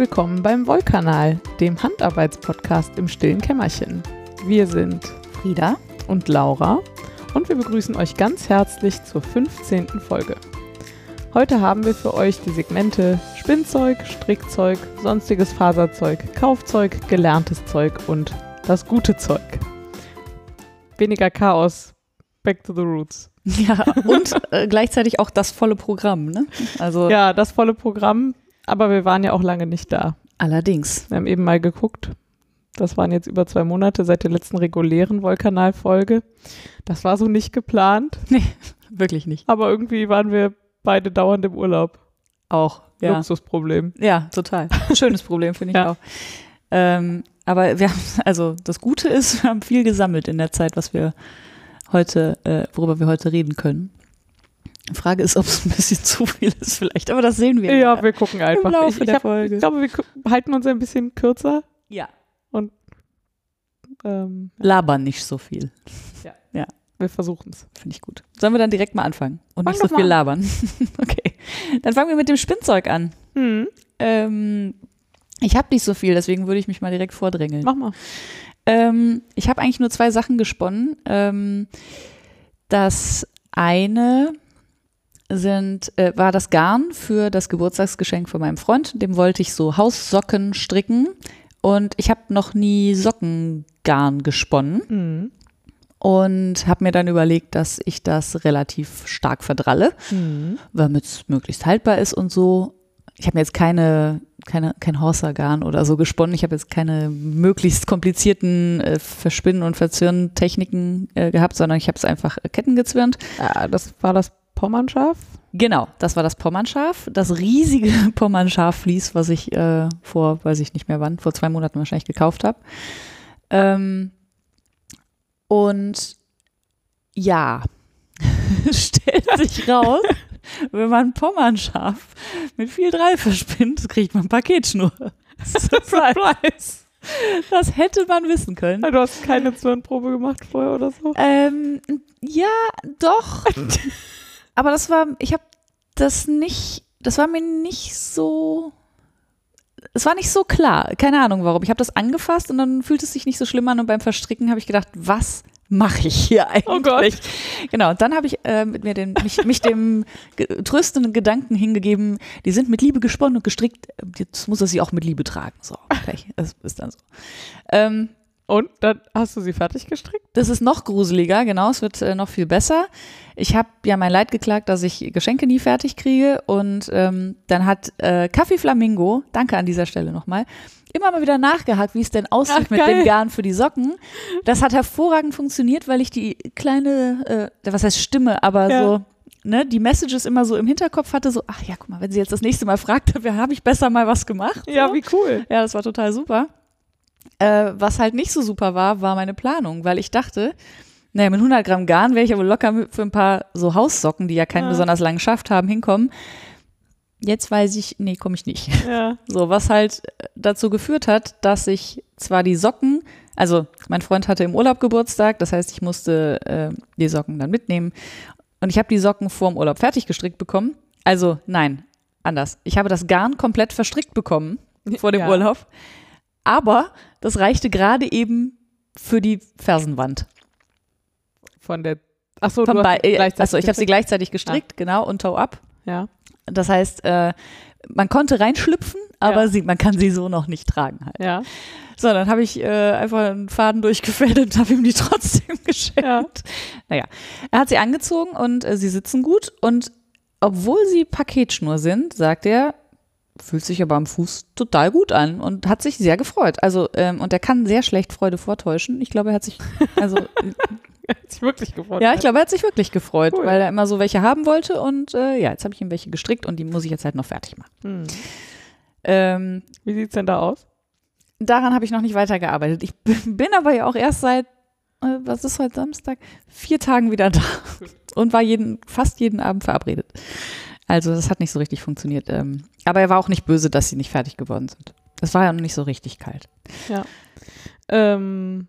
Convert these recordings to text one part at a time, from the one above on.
Willkommen beim Wollkanal, dem Handarbeitspodcast im stillen Kämmerchen. Wir sind Frieda und Laura und wir begrüßen euch ganz herzlich zur 15. Folge. Heute haben wir für euch die Segmente Spinnzeug, Strickzeug, sonstiges Faserzeug, Kaufzeug, gelerntes Zeug und das gute Zeug. Weniger Chaos, back to the roots. Ja, und äh, gleichzeitig auch das volle Programm, ne? Also ja, das volle Programm, aber wir waren ja auch lange nicht da. Allerdings. Wir haben eben mal geguckt. Das waren jetzt über zwei Monate seit der letzten regulären Wollkanal-Folge. Das war so nicht geplant. Nee, wirklich nicht. Aber irgendwie waren wir beide dauernd im Urlaub. Auch. Ja. Luxusproblem. Ja, total. Schönes Problem, finde ich ja. auch. Ähm, aber wir haben, also das Gute ist, wir haben viel gesammelt in der Zeit, was wir heute, äh, worüber wir heute reden können. Die Frage ist, ob es ein bisschen zu viel ist vielleicht, aber das sehen wir. Ja, wir gucken einfach. Im Laufe ich, der hab, Folge. ich glaube, wir halten uns ein bisschen kürzer. Ja. Und ähm, labern nicht so viel. Ja. ja. Wir versuchen es. Finde ich gut. Sollen wir dann direkt mal anfangen und Fang nicht so viel labern? okay. Dann fangen wir mit dem Spinnzeug an. Hm. Ähm, ich habe nicht so viel, deswegen würde ich mich mal direkt vordrängeln. Mach mal. Ähm, ich habe eigentlich nur zwei Sachen gesponnen. Ähm, das eine sind, äh, war das Garn für das Geburtstagsgeschenk von meinem Freund. Dem wollte ich so Haussocken stricken. Und ich habe noch nie Sockengarn gesponnen. Mhm und habe mir dann überlegt, dass ich das relativ stark verdralle, mhm. damit es möglichst haltbar ist und so. Ich habe mir jetzt keine, keine, kein Horsergarn oder so gesponnen. Ich habe jetzt keine möglichst komplizierten äh, Verspinnen- und Verzirnen-Techniken äh, gehabt, sondern ich habe es einfach äh, Ketten gezwirnt. Ja, das war das Pommernschaf? Genau, das war das Pommernschaf. Das riesige Pommernschaf-Vlies, was ich äh, vor, weiß ich nicht mehr wann, vor zwei Monaten wahrscheinlich gekauft habe. Ähm, und ja, stellt sich raus, wenn man Pommernschaf mit viel Drall verspinnt, kriegt man Paketschnur. Surprise! Das hätte man wissen können. Du hast keine Zwirnprobe gemacht vorher oder so? Ähm, ja, doch. Aber das war, ich habe das nicht, das war mir nicht so es war nicht so klar. Keine Ahnung warum. Ich habe das angefasst und dann fühlt es sich nicht so schlimm an und beim Verstricken habe ich gedacht, was mache ich hier eigentlich? Oh Gott. Genau, und dann habe ich äh, mit mir den, mich, mich dem tröstenden Gedanken hingegeben, die sind mit Liebe gesponnen und gestrickt, jetzt muss er sie auch mit Liebe tragen. So, das ist dann so. Ähm, und dann hast du sie fertig gestrickt? Das ist noch gruseliger, genau. Es wird äh, noch viel besser. Ich habe ja mein Leid geklagt, dass ich Geschenke nie fertig kriege. Und ähm, dann hat äh, Kaffee Flamingo, danke an dieser Stelle nochmal, immer mal wieder nachgehakt, wie es denn aussieht Ach, mit dem Garn für die Socken. Das hat hervorragend funktioniert, weil ich die kleine, äh, was heißt Stimme, aber ja. so ne, die Messages immer so im Hinterkopf hatte, so, ach ja, guck mal, wenn sie jetzt das nächste Mal fragt, habe ich besser mal was gemacht. So. Ja, wie cool. Ja, das war total super. Äh, was halt nicht so super war, war meine Planung, weil ich dachte, naja, mit 100 Gramm Garn wäre ich aber locker für ein paar so Haussocken, die ja keinen ja. besonders langen Schaft haben, hinkommen. Jetzt weiß ich, nee, komme ich nicht. Ja. So, was halt dazu geführt hat, dass ich zwar die Socken, also mein Freund hatte im Urlaub Geburtstag, das heißt, ich musste äh, die Socken dann mitnehmen. Und ich habe die Socken vor dem Urlaub fertig gestrickt bekommen. Also nein, anders. Ich habe das Garn komplett verstrickt bekommen vor dem ja. Urlaub. Aber das reichte gerade eben für die Fersenwand. Von der Achso, du hast äh, achso ich habe sie gleichzeitig gestrickt, ja. genau, und Toe up. Ja. Das heißt, äh, man konnte reinschlüpfen, aber ja. sie, man kann sie so noch nicht tragen halt. Ja. So, dann habe ich äh, einfach einen Faden durchgefädelt und habe ihm die trotzdem geschenkt. Ja. Naja, er hat sie angezogen und äh, sie sitzen gut und obwohl sie Paketschnur sind, sagt er, fühlt sich aber am Fuß total gut an und hat sich sehr gefreut. Also, ähm, und er kann sehr schlecht Freude vortäuschen. Ich glaube, er hat sich, also. er hat sich wirklich gefreut. Ja, ich glaube, er hat sich wirklich gefreut, cool. weil er immer so welche haben wollte und äh, ja, jetzt habe ich ihm welche gestrickt und die muss ich jetzt halt noch fertig machen. Hm. Ähm, Wie sieht's denn da aus? Daran habe ich noch nicht weitergearbeitet. Ich bin aber ja auch erst seit, äh, was ist heute Samstag, vier Tagen wieder da und war jeden, fast jeden Abend verabredet. Also das hat nicht so richtig funktioniert. Ähm, aber er war auch nicht böse, dass sie nicht fertig geworden sind. Es war ja noch nicht so richtig kalt. Ja. Ähm,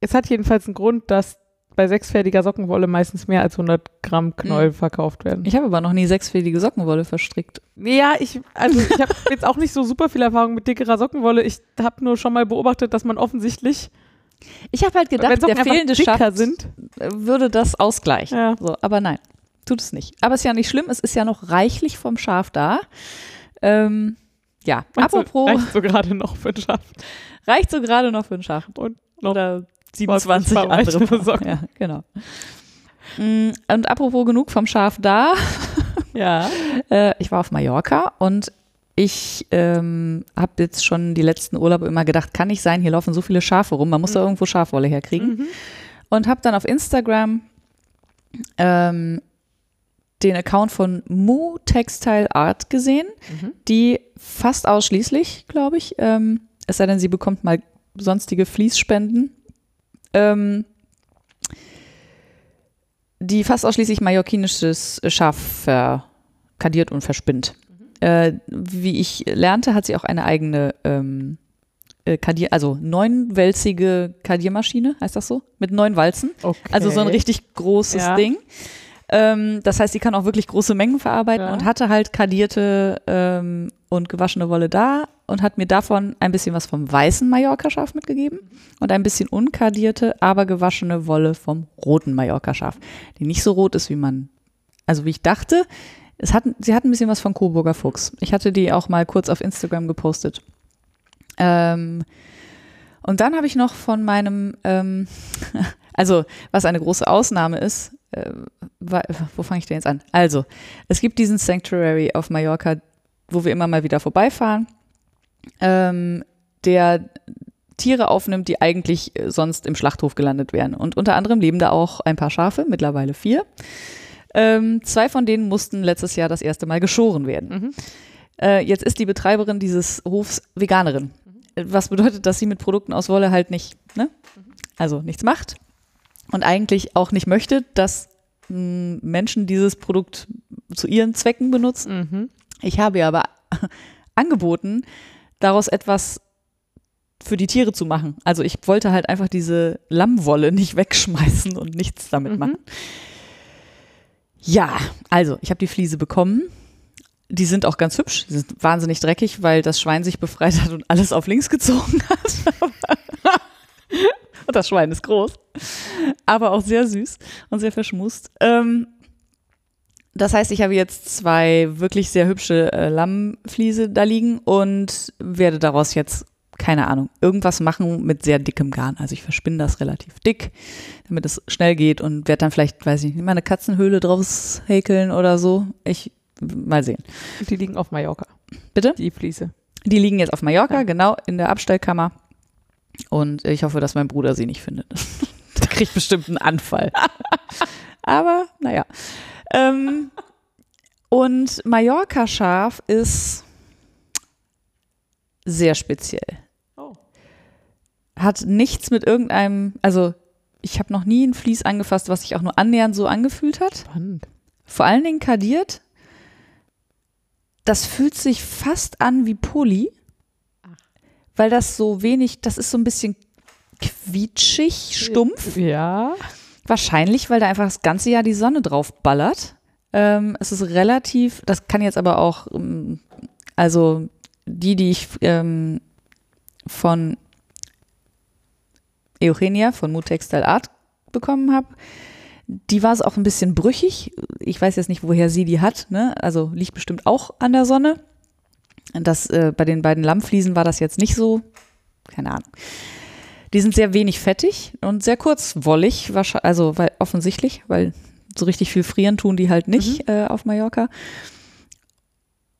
es hat jedenfalls einen Grund, dass bei sechsfertiger Sockenwolle meistens mehr als 100 Gramm Knäuel Mhm. verkauft werden. Ich habe aber noch nie sechsfädige Sockenwolle verstrickt. Ja, ich, also ich habe jetzt auch nicht so super viel Erfahrung mit dickerer Sockenwolle. Ich habe nur schon mal beobachtet, dass man offensichtlich, Ich habe halt gedacht, der fehlende Schaft sind, würde das ausgleichen. ja. So, aber nein, tut es nicht. Aber ist ja nicht schlimm, es ist ja noch reichlich vom Schaf da. Ähm, ja, Also, apropos, reicht, reicht so gerade noch für den Schaft. so gerade noch für ein Schaf. Und noch Oder 27 paar andere. Socken. Ja, genau. Mm, Und apropos genug vom Schaf da. Ja. Äh, ich war auf Mallorca und ich ähm, habe jetzt schon die letzten Urlaube immer gedacht, kann nicht sein, hier laufen so viele Schafe rum, man muss da Mhm. irgendwo Schafwolle herkriegen. Mhm. Und habe dann auf Instagram ähm, den Account von Mu Textile Art gesehen, Mhm. die fast ausschließlich, glaube ich, ähm, es sei denn, sie bekommt mal sonstige Fließspenden, ähm, die fast ausschließlich mallorquinisches Schaf verkadiert und verspinnt. Äh, wie ich lernte, hat sie auch eine eigene ähm, äh, Kadier, also neunwälzige Kadiermaschine, heißt das so? Mit neun Walzen. Okay. Also so ein richtig großes Ja. Ding. Ähm, das heißt, sie kann auch wirklich große Mengen verarbeiten Ja. und hatte halt kadierte ähm, und gewaschene Wolle da und hat mir davon ein bisschen was vom weißen Mallorca-Schaf mitgegeben und ein bisschen unkadierte, aber gewaschene Wolle vom roten Mallorca-Schaf, die nicht so rot ist, wie man, also wie ich dachte. Es hat, sie hat ein bisschen was von Coburger Fuchs. Ich hatte die auch mal kurz auf Instagram gepostet. Ähm, und dann habe ich noch von meinem, ähm, also was eine große Ausnahme ist, äh, wo fange ich denn jetzt an? Also, es gibt diesen Sanctuary auf Mallorca, wo wir immer mal wieder vorbeifahren, ähm, der Tiere aufnimmt, die eigentlich äh, sonst im Schlachthof gelandet wären. Und unter anderem leben da auch ein paar Schafe, mittlerweile vier. Ähm, zwei von denen mussten letztes Jahr das erste Mal geschoren werden. Mhm. Äh, jetzt ist die Betreiberin dieses Hofs Veganerin. Äh, Was bedeutet, dass sie mit Produkten aus Wolle halt nicht, ne? Also nichts macht und eigentlich auch nicht möchte, dass mh, Menschen dieses Produkt zu ihren Zwecken benutzen. Mhm. Ich habe ihr aber angeboten, daraus etwas für die Tiere zu machen. Also ich wollte halt einfach diese Lammwolle nicht wegschmeißen und nichts damit Mhm. machen. Ja, also ich habe die Fliese bekommen. Die sind auch ganz hübsch. Die sind wahnsinnig dreckig, weil das Schwein sich befreit hat und alles auf links gezogen hat. und das Schwein ist groß. Aber auch sehr süß und sehr verschmust. Ähm, das heißt, ich habe jetzt zwei wirklich sehr hübsche äh, Lammfliese da liegen und werde daraus jetzt, keine Ahnung, irgendwas machen mit sehr dickem Garn. Also ich verspinne das relativ dick, damit es schnell geht und werde dann vielleicht, weiß ich nicht, mal eine Katzenhöhle draus häkeln oder so. Ich mal sehen. Die liegen auf Mallorca. Bitte? Die Fliese. Die liegen jetzt auf Mallorca, Ja. genau, in der Abstellkammer. Und ich hoffe, dass mein Bruder sie nicht findet. Der kriegt bestimmt einen Anfall. Aber naja. Ähm, und Mallorca-Schaf ist sehr speziell. Oh. Hat nichts mit irgendeinem, also ich habe noch nie ein Vlies angefasst, was sich auch nur annähernd so angefühlt hat Spannend. vor allen Dingen kadiert. Das fühlt sich fast an wie Pulli, weil das so wenig, das ist so ein bisschen quietschig, stumpf. Ja. Wahrscheinlich, weil da einfach das ganze Jahr die Sonne drauf ballert. Ähm, es ist relativ, das kann jetzt aber auch, ähm, also die, die ich ähm, von Eugenia von Mood Textile Art bekommen habe, die war es auch ein bisschen brüchig. Ich weiß jetzt nicht, woher sie die hat. Ne? Also liegt bestimmt auch an der Sonne. Das, äh, bei den beiden Lammfliesen war das jetzt nicht so. Keine Ahnung. Die sind sehr wenig fettig und sehr kurzwollig, also weil, offensichtlich, weil so richtig viel frieren tun die halt nicht äh, auf Mallorca.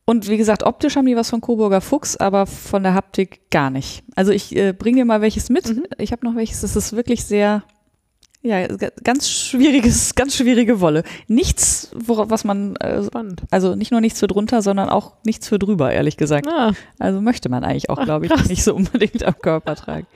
Und wie gesagt, optisch haben die was von Coburger Fuchs, aber von der Haptik gar nicht. Also ich äh, bringe dir mal welches mit. Mhm. Ich habe noch welches, das ist wirklich sehr, ja, ganz schwieriges, ganz schwierige Wolle. Nichts, worauf, was man, äh, also nicht nur nichts für drunter, sondern auch nichts für drüber, ehrlich gesagt. Ah, Also möchte man eigentlich auch, Ach, glaube ich, krass. nicht so unbedingt am Körper tragen.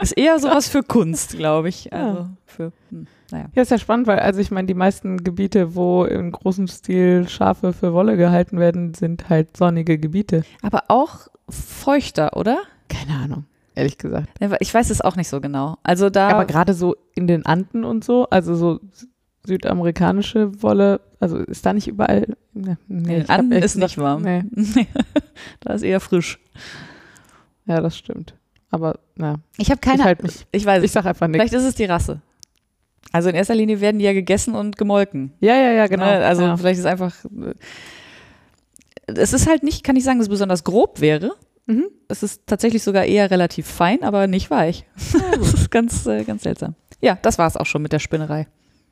Ist eher sowas für Kunst, glaube ich. Also Ja. für, hm, naja. ja, ist ja spannend, weil also ich meine, die meisten Gebiete, wo im großen Stil Schafe für Wolle gehalten werden, sind halt sonnige Gebiete. Aber auch feuchter, oder? Keine Ahnung. Ehrlich gesagt. Ich weiß es auch nicht so genau. Also da. Aber gerade so in den Anden und so, also so südamerikanische Wolle, also ist da nicht überall. Ne, nee, in Anden ist gesagt, nicht warm. Nee. da ist eher frisch. Ja, das stimmt. Aber na. Ich habe keine. Ich, halt mich, ich weiß. Ich sag einfach nichts. Vielleicht ist es die Rasse. Also in erster Linie werden die ja gegessen und gemolken. Ja, ja, ja, genau. Ne? Also ja. vielleicht ist einfach. Es ist halt nicht, kann ich sagen, dass es besonders grob wäre. Mhm. Es ist tatsächlich sogar eher relativ fein, aber nicht weich. das ist ganz, äh, ganz seltsam. Ja, das war es auch schon mit der Spinnerei.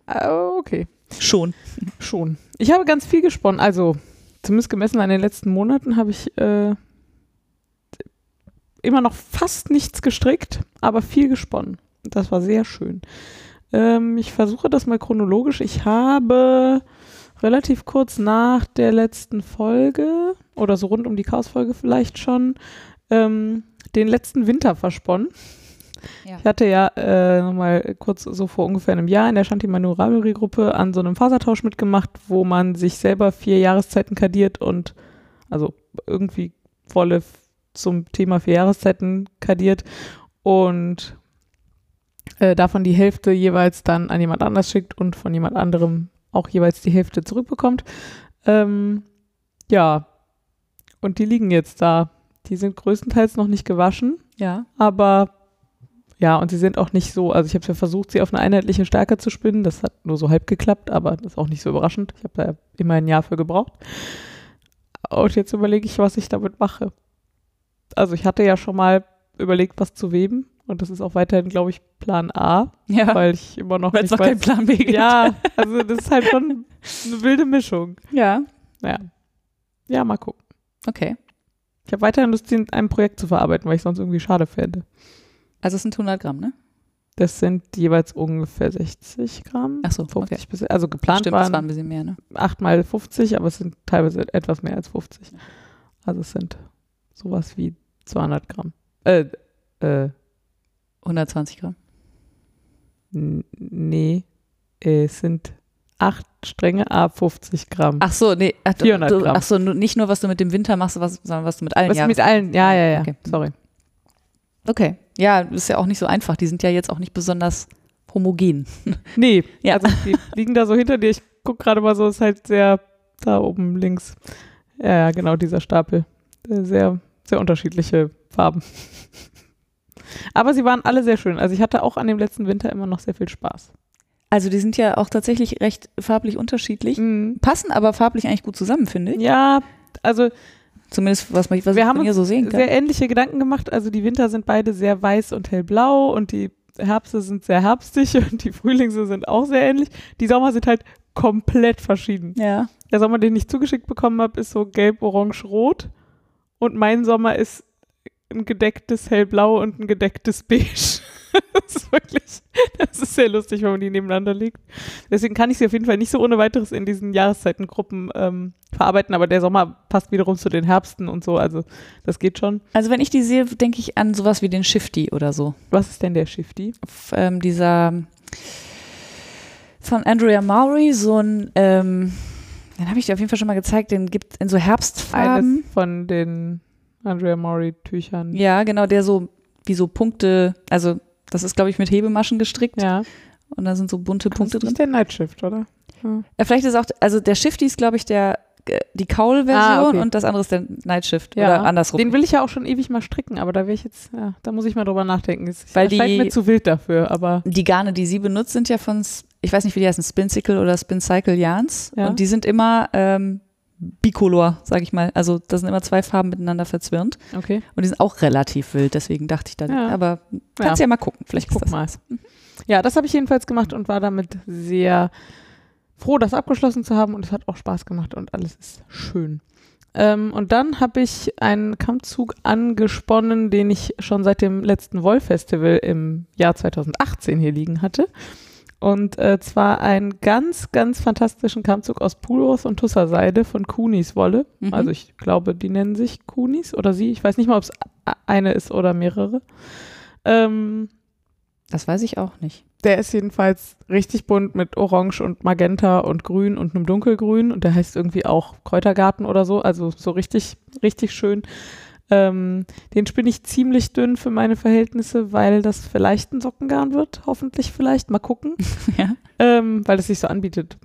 Uh, okay. Schon. Schon. Ich habe ganz viel gesponnen. Also, zumindest gemessen an den letzten Monaten habe ich äh, immer noch fast nichts gestrickt, aber viel gesponnen. Das war sehr schön. Ähm, ich versuche das mal chronologisch. Ich habe relativ kurz nach der letzten Folge oder so rund um die Chaos-Folge vielleicht schon ähm, den letzten Winter versponnen. Ja. Ich hatte ja äh, nochmal kurz so vor ungefähr einem Jahr in der Shanti Manuraburi Gruppe an so einem Fasertausch mitgemacht, wo man sich selber vier Jahreszeiten kadiert und also irgendwie Wolle zum Thema vier Jahreszeiten kadiert und äh, davon die Hälfte jeweils dann an jemand anders schickt und von jemand anderem auch jeweils die Hälfte zurückbekommt. Ähm, ja, und die liegen jetzt da. Die sind größtenteils noch nicht gewaschen, Ja. aber ja, und sie sind auch nicht so, also ich habe ja versucht, sie auf eine einheitliche Stärke zu spinnen. Das hat nur so halb geklappt, aber das ist auch nicht so überraschend. Ich habe da immer ein Jahr für gebraucht. Und jetzt überlege ich, was ich damit mache. Also ich hatte ja schon mal überlegt, was zu weben. Und das ist auch weiterhin, glaube ich, Plan A, Ja. weil ich immer noch Weil nicht es noch weiß. keinen Plan B gibt. ja, also das ist halt schon eine wilde Mischung. Ja. Naja. Ja, mal gucken. Okay. Ich habe weiterhin Lust, in einem Projekt zu verarbeiten, weil ich sonst irgendwie schade fände. Also es sind 100 Gramm, ne? Das sind jeweils ungefähr 60 Gramm. Ach so, 50 okay. bis, also geplant Stimmt, waren, waren ein bisschen mehr, ne? 8 mal 50, aber es sind teilweise etwas mehr als 50. Also es sind sowas wie 200 Gramm. Äh, äh, 120 Gramm. n- nee, es sind 8 Stränge a 50 Gramm. Ach so, nee. Ach, du- 400 du, Gramm. ach so, nicht nur, was du mit dem Winter machst, was, sondern was du mit allen Was Jahren. mit allen, ja, ja, ja, Okay. sorry. Okay. Ja, ist ja auch nicht so einfach. Die sind ja jetzt auch nicht besonders homogen. Nee, Ja. also die liegen da so hinter dir. Ich gucke gerade mal so, ist halt sehr da oben links. Ja, ja, genau, dieser Stapel. Äh, Sehr, sehr unterschiedliche Farben. Aber sie waren alle sehr schön. Also ich hatte auch an dem letzten Winter immer noch sehr viel Spaß. Also die sind ja auch tatsächlich recht farblich unterschiedlich. Mhm. Passen aber farblich eigentlich gut zusammen, finde ich. Ja, also Zumindest was, man, was Wir ich haben uns so sehen kann. sehr ähnliche Gedanken gemacht. Also die Winter sind beide sehr weiß und hellblau und die Herbste sind sehr herbstig und die Frühlingse sind auch sehr ähnlich. Die Sommer sind halt komplett verschieden. Ja. Der Sommer, den ich zugeschickt bekommen habe, ist so gelb, orange, rot. Und mein Sommer ist ein gedecktes hellblau und ein gedecktes beige. das ist wirklich, das ist sehr lustig, wenn man die nebeneinander legt. Deswegen kann ich sie auf jeden Fall nicht so ohne weiteres in diesen Jahreszeitengruppen ähm, verarbeiten, aber der Sommer passt wiederum zu den Herbsten und so, also das geht schon. Also wenn ich die sehe, denke ich an sowas wie den Shifty oder so. Was ist denn der Shifty? F- Ähm, dieser von Andrea Mowry, so ein, ähm, den habe ich dir auf jeden Fall schon mal gezeigt, den gibt in so Herbstfarben. Eines von den Andrea Maury Tüchern. Ja, genau, der so wie so Punkte, also das ist, glaube ich, mit Hebemaschen gestrickt Ja. und da sind so bunte Punkte das ist drin. der Nightshift, oder? Äh, vielleicht ist auch, also der Shifty ist, glaube ich, der äh, die Kaul-Version Ah, okay. und das andere ist der Nightshift Ja. oder andersrum. Den will ich ja auch schon ewig mal stricken, aber da wäre ich jetzt, ja, da muss ich mal drüber nachdenken. Es Weil die- mir zu wild dafür, aber die Garne, die sie benutzt, sind ja von, ich weiß nicht, wie die heißen, Spinsicle oder Spincycle Yarns. Ja. Und die sind immer ähm, bicolor, sag ich mal. Also da sind immer zwei Farben miteinander verzwirnt. okay. Und die sind auch relativ wild, deswegen dachte ich da. Ja. Aber kannst ja. mal gucken. Vielleicht Ich guck mal. was. Ja, das habe ich jedenfalls gemacht und war damit sehr froh, das abgeschlossen zu haben und es hat auch Spaß gemacht und alles ist schön. Ähm, und dann habe ich einen Kammzug angesponnen, den ich schon seit dem letzten Woll-Festival im Jahr 2018 hier liegen hatte. Und äh, zwar einen ganz, ganz fantastischen Kammzug aus Pulvers und Tusserseide von Kunis Wolle. Mhm. Also ich glaube, die nennen sich Kunis oder sie. Ich weiß nicht mal, ob es eine ist oder mehrere. Ähm, Das weiß ich auch nicht. der ist jedenfalls richtig bunt mit Orange und Magenta und Grün und einem Dunkelgrün und der heißt irgendwie auch Kräutergarten oder so, also so richtig, richtig schön. Ähm, den spinne ich ziemlich dünn für meine Verhältnisse, weil das vielleicht ein Sockengarn wird. Hoffentlich vielleicht. Mal gucken. Ja. Ähm, weil es sich so anbietet.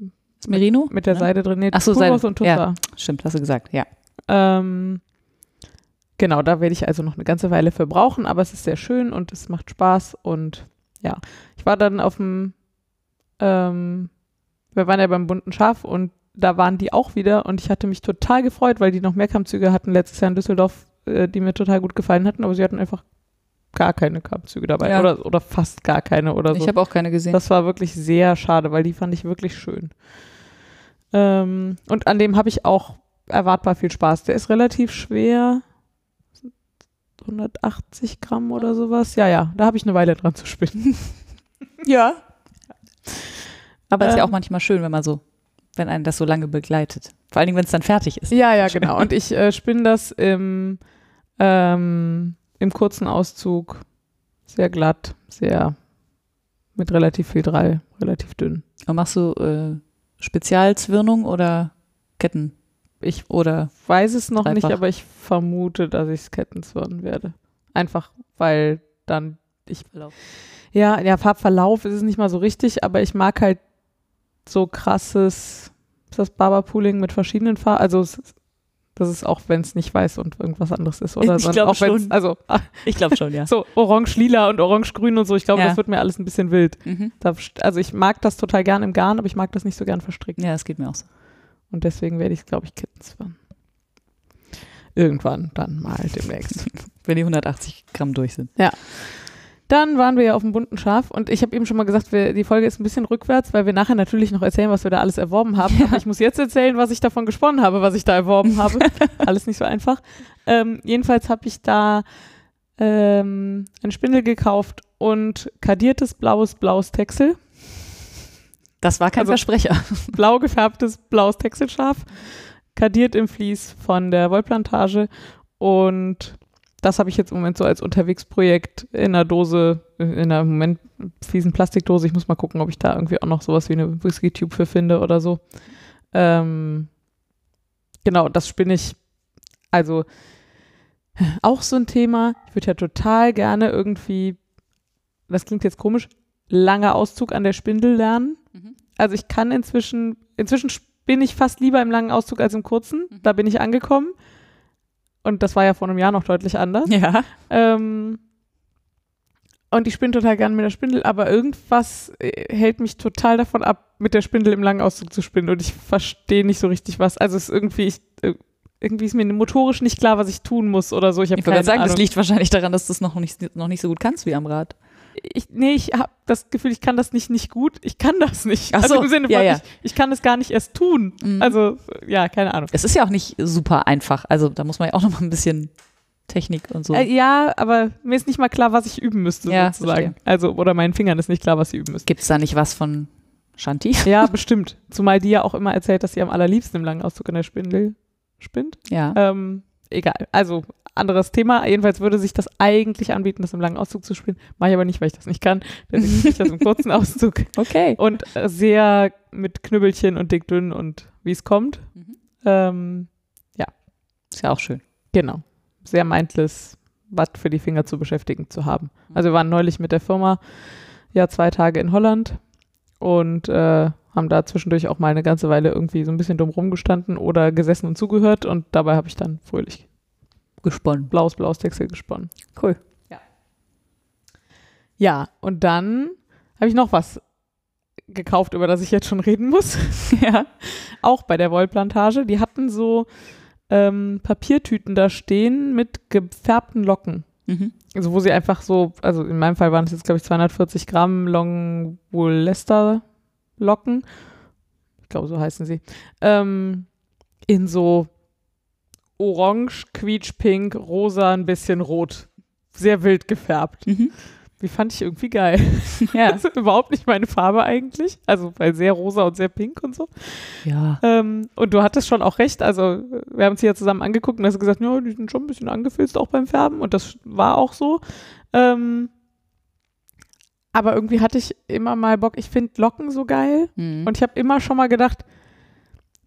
Merino? Mit der Ja. Seide drin. Nee, Ach so, Seide. und Tussa. Ja. Stimmt, hast du gesagt, ja. Ähm, genau, da werde ich also noch eine ganze Weile für brauchen, aber es ist sehr schön und es macht Spaß und ja, ich war dann auf dem, ähm, wir waren ja beim bunten Schaf und da waren die auch wieder und ich hatte mich total gefreut, weil die noch mehr Kammzüge hatten letztes Jahr in Düsseldorf, äh, die mir total gut gefallen hatten, aber sie hatten einfach gar keine Kammzüge dabei Ja. oder, oder fast gar keine oder so. Ich habe auch keine gesehen. Das war wirklich sehr schade, weil die fand ich wirklich schön. Ähm, und an dem habe ich auch erwartbar viel Spaß. Der ist relativ schwer. 180 Gramm oder sowas. Ja, ja, da habe ich eine Weile dran zu spinnen. ja. Aber ist ja Ähm. auch manchmal schön, wenn man so, wenn einen das so lange begleitet. Vor allen Dingen, wenn es dann fertig ist. Ja, ja, genau. Und ich äh, spinne das im, ähm, im kurzen Auszug. Sehr glatt, sehr mit relativ viel Drall, relativ dünn. Und machst du äh, Spezialzwirnung oder Ketten? Ich Oder weiß es noch nicht, Dreifach. aber ich vermute, dass ich es Kettenzwirnen werde. Einfach, weil dann ich ja, ja, Farbverlauf ist es nicht mal so richtig, aber ich mag halt so krasses, ist das Barberpooling mit verschiedenen Farben, also es ist, das ist auch, wenn es nicht weiß und irgendwas anderes ist, oder? Ich Sondern glaub auch wenn's- schon. Also ah, Ich glaube schon, ja. so orange-lila und orange-grün und so, ich glaube, Ja. das wird mir alles ein bisschen wild. Mhm. Da, also ich mag das total gern im Garn, aber ich mag das nicht so gern verstrickt. Ja, das geht mir auch so. Und deswegen werde ich es, glaube ich, Kittenzwirn. Irgendwann dann mal demnächst. Wenn die 180 Gramm durch sind. Dann waren wir ja auf dem bunten Schaf und ich habe eben schon mal gesagt, wir, die Folge ist ein bisschen rückwärts, weil wir nachher natürlich noch erzählen, was wir da alles erworben haben. Aber ich muss jetzt erzählen, was ich davon gesponnen habe, was ich da erworben habe. alles nicht so einfach. Ähm, jedenfalls habe ich da ähm, ein Spindel gekauft und kadiertes blaues blaues Texel, Das war kein Also- Versprecher. blau gefärbtes blaues Texelschaf, kadiert im Vlies von der Wollplantage und das habe ich jetzt im Moment so als Unterwegsprojekt in einer Dose, in einer im Moment fiesen Plastikdose. Ich muss mal gucken, ob ich da irgendwie auch noch sowas wie eine Whisky-Tube für finde oder so. Ähm, genau, das spinne ich. Also auch so ein Thema. Ich würde ja total gerne irgendwie, das klingt jetzt komisch, langer Auszug an der Spindel lernen. Mhm. Also ich kann inzwischen, inzwischen spinne ich fast lieber im langen Auszug als im kurzen. Mhm. Da bin ich angekommen. Und das war ja vor einem Jahr noch deutlich anders. Ja. Ähm, und ich spinne total gern mit der Spindel, aber irgendwas äh, hält mich total davon ab, mit der Spindel im langen Auszug zu spinnen. Und ich verstehe nicht so richtig was. Also es ist irgendwie, ich, äh, irgendwie ist mir motorisch nicht klar, was ich tun muss oder so. Ich habe Ich gerade sagen, Ahnung. das liegt wahrscheinlich daran, dass du es noch nicht, noch nicht so gut kannst wie am Rad. Ich, nee, ich habe das Gefühl, ich kann das nicht nicht gut. Ich kann das nicht. Ach also so, im Sinne von, ja, ja. Ich, ich kann es gar nicht erst tun. Mhm. Also, ja, keine Ahnung. Es ist ja auch nicht super einfach. Also da muss man ja auch noch mal ein bisschen Technik und so. Äh, ja, aber mir ist nicht mal klar, was ich üben müsste, Ja, sozusagen. Also, oder meinen Fingern ist nicht klar, was sie üben müssen. Gibt es da nicht was von Shanti? Ja, bestimmt. Zumal die ja auch immer erzählt, dass sie am allerliebsten im langen Auszug in der Spindel spinnt. Ja. Ähm, egal. Also, anderes Thema. Jedenfalls würde sich das eigentlich anbieten, das im langen Auszug zu spielen. Mache ich aber nicht, weil ich das nicht kann. Deswegen spiele ich das im kurzen Auszug. Okay. Und äh, sehr mit Knüppelchen und dick dünn und wie es kommt. Mhm. Ähm, Ist ja auch schön. genau. Sehr mindless, was für die Finger zu beschäftigen zu haben. Also wir waren neulich mit der Firma ja zwei Tage in Holland und äh, haben da zwischendurch auch mal eine ganze Weile irgendwie so ein bisschen dumm rumgestanden oder gesessen und zugehört und dabei habe ich dann fröhlich Gesponnen. blaues, blaues Textil gesponnen. Cool. Ja, und dann habe ich noch was gekauft, über das ich jetzt schon reden muss. Ja. Auch bei der Wollplantage. Die hatten so ähm, Papiertüten da stehen mit gefärbten Locken. Mhm. Also wo sie einfach so, also in meinem Fall waren es jetzt, glaube ich, 240 Gramm Long Woolester Locken. Ich glaube, so heißen sie. Ähm, in so orange, quietschpink, rosa, ein bisschen rot. Sehr wild gefärbt. Mhm. Die fand ich irgendwie geil. Ja. Das ist überhaupt nicht meine Farbe eigentlich. Also, weil sehr rosa und sehr pink und so. ja. Ähm, und du hattest schon auch recht. Also, wir haben uns hier zusammen angeguckt und hast gesagt, ja, die sind schon ein bisschen angefilzt auch beim Färben. Und das war auch so. Ähm, aber irgendwie hatte ich immer mal Bock. Ich finde Locken so geil. Mhm. Und ich habe immer schon mal gedacht,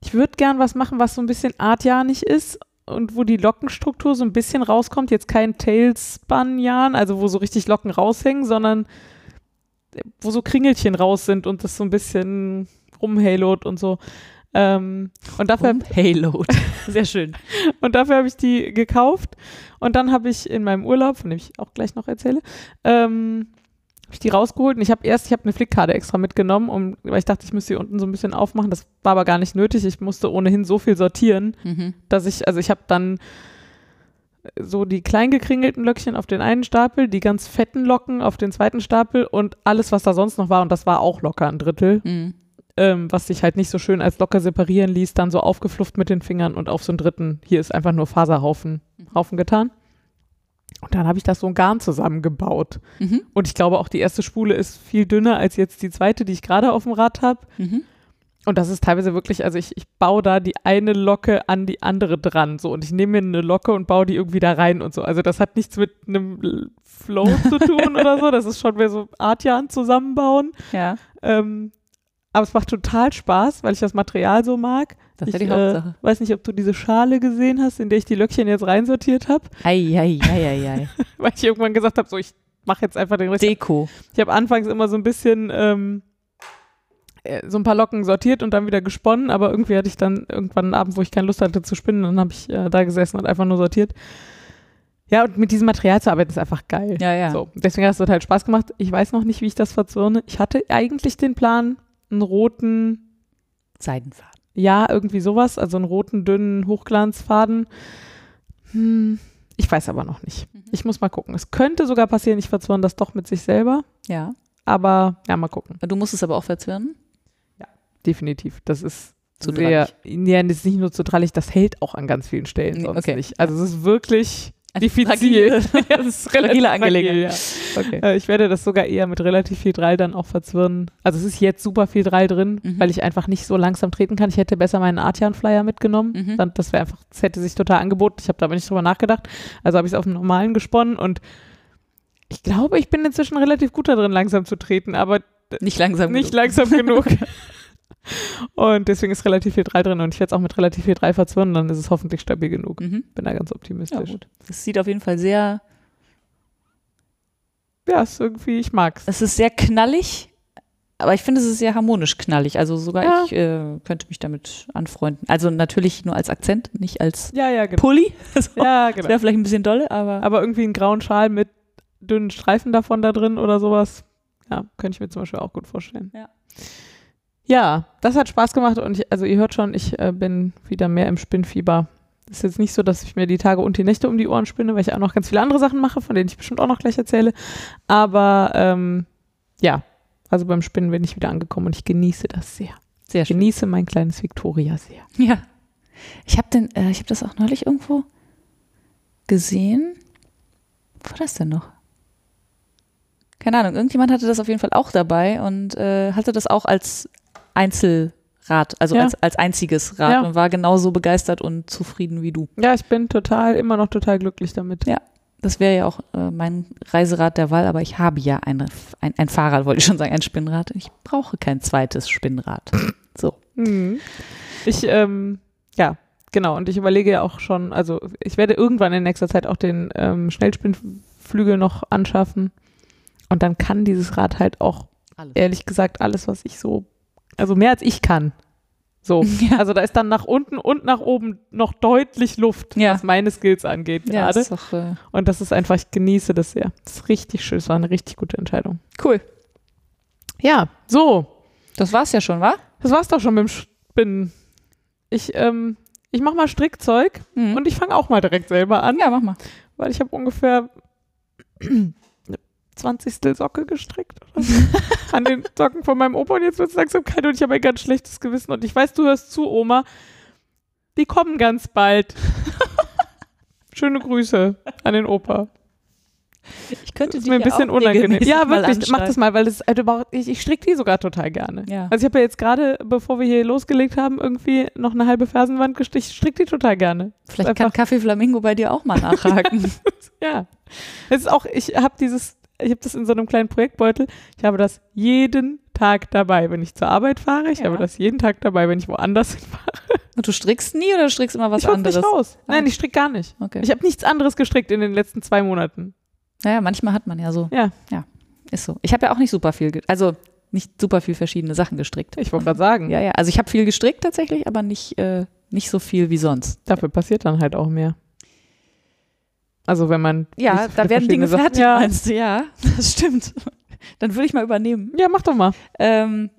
ich würde gern was machen, was so ein bisschen artjanig ist. und wo die Lockenstruktur so ein bisschen rauskommt. Jetzt kein Tailspan-Yarn, also wo so richtig Locken raushängen, sondern wo so Kringelchen raus sind und das so ein bisschen rumhalot und so. Ähm, und dafür Halo. Sehr schön. und dafür habe ich die gekauft. Und dann habe ich in meinem Urlaub, von dem ich auch gleich noch erzähle, ähm, habe ich die rausgeholt. Und ich habe erst, ich habe eine Flickkarte extra mitgenommen, um, weil ich dachte, ich müsste die unten so ein bisschen aufmachen. Das war aber gar nicht nötig. Ich musste ohnehin so viel sortieren, Mhm. dass ich, also ich habe dann so die klein gekringelten Löckchen auf den einen Stapel, die ganz fetten Locken auf den zweiten Stapel und alles, was da sonst noch war, und das war auch locker ein Drittel, Mhm. ähm, was sich halt nicht so schön als locker separieren ließ, dann so aufgeflufft mit den Fingern und auf so einen dritten, hier ist einfach nur Faserhaufen Haufen getan. Und dann habe ich das so ein Garn zusammengebaut. Mhm. Und ich glaube auch, die erste Spule ist viel dünner als jetzt die zweite, die ich gerade auf dem Rad habe. Mhm. Und das ist teilweise wirklich, also ich, ich baue da die eine Locke an die andere dran. So, und ich nehme mir eine Locke und baue die irgendwie da rein und so. Also das hat nichts mit einem Flow zu tun oder so. Das ist schon mehr so Artjan zusammenbauen. Ja, Ähm, aber es macht total Spaß, weil ich das Material so mag. Das ich ist ja die Hauptsache. Äh, weiß nicht, ob du diese Schale gesehen hast, in der ich die Löckchen jetzt reinsortiert habe, Ei, ei, ei, ei, ei. weil ich irgendwann gesagt habe, so ich mache jetzt einfach den Rest. Deko. Ich habe anfangs immer so ein bisschen ähm, äh, so ein paar Locken sortiert und dann wieder gesponnen, aber irgendwie hatte ich dann irgendwann einen Abend, wo ich keine Lust hatte zu spinnen, dann habe ich äh, da gesessen und einfach nur sortiert. Ja, und mit diesem Material zu arbeiten ist einfach geil. Ja, ja. So, deswegen hat es total Spaß gemacht. Ich weiß noch nicht, wie ich das verzwirne. Ich hatte eigentlich den Plan, einen roten Seidenfaden. Ja, irgendwie sowas, also einen roten, dünnen Hochglanzfaden. Hm, ich weiß aber noch nicht. Mhm. Ich muss mal gucken. Es könnte sogar passieren, ich verzwirne das doch mit sich selber, Ja. aber ja, mal gucken. Du musst es aber auch verzwirnen. Definitiv. Das ist Zu sehr, ja, das ist nicht nur zu drallig, das hält auch an ganz vielen Stellen sonst okay. nicht. Also es ist wirklich diffizil. fragile- ja, das ist relativ Angelegenheit. ja. Okay. Äh, Ich werde das sogar eher mit relativ viel Drall dann auch verzwirnen. Also es ist jetzt super viel Drall drin, Mhm. weil ich einfach nicht so langsam treten kann. Ich hätte besser meinen Artian-Flyer mitgenommen. Mhm. Dann, das wäre einfach, das hätte sich total angeboten. Ich habe da aber nicht drüber nachgedacht. Also habe ich es auf dem normalen gesponnen und ich glaube, ich bin inzwischen relativ gut da drin, langsam zu treten, aber Nicht langsam nicht genug. langsam genug. Und deswegen ist relativ viel Drall drin und ich werde es auch mit relativ viel Drall verzwirnen, dann ist es hoffentlich stabil genug. Mhm. Bin da ganz Ja, optimistisch. gut. Es sieht auf jeden Fall sehr, Ja, ist irgendwie, ich mag's. es ist sehr knallig, aber ich finde, es ist sehr harmonisch knallig. Also sogar Ja. ich äh, könnte mich damit anfreunden. Also natürlich nur als Akzent, nicht als Ja, ja, genau. Pulli. so. Ja, Das genau. wäre vielleicht ein bisschen dolle, aber Aber irgendwie einen grauen Schal mit dünnen Streifen davon da drin oder sowas. Ja, könnte ich mir zum Beispiel auch gut vorstellen. Ja. Ja, das hat Spaß gemacht und ich, also ihr hört schon, ich äh, bin wieder mehr im Spinnfieber. Ist jetzt nicht so, dass ich mir die Tage und die Nächte um die Ohren spinne, weil ich auch noch ganz viele andere Sachen mache, von denen ich bestimmt auch noch gleich erzähle. Aber ähm, ja, also beim Spinnen bin ich wieder angekommen und ich genieße das sehr. sehr schön. genieße mein kleines Victoria sehr. Ja. Ich habe den, äh, ich habe das auch neulich irgendwo gesehen. Wo war das denn noch? Keine Ahnung, irgendjemand hatte das auf jeden Fall auch dabei und äh, hatte das auch als Einzelrad, also Ja. als, als einziges Rad Ja. und war genauso begeistert und zufrieden wie du. Ja, ich bin total, immer noch total glücklich damit. Ja. Das wäre ja auch äh, mein Reiserad der Wahl, aber ich habe ja ein, ein, ein Fahrrad, wollte ich schon sagen, ein Spinnrad. Ich brauche kein zweites Spinnrad. So. Mhm. Ich, ähm, ja, genau. Und ich überlege ja auch schon, also ich werde irgendwann in nächster Zeit auch den ähm, Schnellspinnflügel noch anschaffen. Und dann kann dieses Rad halt auch, Alles. ehrlich gesagt, alles, was ich so, also mehr als ich kann. So. Ja. Also da ist dann nach unten und nach oben noch deutlich Luft, Ja. was meine Skills angeht Ja, gerade. ist doch äh, Und das ist einfach, ich genieße das sehr. Das ist richtig schön. Es war eine richtig gute Entscheidung. cool. Ja, so. Das war's ja schon, wa? Das war's doch schon mit dem Spinnen. Ich, ähm, ich mach mal Strickzeug Mhm. und ich fange auch mal direkt selber an, ja, mach mal. weil ich habe ungefähr 20. Socke gestrickt oder so. an den Socken von meinem Opa und jetzt wird es langsam kalt und ich habe ein ganz schlechtes Gewissen und ich weiß, du hörst zu, Oma. Die kommen ganz bald. Schöne Grüße an den Opa. Ich könnte Das ist mir ein bisschen unangenehm. Ja, wirklich, mach das mal. weil das, also, ich, ich stricke die sogar total gerne. Ja. Also ich habe ja jetzt gerade, bevor wir hier losgelegt haben, irgendwie noch eine halbe Fersenwand gestrickt. Ich stricke die total gerne. Vielleicht kann Kaffee Flamingo bei dir auch mal nachhaken. Ja. Es ist auch, ich habe dieses, ich habe das in so einem kleinen Projektbeutel. Ich habe das jeden Tag dabei, wenn ich zur Arbeit fahre. Ich Ja. habe das jeden Tag dabei, wenn ich woanders hinfahre. Und du strickst nie oder du strickst immer was ich anderes? nicht raus. Nein, Ah. ich stricke gar nicht. Okay. Ich habe nichts anderes gestrickt in den letzten zwei Monaten. Naja, manchmal hat man ja so. Ja. Ja, ist so. Ich habe ja auch nicht super viel, also nicht super viel verschiedene Sachen gestrickt. Ich wollte gerade sagen, Ja, ja. Also ich habe viel gestrickt tatsächlich, aber nicht, äh, nicht so viel wie sonst. dafür passiert dann halt auch mehr. Also wenn man Ja, da werden Dinge Sachen- fertig, Ja. meinst du? Ja, das stimmt. Dann würde ich mal übernehmen. ja, mach doch mal. Ähm,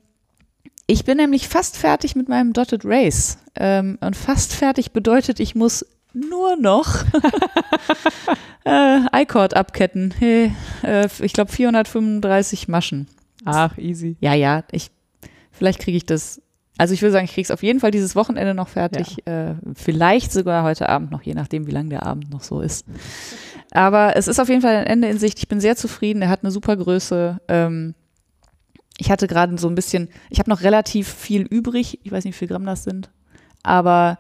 ich bin nämlich fast fertig mit meinem Dotted Race. Ähm, und fast fertig bedeutet, ich muss nur noch äh, I-Cord abketten. Hey, äh, ich glaube 435 Maschen. Ach, easy. Ja, ja, ich, vielleicht kriege ich das. Also ich würde sagen, ich kriege es auf jeden Fall dieses Wochenende noch fertig. Äh, vielleicht sogar heute Abend noch, je nachdem, wie lang der Abend noch so ist. Aber es ist auf jeden Fall ein Ende in Sicht. Ich bin sehr zufrieden. Er hat eine super Größe. Ähm, ich hatte gerade so ein bisschen, ich habe noch relativ viel übrig. Ich weiß nicht, wie viel Gramm das sind. Aber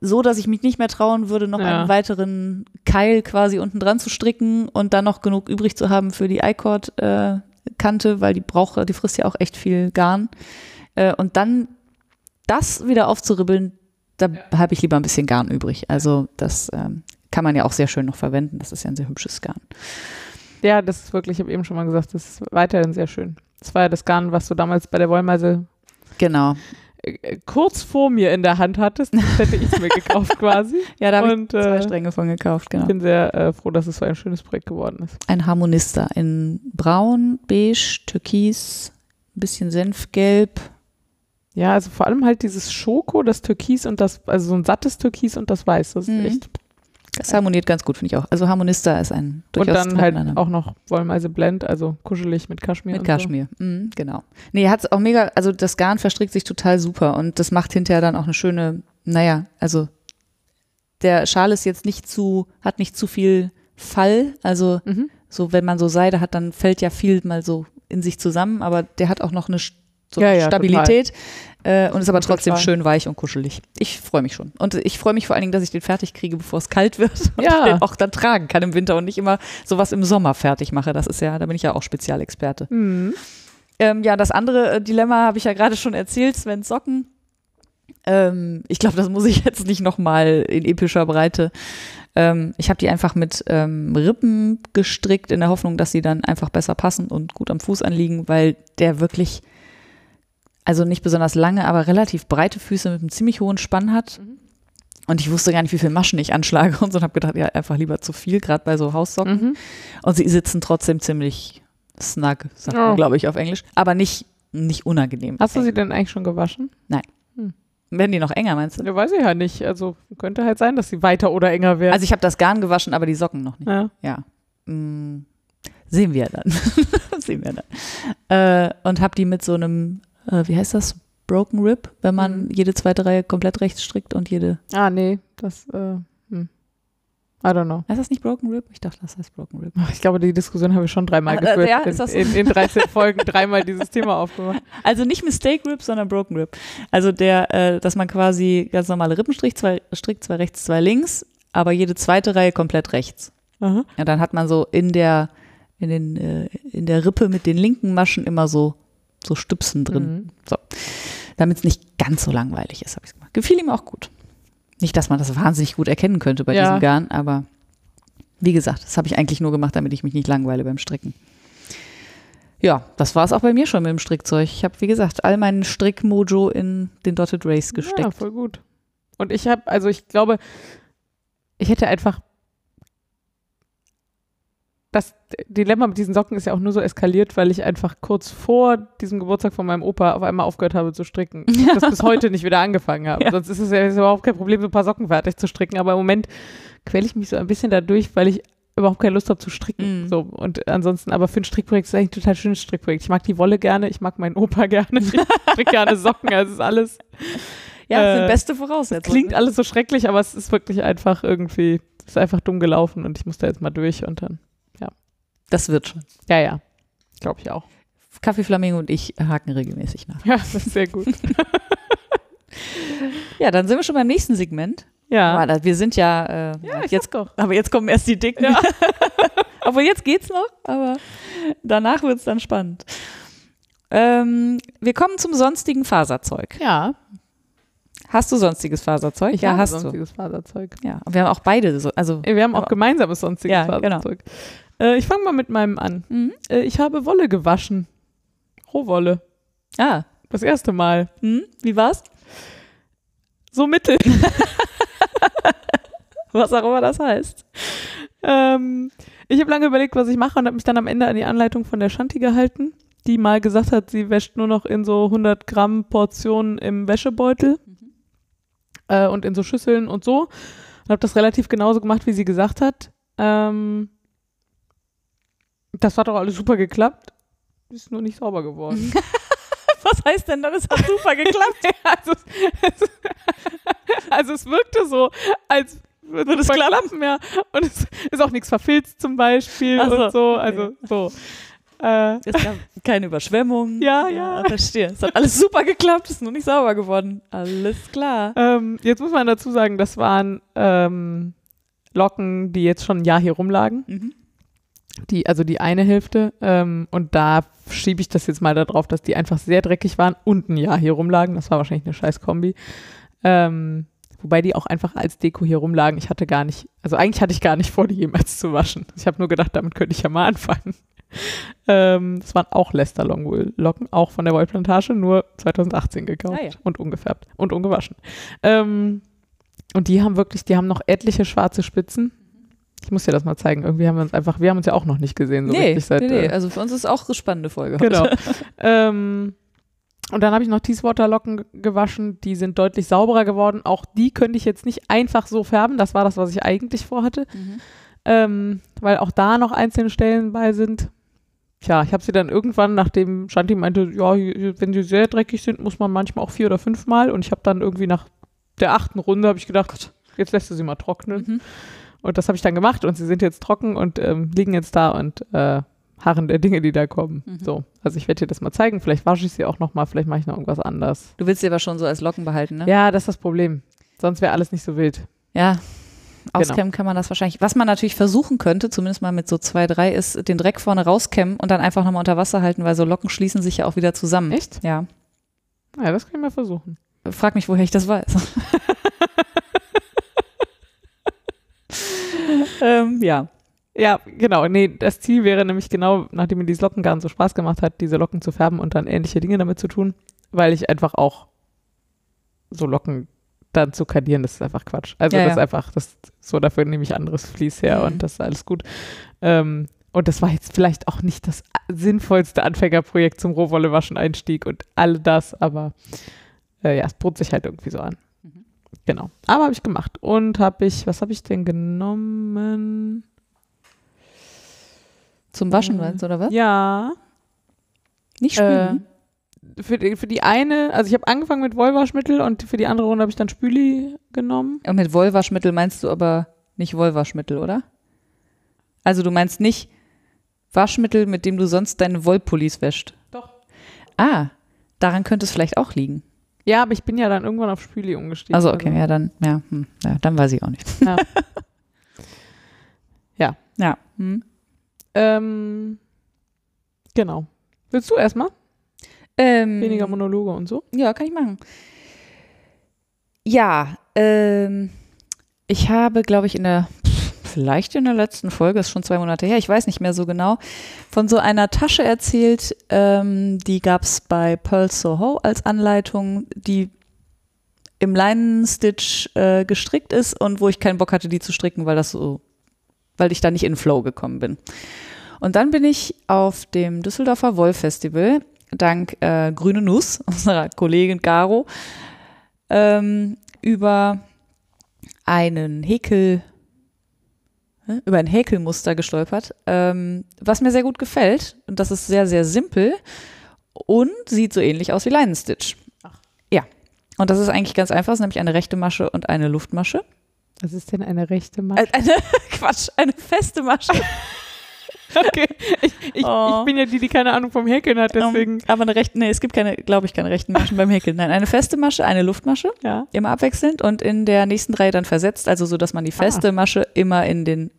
so, dass ich mich nicht mehr trauen würde, noch Ja. einen weiteren Keil quasi unten dran zu stricken und dann noch genug übrig zu haben für die I-Cord-Kante, weil die braucht, die frisst ja auch echt viel Garn. Äh, und dann das wieder aufzuribbeln, da habe ich lieber ein bisschen Garn übrig. Also das ähm, kann man ja auch sehr schön noch verwenden. Das ist ja ein sehr hübsches Garn. Ja, das ist wirklich, ich habe eben schon mal gesagt, das ist weiterhin sehr schön. Das war ja das Garn, was du damals bei der Wollmeise Genau. äh, kurz vor mir in der Hand hattest. Das hätte ich mir gekauft quasi. Ja, da habe ich zwei äh, Stränge von gekauft, genau. ich bin sehr äh, froh, dass es so ein schönes Projekt geworden ist. Ein Harmonista in braun, beige, türkis, ein bisschen senfgelb. Ja, also vor allem halt dieses Schoko, das Türkis und das, also so ein sattes Türkis und das Weiß. Das ist Mhm. echt. Das harmoniert ganz gut, finde ich auch. Also Harmonista ist ein Und durchaus dann halt auch noch Wollmeise Blend, also kuschelig mit Kaschmir. Mit und Kaschmir, mhm, genau. Nee, hat auch mega, also das Garn verstrickt sich total super und das macht hinterher dann auch eine schöne, naja, also der Schal ist jetzt nicht zu, hat nicht zu viel Fall, also So. Mhm. so wenn man so Seide hat, dann fällt ja viel mal so in sich zusammen, aber der hat auch noch eine So Ja, ja, Stabilität äh, und ist aber trotzdem Total. schön weich und kuschelig. Ich freue mich schon. Und ich freue mich vor allen Dingen, dass ich den fertig kriege, bevor es kalt wird und Ja. den auch dann tragen kann im Winter und nicht immer sowas im Sommer fertig mache. Das ist ja, da bin ich ja auch Spezialexperte. Mhm. Ähm, ja, das andere äh, Dilemma habe ich ja gerade schon erzählt, Sven Socken. Ähm, ich glaube, das muss ich jetzt nicht nochmal in epischer Breite. Ähm, ich habe die einfach mit ähm, Rippen gestrickt, in der Hoffnung, dass sie dann einfach besser passen und gut am Fuß anliegen, weil der wirklich, also nicht besonders lange, aber relativ breite Füße mit einem ziemlich hohen Spann hat. Mhm. Und ich wusste gar nicht, wie viel Maschen ich anschlage und so und habe gedacht, ja, einfach lieber zu viel, gerade bei so Haussocken. Mhm. Und sie sitzen trotzdem ziemlich snug, sagt man, Oh. glaube ich, auf Englisch. Aber nicht, nicht unangenehm. Hast du sie denn eigentlich schon gewaschen? Werden die noch enger, meinst du? Ja, weiß ich ja nicht. Also könnte halt sein, dass sie weiter oder enger werden. Also ich habe das Garn gewaschen, aber die Socken noch nicht. ja. Ja. Mm, sehen wir dann. sehen wir dann. Äh, und habe die mit so einem, äh, wie heißt das? Broken Rib, wenn man Mhm. jede zweite Reihe komplett rechts strickt und jede. Ah, nee, das, äh, hm. I don't know. Heißt das nicht Broken Rib? Ich dachte, das heißt Broken Rib. Ich glaube, die Diskussion habe ich schon dreimal Ah, äh, geführt. ja, ist das so? in, in, in 13 Folgen dreimal dieses Thema aufgemacht. Also nicht Mistake Rib, sondern Broken Rib. Also der, äh, dass man quasi ganz normale Rippenstrich, zwei, strickt, zwei rechts, zwei links, aber jede zweite Reihe komplett rechts. Aha. Ja, dann hat man so in der, in den, äh, in der Rippe mit den linken Maschen immer so, so Stüpsen drin. Mhm. So. Damit es nicht ganz so langweilig ist, habe ich gemacht. Gefiel ihm auch gut. Nicht, dass man das wahnsinnig gut erkennen könnte bei Ja. diesem Garn, aber wie gesagt, das habe ich eigentlich nur gemacht, damit ich mich nicht langweile beim Stricken. Ja, das war es auch bei mir schon mit dem Strickzeug. Ich habe, wie gesagt, all meinen Strickmojo in den Dotted Race Ja, gesteckt. voll gut. Und ich habe, also ich glaube, ich hätte einfach das Dilemma mit diesen Socken ist ja auch nur so eskaliert, weil ich einfach kurz vor diesem Geburtstag von meinem Opa auf einmal aufgehört habe zu stricken. Und das bis heute nicht wieder angefangen habe. Ja. Sonst ist es ja überhaupt kein Problem, so ein paar Socken fertig zu stricken. Aber im Moment quäle ich mich so ein bisschen dadurch, weil ich überhaupt keine Lust habe zu stricken. Mhm. So, und ansonsten, aber für ein Strickprojekt ist es eigentlich ein total schönes Strickprojekt. Ich mag die Wolle gerne, ich mag meinen Opa gerne, ich stricke gerne Socken, also es ist alles. Ja, das Äh, sind beste Voraussetzungen. Klingt alles so schrecklich, aber es ist wirklich einfach irgendwie, es ist einfach dumm gelaufen und ich muss da jetzt mal durch und dann, Das wird schon. ja, ja, glaube ich auch. Kaffee Flamingo und ich haken regelmäßig nach. Ja, das ist sehr gut. Ja, dann sind wir schon beim nächsten Segment. Ja, da- wir sind ja, äh, ja jetzt, doch. aber jetzt kommen erst die Dicken. Ja. Obwohl jetzt geht's noch, aber danach wird's dann spannend. Ähm, wir kommen zum sonstigen Faserzeug. Ja, Hast du sonstiges Faserzeug? ich ja, habe hast sonstiges Faserzeug. du. Ja, und wir haben auch beide so, also Wir haben auch gemeinsames sonstiges Ja, genau. Äh, ich fange mal mit meinem an. Mhm. Äh, ich habe Wolle gewaschen. Rohwolle. Ah, Das erste Mal. hm? wie war's? So mittel. Was auch immer das heißt. ähm, ich habe lange überlegt, was ich mache und habe mich dann am Ende an die Anleitung von der Shanti gehalten, die mal gesagt hat, sie wäscht nur noch in so 100 Gramm Portionen im Wäschebeutel äh, und in so Schüsseln und so. Und habe das relativ genauso gemacht, wie sie gesagt hat. Ähm, das hat auch alles super geklappt. Ist nur nicht sauber geworden. Was heißt denn dann? Es hat super geklappt. also, es, also es wirkte so, als würde es klappen, ja. Und es ist auch nichts verfilzt zum Beispiel Ach so, und so. okay. Also so. Äh, Es gab keine Überschwemmung. Ja, ja. Verstehe. Es hat alles super geklappt, ist nur nicht sauber geworden. Alles klar. ähm, jetzt muss man dazu sagen, das waren ähm, Locken, die jetzt schon ein Jahr hier rumlagen. Mhm. Die, also die eine Hälfte. Ähm, und da schiebe ich das jetzt mal darauf, dass die einfach sehr dreckig waren und ein Jahr hier rumlagen. Das war wahrscheinlich eine scheiß Kombi. Ähm, wobei die auch einfach als Deko hier rumlagen. Ich hatte gar nicht, also eigentlich hatte ich gar nicht vor, die jemals zu waschen. Ich habe nur gedacht, damit könnte ich ja mal anfangen. Ähm, das waren auch Lester Longwool Locken, auch von der Wollplantage, nur 2018 gekauft Ah ja. und ungefärbt und ungewaschen. Ähm, und die haben wirklich, die haben noch etliche schwarze Spitzen. Ich muss dir das mal zeigen. Irgendwie haben wir uns einfach, wir haben uns ja auch noch nicht gesehen, so nee, richtig seit. nee, nee, äh, also für uns ist auch eine spannende Folge. Genau. Heute. ähm, und dann habe ich noch Teeswater Locken gewaschen. Die sind deutlich sauberer geworden. Auch die könnte ich jetzt nicht einfach so färben. Das war das, was ich eigentlich vorhatte. Mhm. Ähm, weil auch da noch einzelne Stellen bei sind. Tja, ich habe sie dann irgendwann, nachdem Shanti meinte, ja, wenn sie sehr dreckig sind, muss man manchmal auch vier oder fünf Mal. Und ich habe dann irgendwie nach der achten Runde habe ich gedacht, jetzt lässt du sie mal trocknen. Mhm. Und das habe ich dann gemacht und sie sind jetzt trocken und ähm, liegen jetzt da und äh, harren der Dinge, die da kommen. Mhm. So, also ich werde dir das mal zeigen. Vielleicht wasche ich sie auch noch mal, vielleicht mache ich noch irgendwas anders. Du willst sie aber schon so als Locken behalten, ne? Ja, das ist das Problem. Sonst wäre alles nicht so wild. Ja. Auskämmen kann man das wahrscheinlich. Was man natürlich versuchen könnte, zumindest mal mit so zwei, drei, ist den Dreck vorne rauskämmen und dann einfach nochmal unter Wasser halten, weil so Locken schließen sich ja auch wieder zusammen. Echt? Ja. Ja, das kann ich mal versuchen. Frag mich, woher ich das weiß. ähm, ja. Ja, genau. Nee, das Ziel wäre nämlich genau, nachdem mir dieses Lockengarn so Spaß gemacht hat, diese Locken zu färben und dann ähnliche Dinge damit zu tun, weil ich einfach auch so Locken dann zu kardieren, das ist einfach Quatsch. Also Ja, das ist ja. einfach, das so dafür nehme ich anderes Vlies her Mhm. und das ist alles gut. Ähm, und das war jetzt vielleicht auch nicht das sinnvollste Anfängerprojekt zum Rohwolle-Waschen-Einstieg und all das, aber äh, ja, es bot sich halt irgendwie so an. Genau. Aber habe ich gemacht. Und habe ich, was habe ich denn genommen? Zum Waschen, Äh, meinst du, oder was? Ja. Nicht Äh, spülen. für, die, für die eine, also ich habe angefangen mit Wollwaschmittel und für die andere Runde habe ich dann Spüli genommen. Und mit Wollwaschmittel meinst du aber nicht Wollwaschmittel, oder? Also du meinst nicht Waschmittel, mit dem du sonst deine Wollpullis wäscht. Doch. Ah, daran könnte es vielleicht auch liegen. Ja, aber ich bin ja dann irgendwann auf Spüli umgestiegen. Also okay, ja, dann, ja, hm, ja, dann weiß ich auch nicht. Ja. Ja. Ja. Hm. Ähm, genau. Willst du erstmal? Ähm, Weniger Monologe und so? Ja, kann ich machen. Ja, ähm, ich habe, glaube ich, in der, vielleicht in der letzten Folge, ist schon zwei Monate her, ich weiß nicht mehr so genau, von so einer Tasche erzählt, ähm, die gab es bei Pearl Soho als Anleitung, die im Leinenstitch äh, gestrickt ist und wo ich keinen Bock hatte, die zu stricken, weil das so, weil ich da nicht in Flow gekommen bin. Und dann bin ich auf dem Düsseldorfer Wollfestival dank äh, Grüne Nuss, unserer Kollegin Garo, ähm, über einen Häkel, hä? über ein Häkelmuster gestolpert, ähm, was mir sehr gut gefällt. Und das ist sehr, sehr simpel und sieht so ähnlich aus wie Leinenstitch. Ja. Und das ist eigentlich ganz einfach, es ist nämlich eine rechte Masche und eine Luftmasche. Was ist denn eine rechte Masche? Äh, eine, Quatsch, eine feste Masche. Okay. Ich, ich, Oh. ich bin ja die, die keine Ahnung vom Häkeln hat, deswegen. Um, aber eine rechte, nee, es gibt keine, glaube ich, keine rechten Maschen beim Häkeln. Nein, eine feste Masche, eine Luftmasche, ja. immer abwechselnd und in der nächsten Reihe dann versetzt, also so, dass man die feste Masche immer in den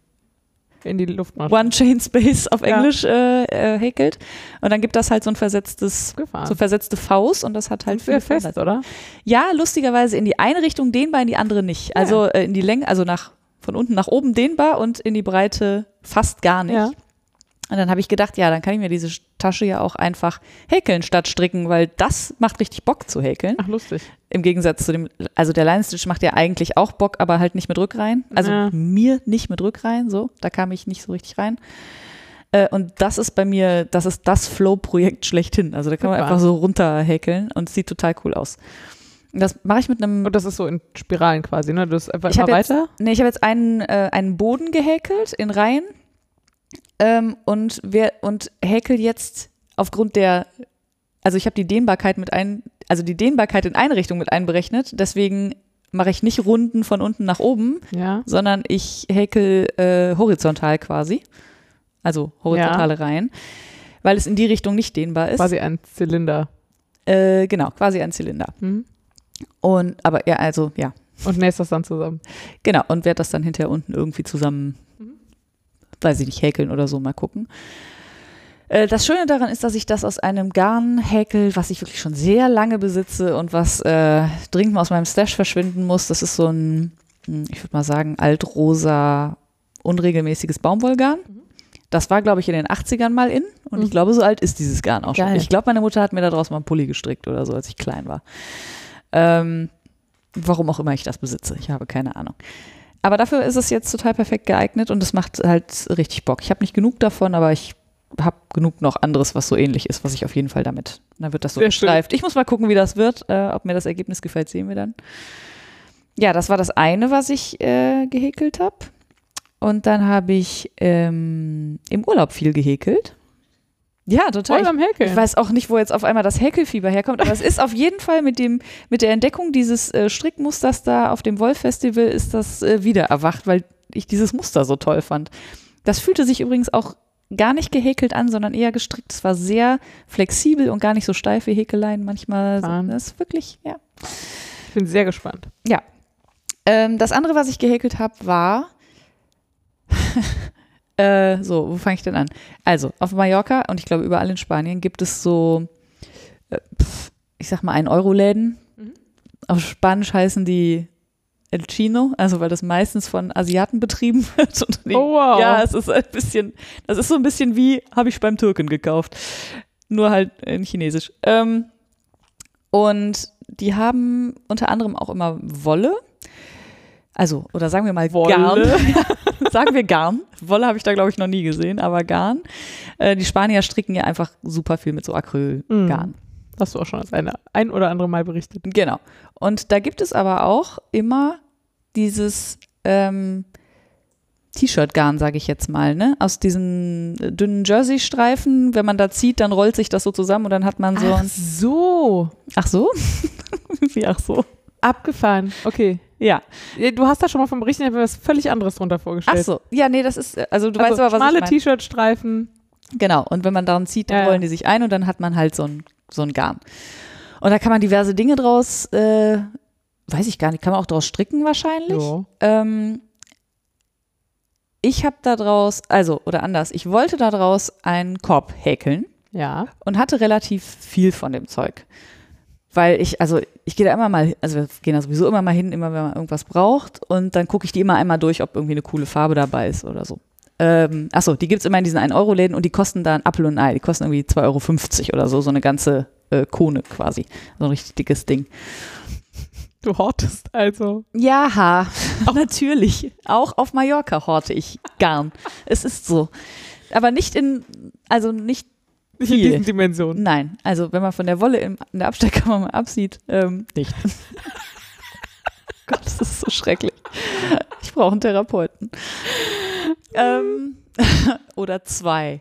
in die Luftmaschine. One Chain Space auf Ja. Englisch äh, äh, häkelt. Und dann gibt das halt so ein versetztes, Gefahren. so versetzte Faust und das hat halt viele fest, Vorteile. oder? Ja, lustigerweise in die eine Richtung dehnbar, in die andere nicht. Also äh, in die Länge, also nach von unten nach oben dehnbar und in die Breite fast gar nicht. Ja. Und dann habe ich gedacht, ja, dann kann ich mir diese Tasche ja auch einfach häkeln statt stricken, weil das macht richtig Bock zu häkeln. Ach, lustig. Im Gegensatz zu dem, also der Line-Stitch macht ja eigentlich auch Bock, aber halt nicht mit Rückreihen. Also Ja. mir nicht mit Rückreihen, so. Da kam ich nicht so richtig rein. Äh, und das ist bei mir, das ist das Flow-Projekt schlechthin. Also da kann man Super. einfach so runterhäkeln und es sieht total cool aus. Und Das mache ich mit einem Und das ist so in Spiralen quasi, ne? Du bist einfach Ich immer hab jetzt- weiter. Nee, ich habe jetzt einen, äh, einen Boden gehäkelt in Reihen ähm, und, wer, und häkel jetzt aufgrund der, also ich habe die Dehnbarkeit mit ein, also die Dehnbarkeit in eine Richtung mit einberechnet, deswegen mache ich nicht Runden von unten nach oben, Ja. sondern ich häkel äh, horizontal quasi, also horizontale Reihen, weil es in die Richtung nicht dehnbar ist. Quasi ein Zylinder. Äh, genau, quasi ein Zylinder. Mhm. Und aber ja, also ja, Und nähst das dann zusammen. Genau, und werde das dann hinterher unten irgendwie zusammen. Weiß ich nicht, häkeln oder so, mal gucken. Äh, Das Schöne daran ist, dass ich das aus einem Garn häkel, was ich wirklich schon sehr lange besitze und was äh, dringend mal aus meinem Stash verschwinden muss. Das ist so ein, hm, ich würde mal sagen, altrosa, unregelmäßiges Baumwollgarn. Das war, glaube ich, in den 80ern mal in. Und ich Mhm. glaube, so alt ist dieses Garn auch schon. Geil. Ich glaube, meine Mutter hat mir daraus mal einen Pulli gestrickt oder so, als ich klein war. Ähm, warum auch immer ich das besitze. Ich habe keine Ahnung. Aber dafür ist es jetzt total perfekt geeignet und es macht halt richtig Bock. Ich habe nicht genug davon, aber ich habe genug noch anderes, was so ähnlich ist, was ich auf jeden Fall damit. Da wird das so Sehr schön. gestreift. Ich muss mal gucken, wie das wird. Äh, ob mir das Ergebnis gefällt, sehen wir dann. Ja, das war das eine, was ich äh, gehäkelt habe. Und dann habe ich ähm, im Urlaub viel gehäkelt. Ja, total. Voll am Häkeln. Ich weiß auch nicht, wo jetzt auf einmal das Häkelfieber herkommt, aber es ist auf jeden Fall mit dem mit der Entdeckung dieses äh, Strickmusters da auf dem Wollfestival ist das äh, wieder erwacht, weil ich dieses Muster so toll fand. Das fühlte sich übrigens auch gar nicht gehäkelt an, sondern eher gestrickt. Es war sehr flexibel und gar nicht so steif wie Häkeleien manchmal. Wahnsinn. Das ist wirklich, ja. Ich bin sehr gespannt. Ähm, das andere, was ich gehäkelt habe, war. Äh, so, wo fange ich denn an? Also, auf Mallorca und ich glaube überall in Spanien gibt es so, äh, pf, ich sag mal, 1-Euro-Läden. Mhm. Auf Spanisch heißen die El Chino, also weil das meistens von Asiaten betrieben wird. Und die, Oh, wow. Ja, es ist ein bisschen, das ist so ein bisschen wie, habe ich beim Türken gekauft. Nur halt in Chinesisch. Ähm, und die haben unter anderem auch immer Wolle. Also, oder sagen wir mal Wolle. Garn. sagen wir Garn. Wolle habe ich da, glaube ich, noch nie gesehen, aber Garn. Äh, die Spanier stricken ja einfach super viel mit so Acrylgarn. Mhm. Hast du auch schon das eine, ein oder andere Mal berichtet. Genau. Und da gibt es aber auch immer dieses ähm, T-Shirt-Garn, sage ich jetzt mal, ne? Aus diesen äh, dünnen Jersey-Streifen. Wenn man da zieht, dann rollt sich das so zusammen und dann hat man so Ach so. Ach so? Wie ach so? Abgefahren. Okay. Ja. Ja, Du hast da schon mal vom Berichten ich hab mir was völlig anderes drunter vorgestellt. Ach so. Ja, nee, das ist, äh, also du also weißt aber, was schmale ich meine. T-Shirt-Streifen. Genau. Und wenn man daran zieht, dann Ja, rollen die sich ein und dann hat man halt so ein, so ein Garn. Und da kann man diverse Dinge draus, äh, weiß ich gar nicht, kann man auch draus stricken wahrscheinlich. Ja. Ähm, ich habe da draus, also, oder anders, ich wollte da draus einen Korb häkeln Ja. und hatte relativ viel von dem Zeug. Weil ich, also ich gehe da immer mal, also wir gehen da sowieso immer mal hin, immer wenn man irgendwas braucht und dann gucke ich die immer einmal durch, ob irgendwie eine coole Farbe dabei ist oder so. Ähm, achso, die gibt's immer in diesen 1-Euro-Läden und die kosten da ein Apfel und ein Ei. Die kosten irgendwie 2,50 Euro oder so, so eine ganze äh, Kone quasi. So ein richtig dickes Ding. Du hortest also. Ja, natürlich. Auch auf Mallorca horte ich Garn. Es ist so. Aber nicht in, also nicht, Nicht in Viel. diesen Dimensionen. nein. Also wenn man von der Wolle im, in der Abstellkammer mal absieht, ähm, nicht. Gott, das ist so schrecklich. Ich brauche einen Therapeuten. ähm, oder zwei.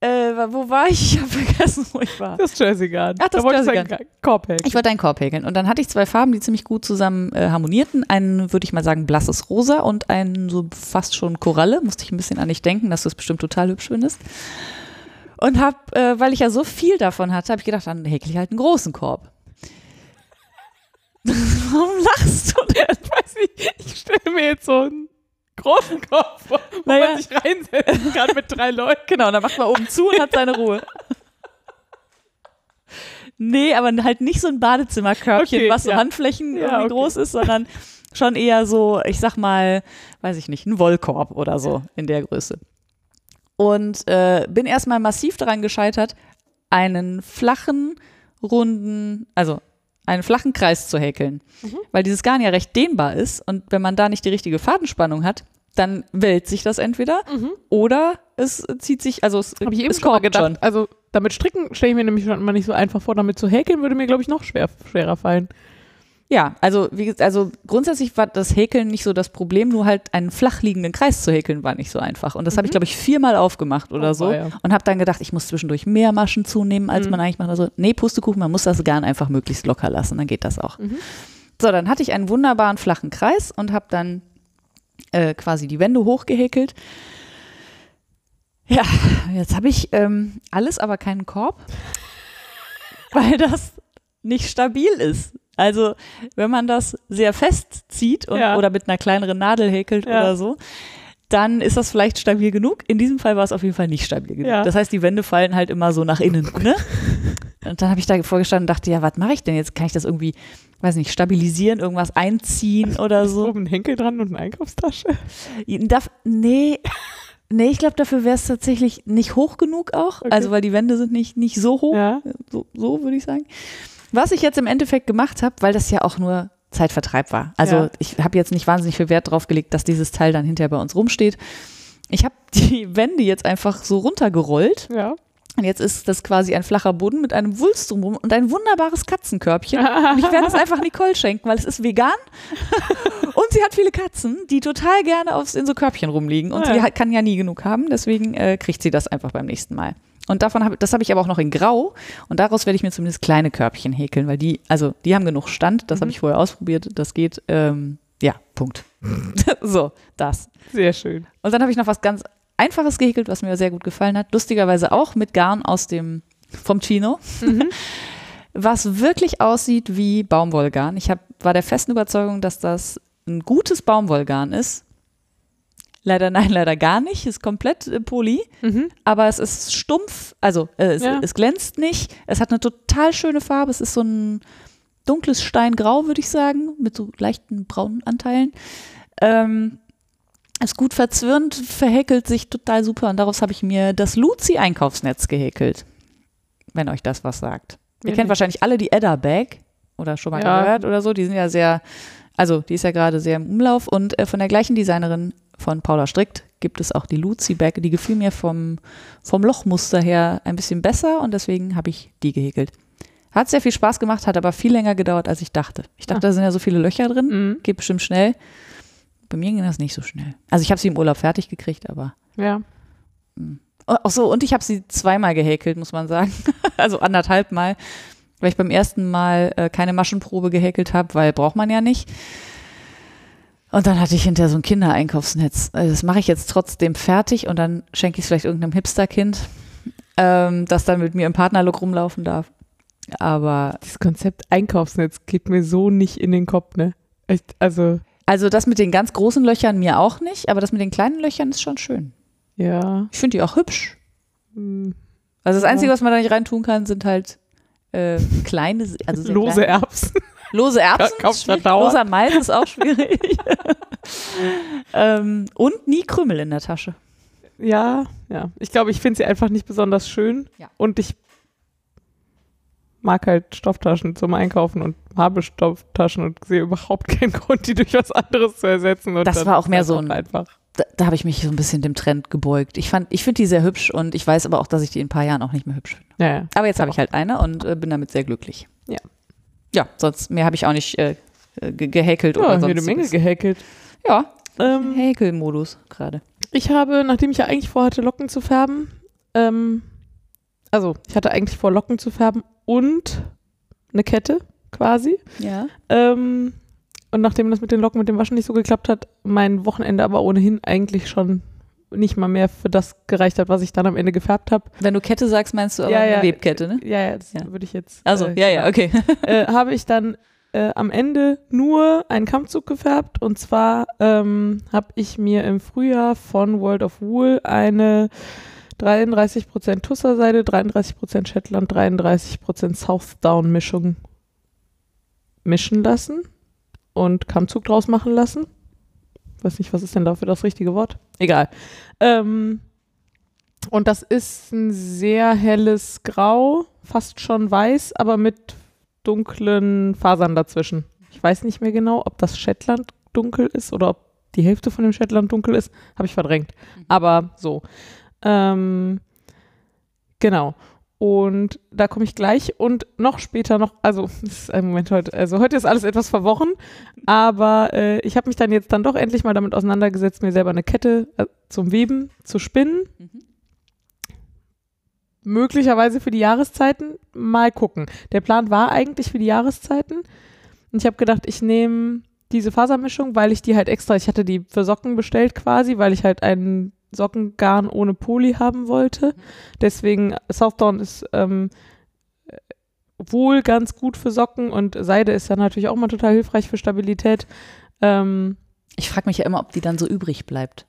Äh, wo war ich? Ich habe vergessen, wo ich war. Das Jersey Garn. Ach, das da Jersey einen Korb häkeln. Ich wollte einen Korb häkeln. Und dann hatte ich zwei Farben, die ziemlich gut zusammen äh, harmonierten. Einen, würde ich mal sagen, blasses Rosa und einen so fast schon Koralle. Musste ich ein bisschen an dich denken, dass du es bestimmt total hübsch findest. Und hab, äh, weil ich ja so viel davon hatte, habe ich gedacht, dann häkel ich halt einen großen Korb. Warum lachst du denn? Ich weiß nicht, ich stelle mir jetzt so einen großen Kopf, wo Naja. man sich reinsetzen kann mit drei Leuten. Genau, dann macht man oben zu und hat seine Ruhe. Nee, aber halt nicht so ein Badezimmerkörbchen, Okay, was so ja. Handflächen Ja, irgendwie okay. groß ist, sondern schon eher so, ich sag mal, weiß ich nicht, ein Wollkorb oder so in der Größe. Und äh, bin erstmal massiv daran gescheitert, einen flachen, runden, also einen flachen Kreis zu häkeln. Mhm. Weil dieses Garn ja recht dehnbar ist und wenn man da nicht die richtige Fadenspannung hat, dann wellt sich das entweder oder es zieht sich, also es, Habe ich eben es korkt gedacht. schon. Also damit stricken stelle ich mir nämlich schon immer nicht so einfach vor. Damit zu häkeln würde mir, glaube ich, noch schwer, schwerer fallen. Ja, also wie also grundsätzlich war das Häkeln nicht so das Problem, nur halt einen flach liegenden Kreis zu häkeln war nicht so einfach. Und das habe ich, glaube ich, viermal aufgemacht oder Oh, so. weia. Und habe dann gedacht, ich muss zwischendurch mehr Maschen zunehmen, als man eigentlich macht. Also, nee, Pustekuchen, man muss das Garn einfach möglichst locker lassen, dann geht das auch. So, dann hatte ich einen wunderbaren flachen Kreis und habe dann äh, quasi die Wände hochgehäkelt. Ja, jetzt habe ich ähm, alles, aber keinen Korb, weil das nicht stabil ist. Also, wenn man das sehr fest zieht und, Ja. oder mit einer kleineren Nadel häkelt Ja. oder so, dann ist das vielleicht stabil genug. In diesem Fall war es auf jeden Fall nicht stabil genug. Ja. Das heißt, die Wände fallen halt immer so nach innen. Ne? Und dann habe ich da vorgestanden und dachte, ja, was mache ich denn jetzt? Kann ich das irgendwie, weiß nicht, stabilisieren, irgendwas einziehen oder so? Oben ein Henkel dran und eine Einkaufstasche. Darf, nee, nee, ich glaube, dafür wäre es tatsächlich nicht hoch genug auch. Okay. Also, weil die Wände sind nicht, nicht so hoch. Ja. So, so würde ich sagen. Was ich jetzt im Endeffekt gemacht habe, weil das ja auch nur Zeitvertreib war. Also Ja. ich habe jetzt nicht wahnsinnig viel Wert drauf gelegt, dass dieses Teil dann hinterher bei uns rumsteht. Ich habe die Wände jetzt einfach so runtergerollt Ja. und jetzt ist das quasi ein flacher Boden mit einem Wulst drumherum und ein wunderbares Katzenkörbchen. Und ich werde es einfach Nicole schenken, weil es ist vegan und sie hat viele Katzen, die total gerne aufs, in so Körbchen rumliegen und Ja. sie kann ja nie genug haben, deswegen äh, kriegt sie das einfach beim nächsten Mal. Und davon habe das habe ich aber auch noch in Grau und daraus werde ich mir zumindest kleine Körbchen häkeln, weil die, also die haben genug Stand, das habe ich vorher ausprobiert, das geht, ähm, ja, Punkt. so, das. Sehr schön. Und dann habe ich noch was ganz Einfaches gehäkelt, was mir sehr gut gefallen hat. Lustigerweise auch mit Garn aus dem, vom Chino. was wirklich aussieht wie Baumwollgarn. Ich hab, war der festen Überzeugung, dass das ein gutes Baumwollgarn ist. Leider nein, leider gar nicht. Ist komplett äh, Poly. Mhm. Aber es ist stumpf, also äh, es, Ja. es glänzt nicht. Es hat eine total schöne Farbe. Es ist so ein dunkles Steingrau, würde ich sagen, mit so leichten braunen Anteilen. Ähm, ist gut verzwirnt, verhäkelt sich total super und daraus habe ich mir das Luzi Einkaufsnetz gehäkelt. Wenn euch das was sagt. Ihr kennt nicht. wahrscheinlich alle die Edda Bag oder schon mal Ja. gehört oder so. Die sind ja sehr, also die ist ja gerade sehr im Umlauf und äh, von der gleichen Designerin von Paula Strickt gibt es auch die Luzi Bag. Die gefiel mir vom, vom Lochmuster her ein bisschen besser und deswegen habe ich die gehäkelt. Hat sehr viel Spaß gemacht, hat aber viel länger gedauert, als ich dachte. Ich dachte, Ah. da sind ja so viele Löcher drin, Mhm. geht bestimmt schnell. Bei mir ging das nicht so schnell. Also ich habe sie im Urlaub fertig gekriegt, aber Ja. Oh, Ach so, und ich habe sie zweimal gehäkelt, muss man sagen. also anderthalb Mal, weil ich beim ersten Mal äh, keine Maschenprobe gehäkelt habe, weil braucht man ja nicht. Und dann hatte ich hinterher so ein Kindereinkaufsnetz. Also das mache ich jetzt trotzdem fertig und dann schenke ich es vielleicht irgendeinem Hipsterkind, ähm, das dann mit mir im Partnerlook rumlaufen darf. Aber Dieses Konzept Einkaufsnetz geht mir so nicht in den Kopf, ne? Echt, also, also das mit den ganz großen Löchern mir auch nicht, aber das mit den kleinen Löchern ist schon schön. ja. Ich finde die auch hübsch. hm, Also das. Einzige, was man da nicht reintun kann, sind halt äh, kleine, also Lose kleine- Erbsen. Lose Erbsen, loser Mais ist auch schwierig. ähm, und nie Krümel in der Tasche. Ja, ja. Ich glaube, ich finde sie einfach nicht besonders schön. Ja. Und ich mag halt Stofftaschen zum Einkaufen und habe Stofftaschen und sehe überhaupt keinen Grund, die durch was anderes zu ersetzen. Und Das war auch mehr so ein- einfach. Da, da habe ich mich so ein bisschen dem Trend gebeugt. Ich fand, ich finde die sehr hübsch und ich weiß aber auch, dass ich die in ein paar Jahren auch nicht mehr hübsch finde. Ja, ja. Aber jetzt habe ich halt eine und äh, bin damit sehr glücklich. Ja. Sonst mehr habe ich auch nicht äh, ge gehäkelt Ja, oder jede sonst. Menge gehäkelt. Ja, Ähm, Häkelmodus gerade. Ich habe, nachdem ich ja eigentlich vorhatte, Locken zu färben, ähm, also ich hatte eigentlich vor, Locken zu färben und eine Kette quasi. Ja. Ähm, und nachdem das mit den Locken, mit dem Waschen nicht so geklappt hat, mein Wochenende aber ohnehin eigentlich schon nicht mal mehr für das gereicht hat, was ich dann am Ende gefärbt habe. Wenn du Kette sagst, meinst du aber Ja, eine ja. Webkette, ne? Ja, ja, das Ja. würde ich jetzt. Also, äh, ja, ja, okay. äh, habe ich dann äh, am Ende nur einen Kammzug gefärbt. Und zwar ähm, habe ich mir im Frühjahr von World of Wool eine 33% Tusserseide, 33% Shetland, 33% Southdown Mischung mischen lassen und Kammzug draus machen lassen. Weiß nicht, was ist denn dafür das richtige Wort? Egal. Ähm, und das ist ein sehr helles Grau, fast schon weiß, aber mit dunklen Fasern dazwischen. Ich weiß nicht mehr genau, ob das Shetland dunkel ist oder ob die Hälfte von dem Shetland dunkel ist. Habe ich verdrängt. Mhm. Aber so. Ähm, genau. Und da komme ich gleich und noch später noch, also das ist ein Moment heute, also heute ist alles etwas verworren, aber äh, ich habe mich dann jetzt dann doch endlich mal damit auseinandergesetzt, mir selber eine Kette äh, zum Weben zu spinnen. Mhm. Möglicherweise für die Jahreszeiten. Mal gucken. Der Plan war eigentlich für die Jahreszeiten. Und ich habe gedacht, ich nehme diese Fasermischung, weil ich die halt extra, ich hatte die für Socken bestellt quasi, weil ich halt einen Sockengarn ohne Poly haben wollte. Deswegen, Southdown ist ähm, wohl ganz gut für Socken und Seide ist dann natürlich auch mal total hilfreich für Stabilität. Ähm, Ich frage mich ja immer, ob die dann so übrig bleibt.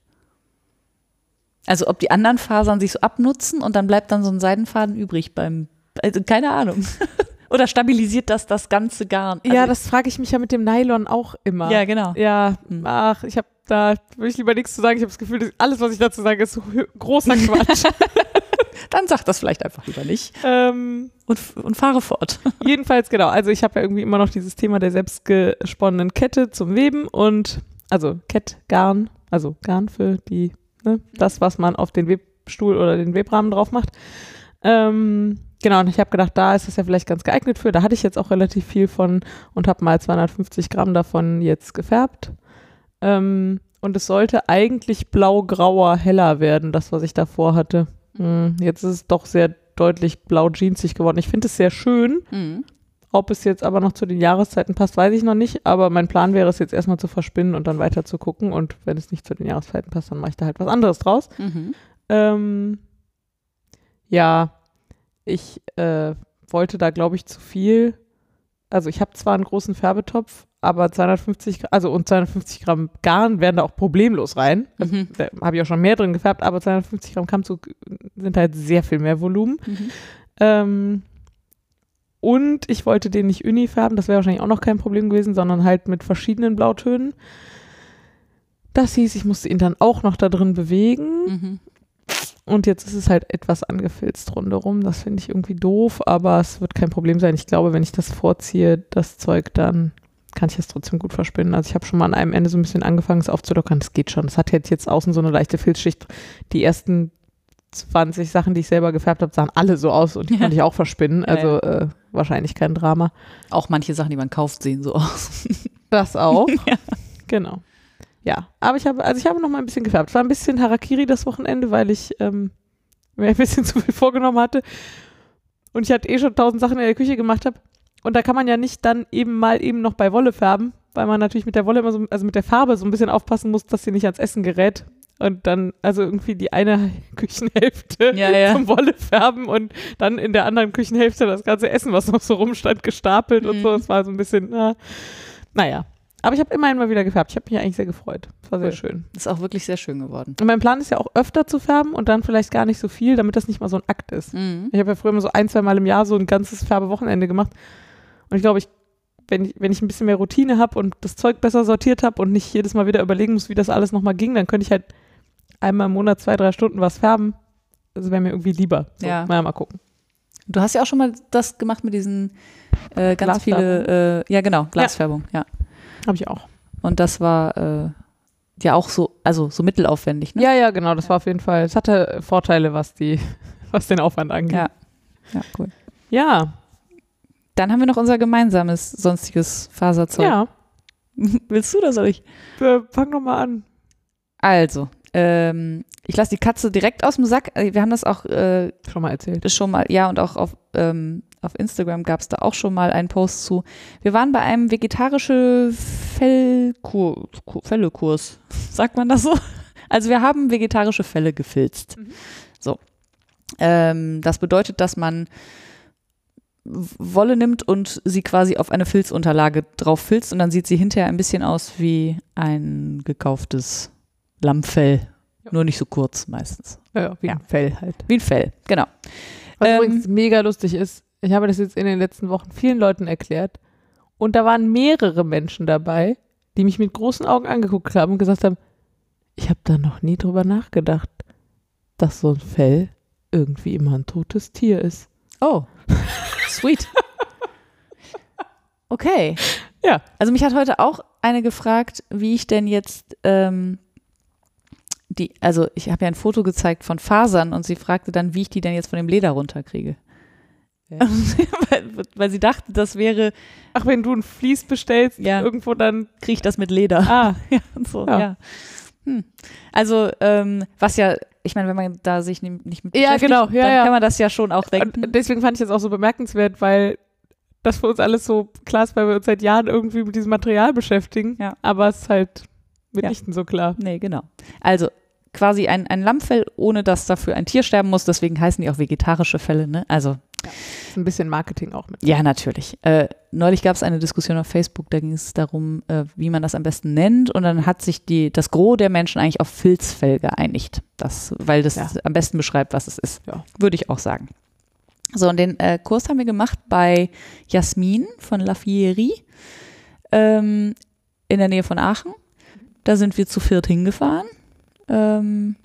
Also ob die anderen Fasern sich so abnutzen und dann bleibt dann so ein Seidenfaden übrig beim, also keine Ahnung. Oder stabilisiert das das ganze Garn? Also, ja, das frage ich mich ja mit dem Nylon auch immer. ja, genau. Ja, Hm. ach, ich habe da, will ich lieber nichts zu sagen. Ich habe das Gefühl, dass alles, was ich dazu sage, ist so großer Quatsch. Dann sag das vielleicht einfach lieber nicht ähm, und, und fahre fort. jedenfalls, genau. Also ich habe ja irgendwie immer noch dieses Thema der selbstgesponnenen Kette zum Weben und, also Kettgarn, also Garn für die, ne, das, was man auf den Webstuhl oder den Webrahmen drauf macht. Ähm, genau, und ich habe gedacht, da ist es ja vielleicht ganz geeignet für. Da hatte ich jetzt auch relativ viel von und habe mal 250 Gramm davon jetzt gefärbt. Ähm, und es sollte eigentlich blau-grauer heller werden, das, was ich davor hatte. Hm, jetzt ist es doch sehr deutlich blau-jeansig geworden. Ich finde es sehr schön. Mhm. Ob es jetzt aber noch zu den Jahreszeiten passt, weiß ich noch nicht. Aber mein Plan wäre es jetzt erstmal zu verspinnen und dann weiter zu gucken. Und wenn es nicht zu den Jahreszeiten passt, dann mache ich da halt was anderes draus. Mhm. Ähm, ja, ich äh, wollte da, glaube ich, zu viel. Also ich habe zwar einen großen Färbetopf, aber 250, Gra- also und 250 Gramm Garn wären da auch problemlos rein. Mhm. Da habe ich auch schon mehr drin gefärbt, aber 250 Gramm Kammzug sind halt sehr viel mehr Volumen. Mhm. Ähm, und ich wollte den nicht uni färben, das wäre wahrscheinlich auch noch kein Problem gewesen, sondern halt mit verschiedenen Blautönen. Das hieß, ich musste ihn dann auch noch da drin bewegen. Mhm. Und jetzt ist es halt etwas angefilzt rundherum. Das finde ich irgendwie doof, aber es wird kein Problem sein. Ich glaube, wenn ich das vorziehe, das Zeug, dann kann ich es trotzdem gut verspinnen. Also ich habe schon mal an einem Ende so ein bisschen angefangen, es aufzulockern. Das geht schon. Es hat jetzt, jetzt außen so eine leichte Filzschicht. Die ersten 20 Sachen, die ich selber gefärbt habe, sahen alle so aus und die Ja. konnte ich auch verspinnen. Also Äh, wahrscheinlich kein Drama. Auch manche Sachen, die man kauft, sehen so aus. Das auch. Ja. Genau. Ja, aber ich habe, also ich habe noch mal ein bisschen gefärbt. Es war ein bisschen Harakiri das Wochenende, weil ich ähm, mir ein bisschen zu viel vorgenommen hatte. Und ich hatte eh schon tausend Sachen in der Küche gemacht habe. Und da kann man ja nicht dann eben mal eben noch bei Wolle färben, weil man natürlich mit der Wolle immer so, also mit der Farbe so ein bisschen aufpassen muss, dass sie nicht ans Essen gerät. Und dann, also irgendwie die eine Küchenhälfte Ja, ja. zum Wolle färben und dann in der anderen Küchenhälfte das ganze Essen, was noch so rumstand, gestapelt und so. Mhm. Das war so ein bisschen, na, naja. Aber ich habe immerhin mal wieder gefärbt. Ich habe mich eigentlich sehr gefreut. Das war sehr Cool. schön. Ist auch wirklich sehr schön geworden. Und mein Plan ist ja auch öfter zu färben und dann vielleicht gar nicht so viel, damit das nicht mal so ein Akt ist. Mhm. Ich habe ja früher immer so ein, zwei Mal im Jahr so ein ganzes Färbewochenende gemacht. Und ich glaube, ich, wenn, ich, wenn ich ein bisschen mehr Routine habe und das Zeug besser sortiert habe und nicht jedes Mal wieder überlegen muss, wie das alles nochmal ging, dann könnte ich halt einmal im Monat zwei, drei Stunden was färben. Das wäre mir irgendwie lieber. So, Ja. Mal, mal gucken. Du hast ja auch schon mal das gemacht mit diesen äh, ganz viele, äh, ja genau, Glasfärbung, ja. Habe ich auch. Und das war äh, ja auch so, also so mittelaufwendig, ne? Ja, ja, genau. Das war auf jeden Fall, es hatte Vorteile, was, die, was den Aufwand angeht. Ja. Ja, cool. Ja, Dann haben wir noch unser gemeinsames sonstiges Faserzeug. ja. Willst du oder soll ich? Wir fangen doch mal an. Also, ähm, ich lasse die Katze direkt aus dem Sack. Äh, Wir haben das auch äh, Schon mal erzählt. schon mal, ja, und auch auf, ähm, auf Instagram gab es da auch schon mal einen Post zu. Wir waren bei einem vegetarische Fellkur, Kur- Fellekurs. Sagt man das so? Also wir haben vegetarische Felle gefilzt. Mhm. So. Ähm, das bedeutet, dass man Wolle nimmt und sie quasi auf eine Filzunterlage drauf filzt und dann sieht sie hinterher ein bisschen aus wie ein gekauftes Lammfell. Ja. Nur nicht so kurz meistens. Ja, wie Ja. ein Fell halt. Wie ein Fell, genau. Was Ähm, übrigens mega lustig ist, ich habe das jetzt in den letzten Wochen vielen Leuten erklärt und da waren mehrere Menschen dabei, die mich mit großen Augen angeguckt haben und gesagt haben, ich habe da noch nie drüber nachgedacht, dass so ein Fell irgendwie immer ein totes Tier ist. Oh, sweet. Okay. Ja. Also mich hat heute auch eine gefragt, wie ich denn jetzt ähm, die, also ich habe ja ein Foto gezeigt von Fasern und sie fragte dann, wie ich die denn jetzt von dem Leder runterkriege. Ja. weil, weil sie dachte, das wäre, Ach, wenn du ein Vlies bestellst, Ja. irgendwo dann. kriege ich das mit Leder. Ah, ja, so, ja. Ja. Hm. Also, ähm, was ja, ich meine, wenn man da sich nicht mit Ja, beschäftigt, genau, ja, dann ja. kann man das ja schon auch denken. und deswegen fand ich das auch so bemerkenswert, weil das für uns alles so klar ist, weil wir uns seit Jahren irgendwie mit diesem Material beschäftigen. Ja. Aber es ist halt mitnichten so klar. Nee, genau. Also quasi ein, ein Lammfell, ohne dass dafür ein Tier sterben muss. Deswegen heißen die auch vegetarische Fälle. Ne? Also Ist ein bisschen Marketing auch mit. ja, natürlich. Äh, neulich gab es eine Diskussion auf Facebook, da ging es darum, äh, wie man das am besten nennt. Und dann hat sich die, das Gros der Menschen eigentlich auf Filzfell geeinigt. Das, weil das Ja. am besten beschreibt, was es ist. Ja. Würde ich auch sagen. So, und den äh, Kurs haben wir gemacht bei Jasmin von La Fierie ähm, in der Nähe von Aachen. Da sind wir zu viert hingefahren. Ähm,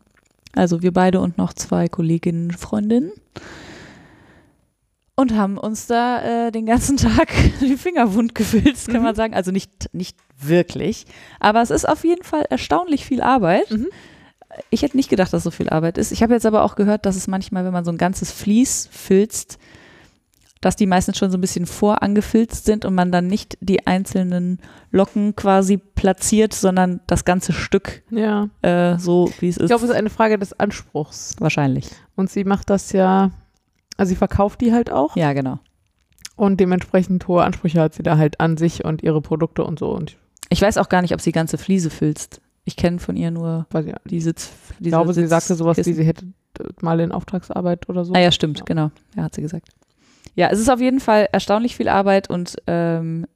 also wir beide und noch zwei Kolleginnen, Freundinnen. Und haben uns da äh, den ganzen Tag die Finger wund gefilzt, kann Mhm. man sagen. Also nicht, nicht wirklich. Aber es ist auf jeden Fall erstaunlich viel Arbeit. Mhm. Ich hätte nicht gedacht, dass so viel Arbeit ist. Ich habe jetzt aber auch gehört, dass es manchmal, wenn man so ein ganzes Vlies filzt, dass die meistens schon so ein bisschen vorangefilzt sind und man dann nicht die einzelnen Locken quasi platziert, sondern das ganze Stück Ja. äh, so, wie es ist. Ich glaube, es ist eine Frage des Anspruchs. Wahrscheinlich. Und sie macht das ja, also sie verkauft die halt auch Ja, genau. und dementsprechend hohe Ansprüche hat sie da halt an sich und ihre Produkte und so. Und Ich weiß auch gar nicht, ob sie ganze Fliese filzt. Ich kenne von ihr nur ja, die Sitz. ich glaube, sie sagte sowas wie, Sitzkissen. sie hätte mal in Auftragsarbeit oder so. Ah ja, stimmt, Ja. genau. Ja, hat sie gesagt. Ja, es ist auf jeden Fall erstaunlich viel Arbeit und ähm,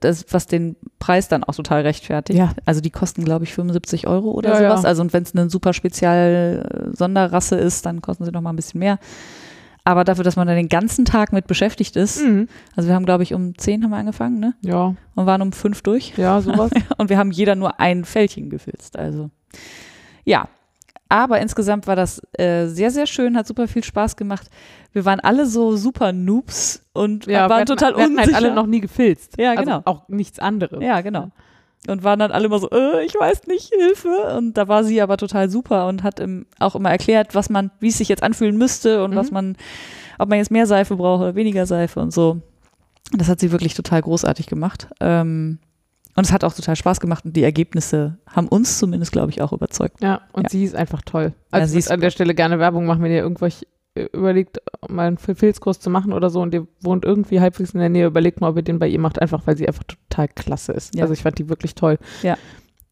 das, was den Preis dann auch total rechtfertigt. Ja. Also die kosten, glaube ich, 75 Euro oder Ja, sowas. ja. Also und wenn es eine super spezial äh, Sonderrasse ist, dann kosten sie noch mal ein bisschen mehr. Aber dafür, dass man da den ganzen Tag mit beschäftigt ist, Mhm. also wir haben, glaube ich, um 10 haben wir angefangen, ne? Ja, Und waren um 5 durch. ja, sowas. Und wir haben jeder nur ein Fältchen gefilzt. Also ja. Aber insgesamt war das äh, sehr, sehr schön, hat super viel Spaß gemacht. Wir waren alle so super Noobs und ja, waren hatten, total wir hatten unsicher. halt alle noch nie gefilzt. Ja, also genau. Auch nichts anderes. ja, genau. Und waren dann alle immer so, äh, ich weiß nicht, Hilfe. Und da war sie aber total super und hat im, auch immer erklärt, was man, wie es sich jetzt anfühlen müsste und Mhm. was man, ob man jetzt mehr Seife braucht oder weniger Seife und so. Und das hat sie wirklich total großartig gemacht. Ähm, und es hat auch total Spaß gemacht und die Ergebnisse haben uns zumindest, glaube ich, auch überzeugt. Ja, und Ja. sie ist einfach toll. Ja, Also sie ich ist an der Stelle gerne Werbung machen, wenn ihr irgendwelche überlegt, mal einen Filzkurs zu machen oder so und ihr wohnt irgendwie halbwegs in der Nähe, überlegt mal, ob ihr den bei ihr macht, einfach weil sie einfach total klasse ist. Ja. Also ich fand die wirklich toll. Ja.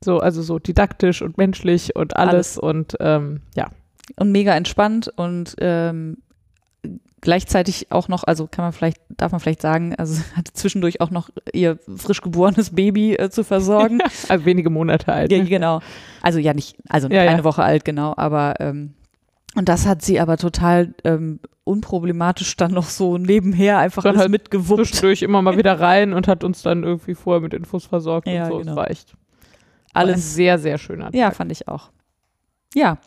So, also so didaktisch und menschlich und alles, und ähm, ja. und mega entspannt und ähm, gleichzeitig auch noch, also kann man vielleicht, darf man vielleicht sagen, also hatte zwischendurch auch noch ihr frisch geborenes Baby äh, zu versorgen. Also wenige Monate alt. ja, ne? genau. Also ja nicht, also Ja, eine ja. Woche alt, genau, aber ähm, und das hat sie aber total ähm, unproblematisch dann noch so nebenher einfach Dann alles halt mitgewuppt. Zwischendurch immer mal wieder rein und hat uns dann irgendwie vorher mit Infos versorgt Ja, und so. genau. Es war echt war Alles, sehr, sehr schöner Tag. ja, fand ich auch. Ja,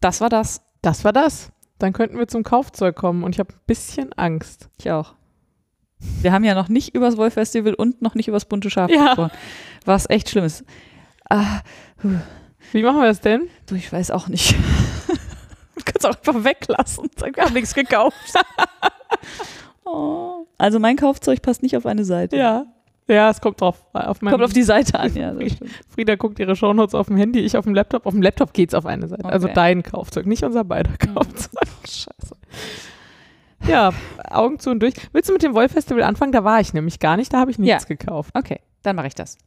das war das. Das war das. Dann könnten wir zum Kaufzeug kommen und ich habe ein bisschen Angst. Ich auch. Wir haben ja noch nicht übers Wolf-Festival und noch nicht übers bunte Schaf Ja. gesprochen. Was echt schlimm ist. Ah, Wie machen wir das denn? Du, ich weiß auch nicht. Du kannst auch einfach weglassen. Wir haben nichts gekauft. oh. Also mein Kaufzeug passt nicht auf eine Seite. Ja. Ja, es kommt drauf. Auf meinem, Kommt auf die Seite an, ja. Frieda guckt ihre Shownotes auf dem Handy, ich auf dem Laptop. Auf dem Laptop geht's auf eine Seite. Also Okay. dein Kaufzeug, nicht unser beider Mhm. Kaufzeug. Scheiße. Ja, Augen zu und durch. Willst du mit dem Wolf-Festival anfangen? Da war ich nämlich gar nicht, da habe ich nichts gekauft. Okay, dann mache ich das.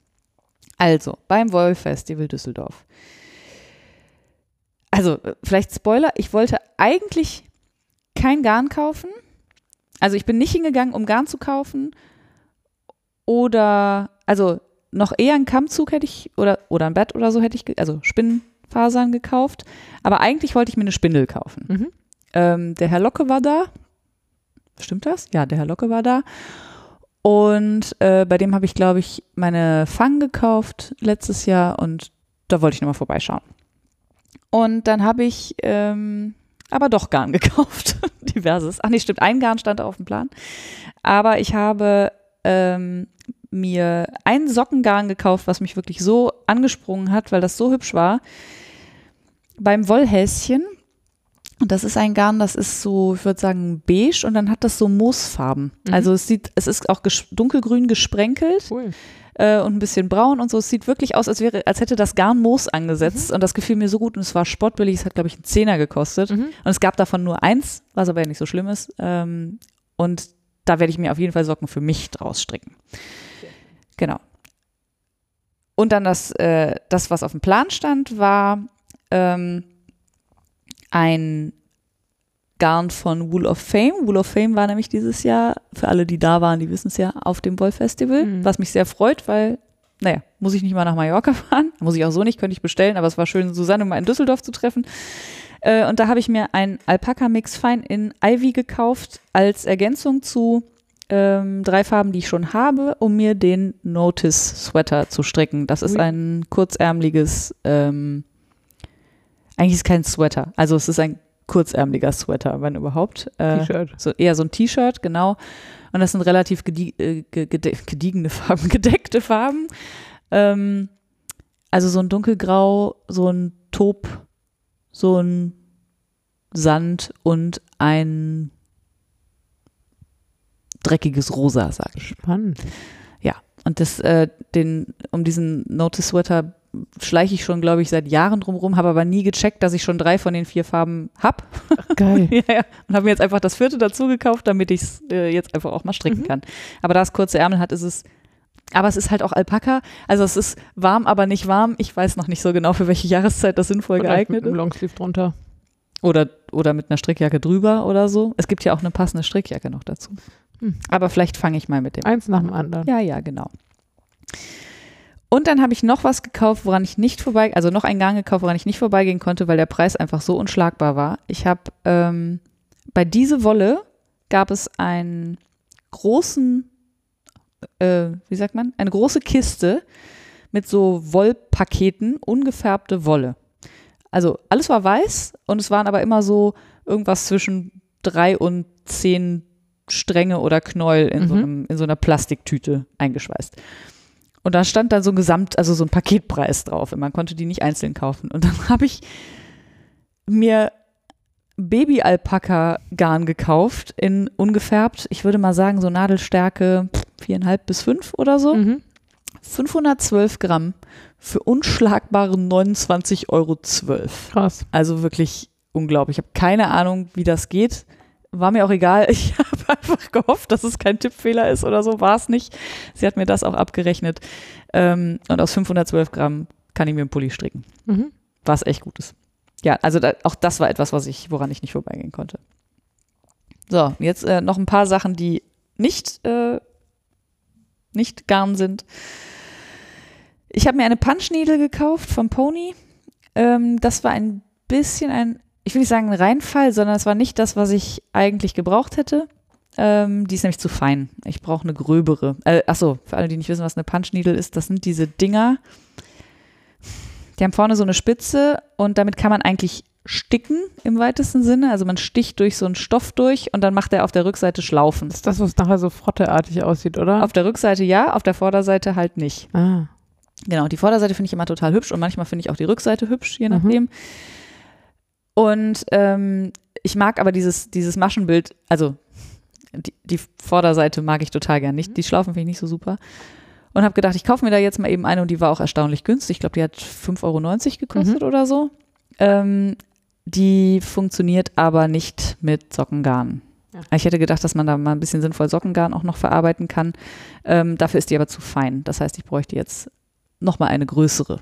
Also, beim Wolf Festival Düsseldorf. Also, äh, vielleicht Spoiler, ich wollte eigentlich kein Garn kaufen, also ich bin nicht hingegangen, um Garn zu kaufen oder, also noch eher einen Kammzug hätte ich oder, oder ein Bett oder so hätte ich, also Spinnenfasern gekauft. Aber eigentlich wollte ich mir eine Spindel kaufen. Mhm. Ähm, der Herr Locke war da. Stimmt das? Ja, der Herr Locke war da. Und äh, bei dem habe ich, glaube ich, meine Fang gekauft letztes Jahr und da wollte ich nochmal vorbeischauen. Und dann habe ich ähm, aber doch Garn gekauft. Diverses. Ach nee, stimmt, ein Garn stand auf dem Plan. Aber ich habe ähm, mir ein Sockengarn gekauft, was mich wirklich so angesprungen hat, weil das so hübsch war. Beim Wollhäschen. Und das ist ein Garn, das ist so, ich würde sagen, beige und dann hat das so Moosfarben. Mhm. Also es sieht, es ist auch ges dunkelgrün gesprenkelt Cool. Äh, und ein bisschen braun und so. Es sieht wirklich aus, als wäre, als hätte das Garn Moos angesetzt und das gefiel mir so gut und es war sportbillig. Es hat, glaube ich, einen Zehner gekostet Mhm. und es gab davon nur eins, was aber ja nicht so schlimm ist. Ähm, und da werde ich mir auf jeden Fall Socken für mich draus stricken. Genau. Und dann das, äh, das, was auf dem Plan stand, war ähm, ein Garn von Wool of Fame. Wool of Fame war nämlich dieses Jahr, für alle, die da waren, die wissen es ja, auf dem Wollfestival, Mhm. was mich sehr freut, weil, naja, muss ich nicht mal nach Mallorca fahren. Muss ich auch so nicht, könnte ich bestellen, aber es war schön, Susanne mal in Düsseldorf zu treffen. Äh, und da habe ich mir ein Alpaka-Mix Fein in Ivy gekauft als Ergänzung zu ähm, drei Farben, die ich schon habe, um mir den Notice Sweater zu stricken. Das ist ein kurzärmliches, ähm, eigentlich ist es kein Sweater, also es ist ein kurzärmlicher Sweater, wenn überhaupt. Äh, T-Shirt. so eher so ein T-Shirt, genau. Und das sind relativ gedie äh, gediegene Farben, gedeckte Farben. Ähm, also so ein dunkelgrau, so ein Taub, so ein Sand und ein dreckiges Rosa, sag ich. Spannend. Und das, äh, den, um diesen Notice Sweater schleiche ich schon, glaube ich, seit Jahren drumherum, habe aber nie gecheckt, dass ich schon drei von den vier Farben hab. Geil. ja, ja. Und habe mir jetzt einfach das vierte dazu gekauft, damit ich es äh, jetzt einfach auch mal stricken Mhm. kann. Aber da es kurze Ärmel hat, ist es. Aber es ist halt auch Alpaka. Also es ist warm, aber nicht warm. Ich weiß noch nicht so genau, für welche Jahreszeit das sinnvoll Vielleicht geeignet mit einem. Longsleeve drunter. Oder, oder mit einer Strickjacke drüber oder so. Es gibt ja auch eine passende Strickjacke noch dazu. Hm. Aber vielleicht fange ich mal mit dem Eins nach dem anderen. ja, ja, genau. Und dann habe ich noch was gekauft, woran ich nicht vorbei, also noch einen Garn gekauft, woran ich nicht vorbeigehen konnte, weil der Preis einfach so unschlagbar war. Ich habe ähm, bei diese Wolle gab es einen großen, äh, wie sagt man, eine große Kiste mit so Wollpaketen, ungefärbte Wolle. Also alles war weiß und es waren aber immer so irgendwas zwischen drei und zehn Stränge oder Knäuel in, so, Mhm. einem, in so einer Plastiktüte eingeschweißt. Und da stand dann so ein Gesamt, also so ein Paketpreis drauf. Und man konnte die nicht einzeln kaufen. Und dann habe ich mir Baby-Alpaka-Garn gekauft in ungefärbt, ich würde mal sagen, so Nadelstärke viereinhalb bis fünf oder so. Mhm. 512 Gramm für unschlagbare 29,12 Euro. Krass. Also wirklich unglaublich. Ich habe keine Ahnung, wie das geht. War mir auch egal. Ich habe einfach gehofft, dass es kein Tippfehler ist oder so. War es nicht. Sie hat mir das auch abgerechnet. Ähm, und aus 512 Gramm kann ich mir einen Pulli stricken. Mhm. Was echt gut ist. Ja, also da, auch das war etwas, was ich, woran ich nicht vorbeigehen konnte. So, jetzt äh, noch ein paar Sachen, die nicht, äh, nicht Garn sind. Ich habe mir eine Punchneedle gekauft vom Pony. Ähm, das war ein bisschen ein, ich will nicht sagen ein Reinfall, sondern es war nicht das, was ich eigentlich gebraucht hätte. Ähm, die ist nämlich zu fein. Ich brauche eine gröbere. Äh, achso, für alle, die nicht wissen, was eine Punchneedle ist, das sind diese Dinger, die haben vorne so eine Spitze und damit kann man eigentlich sticken im weitesten Sinne. Also man sticht durch so einen Stoff durch und dann macht er auf der Rückseite Schlaufen. Das ist das, was nachher so frotteartig aussieht, oder? Auf der Rückseite ja, auf der Vorderseite halt nicht. ah. Genau, die Vorderseite finde ich immer total hübsch und manchmal finde ich auch die Rückseite hübsch, je Mhm. nachdem. Und ähm, ich mag aber dieses, dieses Maschenbild, also die, die Vorderseite mag ich total gern nicht. Die Schlaufen finde ich nicht so super. Und habe gedacht, ich kaufe mir da jetzt mal eben eine und die war auch erstaunlich günstig. Ich glaube, die hat 5,90 Euro gekostet oder so. Ähm, die funktioniert aber nicht mit Sockengarn. Ja. Ich hätte gedacht, dass man da mal ein bisschen sinnvoll Sockengarn auch noch verarbeiten kann. Ähm, dafür ist die aber zu fein. Das heißt, ich bräuchte jetzt nochmal eine größere.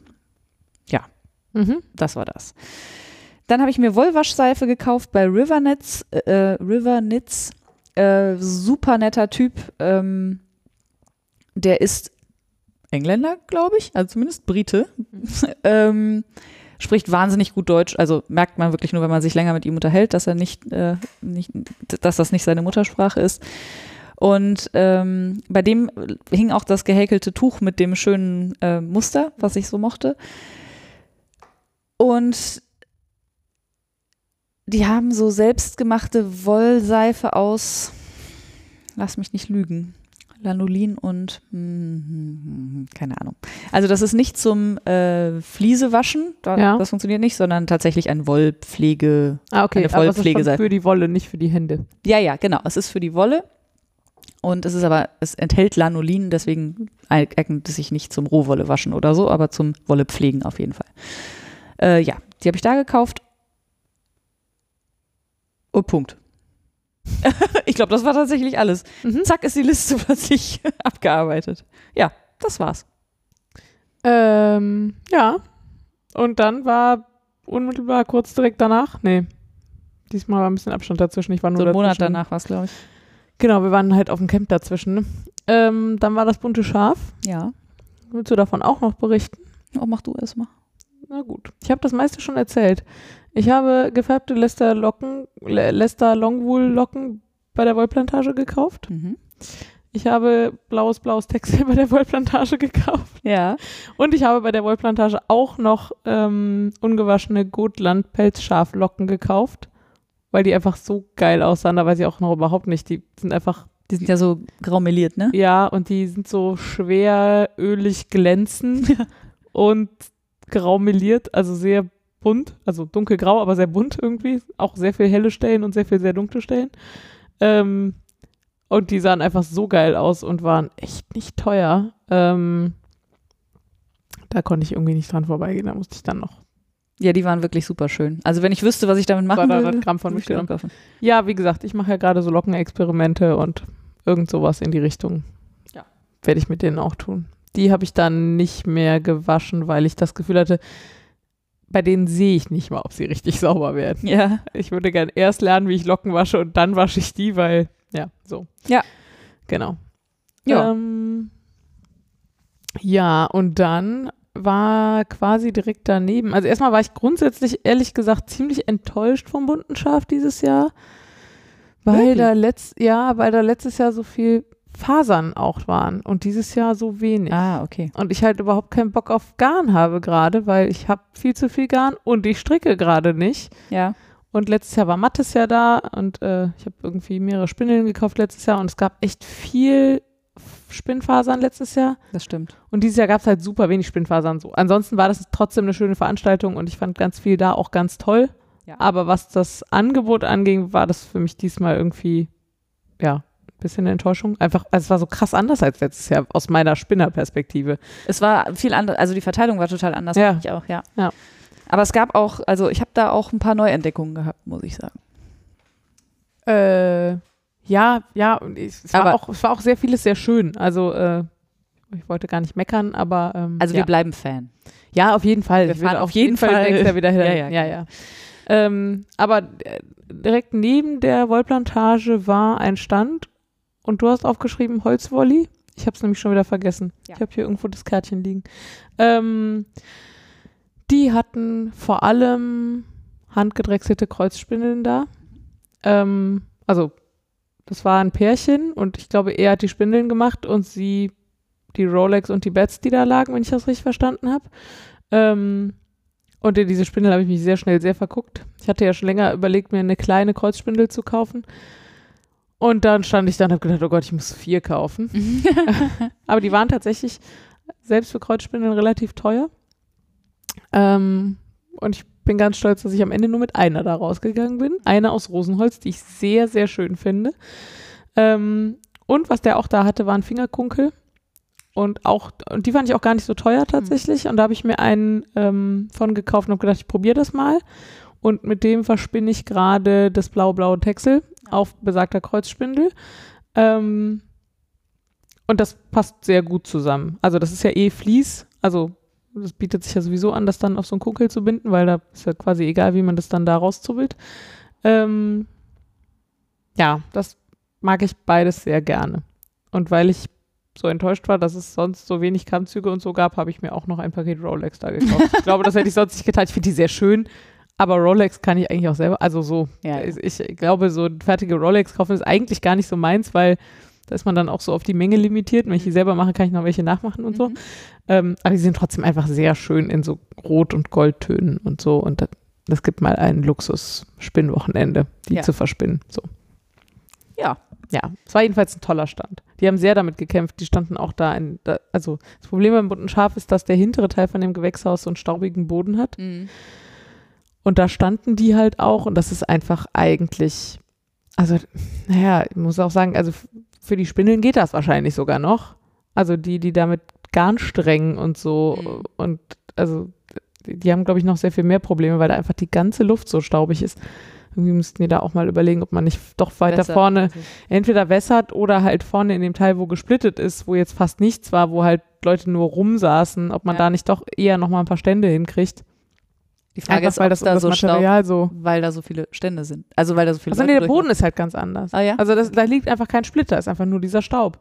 Mhm. Das war das. Dann habe ich mir Wollwaschseife gekauft bei Rivernets, äh, Rivernits. Äh, super netter Typ. Ähm, der ist Engländer, glaube ich, also zumindest Brite. ähm, spricht wahnsinnig gut Deutsch. Also merkt man wirklich nur, wenn man sich länger mit ihm unterhält, dass er nicht, äh, nicht dass das nicht seine Muttersprache ist. Und ähm, bei dem hing auch das gehäkelte Tuch mit dem schönen äh, Muster, was ich so mochte. Und die haben so selbstgemachte Wollseife aus, lass mich nicht lügen, Lanolin und hm, keine Ahnung. Also das ist nicht zum äh, Fliesewaschen, da, Ja. das funktioniert nicht, sondern tatsächlich ein Wollpflege. Ah, okay. Eine schon Vollpflegeseife. für die Wolle, nicht für die Hände. Ja, ja, genau. Es ist für die Wolle und es ist aber, es enthält Lanolin, deswegen eignet es sich nicht zum Rohwolle waschen oder so, aber zum Wolle pflegen auf jeden Fall. Äh, ja, die habe ich da gekauft. Und Punkt. ich glaube, das war tatsächlich alles. Mhm. Zack ist die Liste plötzlich abgearbeitet. Ja, das war's. Ähm, ja. Und dann war unmittelbar kurz direkt danach, nee, diesmal war ein bisschen Abstand dazwischen. Ich war nur So einen Monat dazwischen. danach war's, glaube ich. Genau, wir waren halt auf dem Camp dazwischen. Ne? Ähm, dann war das bunte Schaf. Ja. Willst du davon auch noch berichten? Oh, mach du erst mal. Na gut. Ich habe das meiste schon erzählt. Ich habe gefärbte Lester Locken, Le- Lester Longwool Locken bei der Wollplantage gekauft. Mhm. Ich habe blaues, blaues Textil bei der Wollplantage gekauft. Ja. Und ich habe bei der Wollplantage auch noch ähm, ungewaschene Gotland Pelzschaflocken gekauft, weil die einfach so geil aussahen. Da weiß ich auch noch überhaupt nicht. Die sind einfach, Die sind ja so graumeliert, ne? ja, und die sind so schwer ölig glänzend und graumeliert, also sehr bunt, also dunkelgrau, aber sehr bunt irgendwie. Auch sehr viel helle Stellen und sehr viel sehr dunkle Stellen. Ähm, und die sahen einfach so geil aus und waren echt nicht teuer. Ähm, da konnte ich irgendwie nicht dran vorbeigehen. Da musste ich dann noch Ja, die waren wirklich super schön. Also wenn ich wüsste, was ich damit machen 200 würde, Gramm von würde ich die mitgenommen. kaufen. Ja, wie gesagt, ich mache ja gerade so Lockenexperimente und irgend sowas in die Richtung. Ja. Werde ich mit denen auch tun. Die habe ich dann nicht mehr gewaschen, weil ich das Gefühl hatte, bei denen sehe ich nicht mal, ob sie richtig sauber werden. Ja. Ich würde gern erst lernen, wie ich Locken wasche und dann wasche ich die, weil, ja, so. Ja. Genau. Ja. Ähm, ja, und dann war quasi direkt daneben. Also erstmal war ich grundsätzlich, ehrlich gesagt, ziemlich enttäuscht vom bunten Schaf dieses Jahr. Weil Wirklich? da letzt, ja, weil da letztes Jahr so viel Fasern auch waren und dieses Jahr so wenig. Ah, okay. Und ich halt überhaupt keinen Bock auf Garn habe gerade, weil ich habe viel zu viel Garn und ich stricke gerade nicht. Ja. Und letztes Jahr war Mattes ja da und äh, ich habe irgendwie mehrere Spindeln gekauft letztes Jahr und es gab echt viel Spinnfasern letztes Jahr. Das stimmt. Und dieses Jahr gab es halt super wenig Spinnfasern so. Ansonsten war das trotzdem eine schöne Veranstaltung und ich fand ganz viel da auch ganz toll. Ja. Aber was das Angebot anging, war das für mich diesmal irgendwie, ja, bisschen Enttäuschung. Einfach, also es war so krass anders als letztes Jahr aus meiner Spinnerperspektive. Es war viel anders, also die Verteilung war total anders, Ja. ich auch, ja. Ja. Aber es gab auch, also ich habe da auch ein paar Neuentdeckungen gehabt, muss ich sagen. Äh, ja, ja, es, war Aber- auch, es war auch sehr vieles sehr schön. Also, äh, ich wollte gar nicht meckern, aber ähm, Also ja. wir bleiben Fan. Ja, auf jeden Fall. Wir fahren auf jeden Fall- nächstes Jahr wieder hin. Ja, Ja, ja, ja. ja, Ähm, aber äh, direkt neben der Wollplantage war ein Stand und du hast aufgeschrieben Holzwolli. Ich habe es nämlich schon wieder vergessen. Ja. Ich habe hier irgendwo das Kärtchen liegen. Ähm, die hatten vor allem handgedrechselte Kreuzspindeln da. Ähm, also das war ein Pärchen und ich glaube, er hat die Spindeln gemacht und sie die Rolex und die Bets, die da lagen, wenn ich das richtig verstanden habe. Ähm, und in diese Spindel habe ich mich sehr schnell sehr verguckt. Ich hatte ja schon länger überlegt, mir eine kleine Kreuzspindel zu kaufen. Und dann stand ich da und habe gedacht, oh Gott, ich muss vier kaufen. Aber die waren tatsächlich selbst für Kreuzspindeln relativ teuer. Ähm, und ich bin ganz stolz, dass ich am Ende nur mit einer da rausgegangen bin. Eine aus Rosenholz, die ich sehr, sehr schön finde. Ähm, und was der auch da hatte, waren Fingerkunkel. Und auch, und die fand ich auch gar nicht so teuer tatsächlich. Und da habe ich mir einen ähm, von gekauft und habe gedacht, ich probiere das mal. Und mit dem verspinne ich gerade das blau-blaue Texel auf besagter Kreuzspindel. Ähm, und das passt sehr gut zusammen. Also das ist ja eh Vlies. Also das bietet sich ja sowieso an, das dann auf so einen Kunkel zu binden, weil da ist ja quasi egal, wie man das dann da rauszubbelt. Ähm, ja, das mag ich beides sehr gerne. Und weil ich so enttäuscht war, dass es sonst so wenig Kammzüge und so gab, habe ich mir auch noch ein Paket Rolex da gekauft. ich glaube, das hätte ich sonst nicht getan. Ich finde die sehr schön, aber Rolex kann ich eigentlich auch selber. Also so, Ja, ja. Ich, ich glaube, so fertige Rolex kaufen ist eigentlich gar nicht so meins, weil da ist man dann auch so auf die Menge limitiert. Wenn ich die selber mache, kann ich noch welche nachmachen und so. Mhm. Ähm, aber die sind trotzdem einfach sehr schön in so Rot- und Goldtönen und so. Und das, das gibt mal ein Luxus-Spinnwochenende, die Ja. zu verspinnen. So. Ja. Ja, es war jedenfalls ein toller Stand. Die haben sehr damit gekämpft. Die standen auch da in, da, also das Problem beim bunten Schaf ist, dass der hintere Teil von dem Gewächshaus so einen staubigen Boden hat. Mhm. Und da standen die halt auch und das ist einfach eigentlich, also, naja, ich muss auch sagen, also für die Spindeln geht das wahrscheinlich sogar noch. Also die, die damit Garnsträngen und so Mhm. und also die, haben, glaube ich, noch sehr viel mehr Probleme, weil da einfach die ganze Luft so staubig ist. Irgendwie müssten die da auch mal überlegen, ob man nicht doch weiter Besser. vorne entweder wässert oder halt vorne in dem Teil, wo gesplittet ist, wo jetzt fast nichts war, wo halt Leute nur rumsaßen, ob man Ja. da nicht doch eher noch mal ein paar Stände hinkriegt. Die Frage Einfach, ist, weil das, da das so Material so weil da so viele Stände sind. Also weil da so viele Also nee, der Boden ist halt ganz anders. Ah ja? Also das, da liegt einfach kein Splitter, ist einfach nur dieser Staub.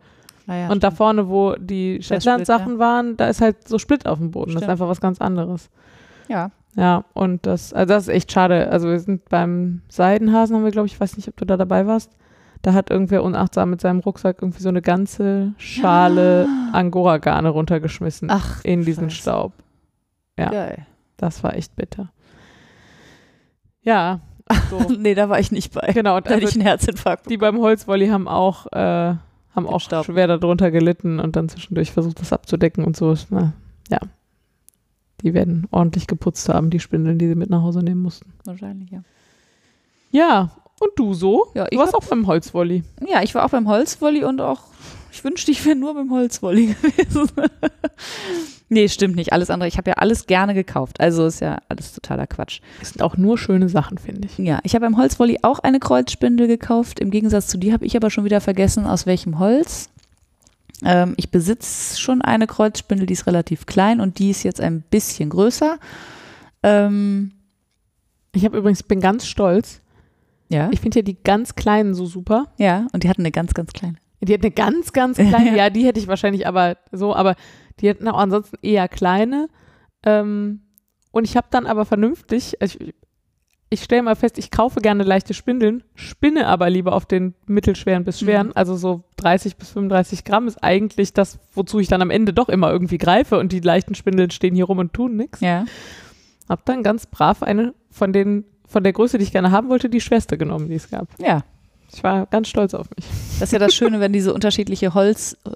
Ah, ja, und da vorne, wo die Shetland-Sachen waren, da ist halt so Split auf dem Boden. Das ist Stimmt. einfach was ganz anderes. ja. Ja, und das, also das ist echt schade. Also wir sind beim Seidenhasen, haben wir, glaube ich, ich weiß nicht, ob du da dabei warst. Da hat irgendwer unachtsam mit seinem Rucksack irgendwie so eine ganze Schale Angora-Garne runtergeschmissen Ach, in diesen Scheiße. Staub. Ja. Geil. Das war echt bitter. Ja, so. nee, da war ich nicht bei. genau. Und Da hätte also ich einen Herzinfarkt. die beim Holzwolli haben auch, äh, haben auch Staub. schwer darunter gelitten und dann zwischendurch versucht, das abzudecken und so. Na, ja. Die werden ordentlich geputzt haben, die Spindeln, die sie mit nach Hause nehmen mussten. Wahrscheinlich, ja. Ja, und du so? Ja, du ich warst hab- auch beim Holzwolli. Ja, ich war auch beim Holzwolli und auch, ich wünschte, ich wäre nur beim Holzwolli gewesen. nee, stimmt nicht. Alles andere. Ich habe ja alles gerne gekauft. Also ist ja alles totaler Quatsch. Das sind auch nur schöne Sachen, finde ich. Ja, ich habe beim Holzwolli auch eine Kreuzspindel gekauft. Im Gegensatz zu dir habe ich aber schon wieder vergessen, aus welchem Holz. Ähm, ich besitze schon eine Kreuzspindel, die ist relativ klein und die ist jetzt ein bisschen größer. Ähm, Ich habe übrigens, bin ganz stolz. ja, Ich finde ja die ganz kleinen so super. ja, und die hatten eine ganz, ganz kleine. Die hat eine ganz, ganz kleine, ja, die hätte ich wahrscheinlich aber so, aber die hatten auch ansonsten eher kleine. Ähm, und ich habe dann aber vernünftig, also ich, ich stelle mal fest, ich kaufe gerne leichte Spindeln, spinne aber lieber auf den mittelschweren bis schweren. Mhm. Also so 30 bis 35 Gramm ist eigentlich das, wozu ich dann am Ende doch immer irgendwie greife und die leichten Spindeln stehen hier rum und tun nichts. Ja. Hab dann ganz brav eine von den, von der Größe, die ich gerne haben wollte, die schwerste genommen, die es gab. Ja, Ich war ganz stolz auf mich. das ist ja das Schöne, wenn diese unterschiedliche Holz, äh,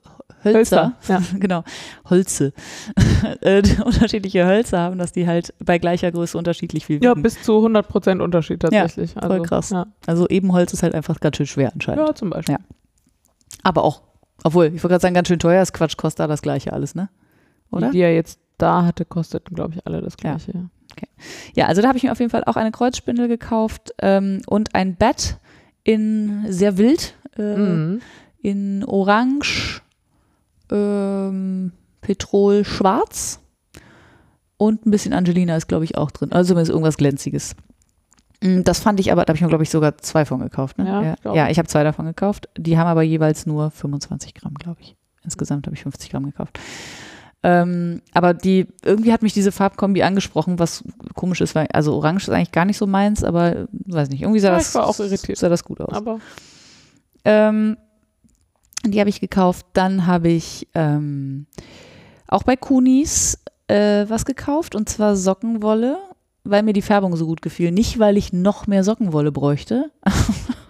Hölzer, Ja. genau, Holze, äh, unterschiedliche Hölzer haben, dass die halt bei gleicher Größe unterschiedlich viel Ja, wiegen. bis zu 100 Prozent Unterschied tatsächlich. voll also, krass. Ja. also Ebenholz ist halt einfach ganz schön schwer anscheinend. ja, zum Beispiel. Ja. Aber auch, obwohl, ich wollte gerade sagen, ganz schön teuer ist Quatsch, kostet da das gleiche alles, ne? Oder? Die, die er jetzt da hatte, kosteten, glaube ich, alle das Ja. gleiche. Ja. Ja, also da habe ich mir auf jeden Fall auch eine Kreuzspindel gekauft ähm, und ein Bett in sehr wild, äh, Mhm. in Orange, ähm, Petrol, Schwarz und ein bisschen Angelina ist, glaube ich, auch drin. Also zumindest irgendwas Glänziges. Mm, Das fand ich aber, da habe ich mir, glaube ich, sogar zwei von gekauft. Ne? Ja, ja, ja ich habe zwei davon gekauft. Die haben aber jeweils nur 25 Gramm, glaube ich. Insgesamt habe ich 50 Gramm gekauft. Ähm, aber die, irgendwie hat mich diese Farbkombi angesprochen, was komisch ist, weil, also Orange ist eigentlich gar nicht so meins, aber weiß nicht, irgendwie sah, Ja, das, ich war auch irritiert. sah das gut aus. Aber Ähm, die habe ich gekauft. Dann habe ich ähm, auch bei Kunis äh, was gekauft und zwar Sockenwolle, weil mir die Färbung so gut gefiel. Nicht, weil ich noch mehr Sockenwolle bräuchte.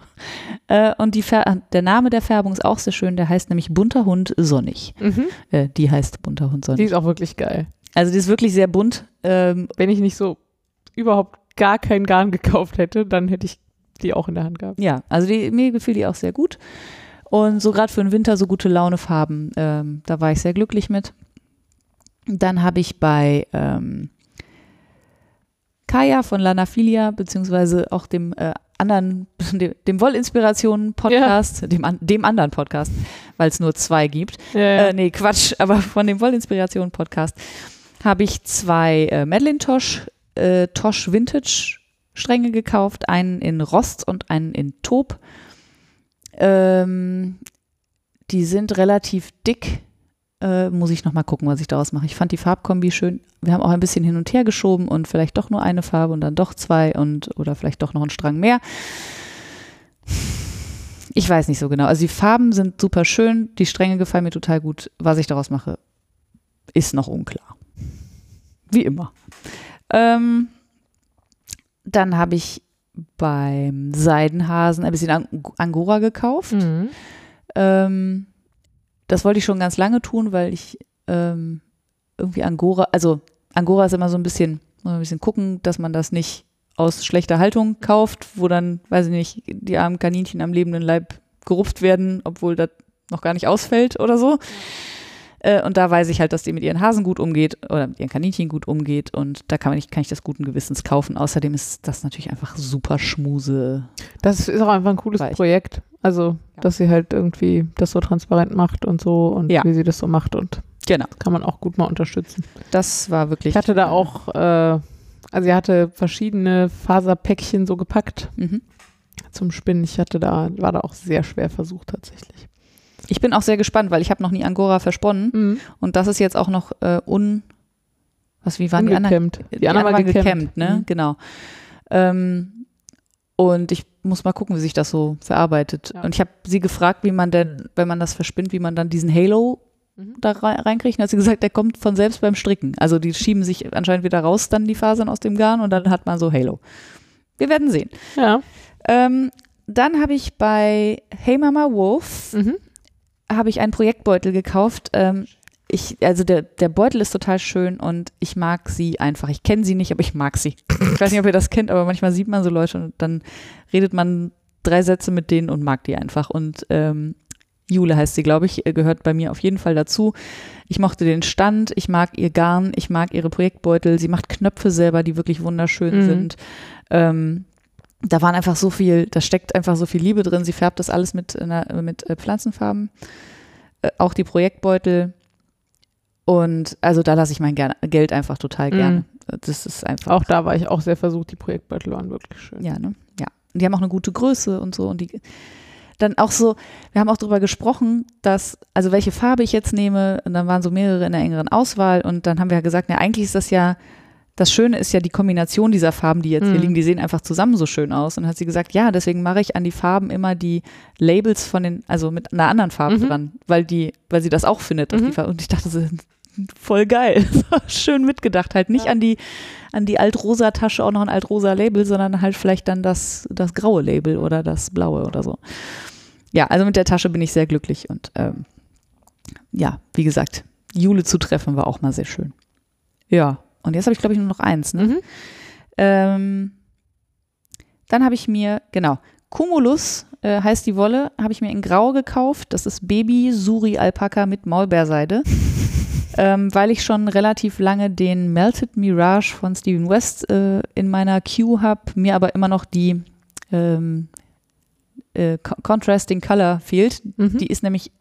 äh, und die Fär der Name der Färbung ist auch sehr schön. Der heißt nämlich Bunter Hund Sonnig. mhm. Äh, die heißt Bunter Hund die Sonnig. ist auch wirklich geil. Also die ist wirklich sehr bunt. Ähm, Wenn ich nicht so überhaupt gar kein Garn gekauft hätte, dann hätte ich die auch in der Hand gehabt. Ja, also die, mir gefiel die auch sehr gut. Und so gerade für den Winter so gute Launefarben, ähm, da war ich sehr glücklich mit. Dann habe ich bei ähm, Kaya von Lanafilia, beziehungsweise auch dem äh, anderen, dem, dem Wollinspirationen-Podcast, dem, an, dem anderen Podcast, weil es nur zwei gibt. Ja, ja. Äh, nee, Quatsch, aber von dem Wollinspirationen-Podcast habe ich zwei äh, Madeline Tosh, äh, Tosh Vintage Stränge gekauft, einen in Rost und einen in Taub. Ähm, die sind relativ dick. Äh, muss ich noch mal gucken, was ich daraus mache. Ich fand die Farbkombi schön. Wir haben auch ein bisschen hin und her geschoben und vielleicht doch nur eine Farbe und dann doch zwei und oder vielleicht doch noch einen Strang mehr. Ich weiß nicht so genau. Also die Farben sind super schön, die Stränge gefallen mir total gut. Was ich daraus mache, ist noch unklar. Wie immer. Ähm, dann habe ich beim Seidenhasen ein bisschen Ang Angora gekauft. Mhm. Ähm, das wollte ich schon ganz lange tun, weil ich ähm, irgendwie Angora, also Angora ist immer so ein bisschen, muss ein bisschen gucken, dass man das nicht aus schlechter Haltung kauft, wo dann, weiß ich nicht, die armen Kaninchen am lebenden Leib gerupft werden, obwohl das noch gar nicht ausfällt oder so. Äh, und da weiß ich halt, dass die mit ihren Hasen gut umgeht oder mit ihren Kaninchen gut umgeht und da kann, man nicht, kann ich das guten Gewissens kaufen. Außerdem ist das natürlich einfach super Schmuse. Das ist auch einfach ein cooles Weich. Projekt. Also, Ja. dass sie halt irgendwie das so transparent macht und so und Ja. wie sie das so macht und Genau, kann man auch gut mal unterstützen. das war wirklich. Ich hatte da auch, äh, also sie hatte verschiedene Faserpäckchen so gepackt Mhm. zum Spinnen. Ich hatte da, war da auch sehr schwer versucht tatsächlich. Ich bin auch sehr gespannt, weil ich habe noch nie Angora versponnen Mhm. und das ist jetzt auch noch äh, un. Was, wie waren die anderen? Ungecampt. Die, anderen waren gekämmt. ne? Mhm. Genau. Ähm, und ich muss mal gucken, wie sich das so verarbeitet. Ja. Und ich habe sie gefragt, wie man denn, wenn man das verspinnt, wie man dann diesen Halo Mhm. da rein- reinkriegt. Und hat sie gesagt, der kommt von selbst beim Stricken. Also die schieben sich anscheinend wieder raus, dann die Fasern aus dem Garn und dann hat man so Halo. Wir werden sehen. Ja. Ähm, dann habe ich bei Hey Mama Wolf Mhm. Habe ich einen Projektbeutel gekauft. Ähm, ich, also der, der Beutel ist total schön und ich mag sie einfach. Ich kenne sie nicht, aber ich mag sie. Ich weiß nicht, ob ihr das kennt, aber manchmal sieht man so Leute und dann redet man drei Sätze mit denen und mag die einfach. Und ähm, Jule heißt sie, glaube ich, gehört bei mir auf jeden Fall dazu. Ich mochte den Stand, ich mag ihr Garn, ich mag ihre Projektbeutel. Sie macht Knöpfe selber, die wirklich wunderschön Mhm. sind. Ähm, da waren einfach so viel, da steckt einfach so viel Liebe drin. Sie färbt das alles mit, einer, mit äh, Pflanzenfarben. Äh, auch die Projektbeutel. Und also da lasse ich mein Geld einfach total Mhm. gerne. Das ist einfach. Auch da war ich auch sehr versucht. Die Projektbeutel waren wirklich schön. Ja, ne? Ja. Und die haben auch eine gute Größe und so. Und die dann auch so, wir haben auch darüber gesprochen, dass, also welche Farbe ich jetzt nehme, und dann waren so mehrere in der engeren Auswahl und dann haben wir ja gesagt, na, eigentlich ist das ja, das Schöne ist ja die Kombination dieser Farben, die jetzt hier Mhm. liegen, die sehen einfach zusammen so schön aus. Und hat sie gesagt, ja, deswegen mache ich an die Farben immer die Labels von den, also mit einer anderen Farbe Mhm. dran, weil die, weil sie das auch findet. Mhm. die Farbe, und ich dachte so, voll geil. Schön mitgedacht. Halt nicht Ja. an die, an die altrosa Tasche auch noch ein altrosa Label, sondern halt vielleicht dann das, das graue Label oder das blaue oder so. Ja, also mit der Tasche bin ich sehr glücklich und ähm, ja, wie gesagt, Jule zu treffen war auch mal sehr schön. Ja, und jetzt habe ich glaube ich nur noch eins. Ne? Mhm. Ähm, dann habe ich mir, genau, Cumulus äh, heißt die Wolle, habe ich mir in Grau gekauft. Das ist Baby Suri Alpaka mit Maulbeerseide. ähm, weil ich schon relativ lange den Melted Mirage von Steven West äh, in meiner Queue habe, mir aber immer noch die ähm, äh, Co- Contrasting Color fehlt. Mhm. Die ist nämlich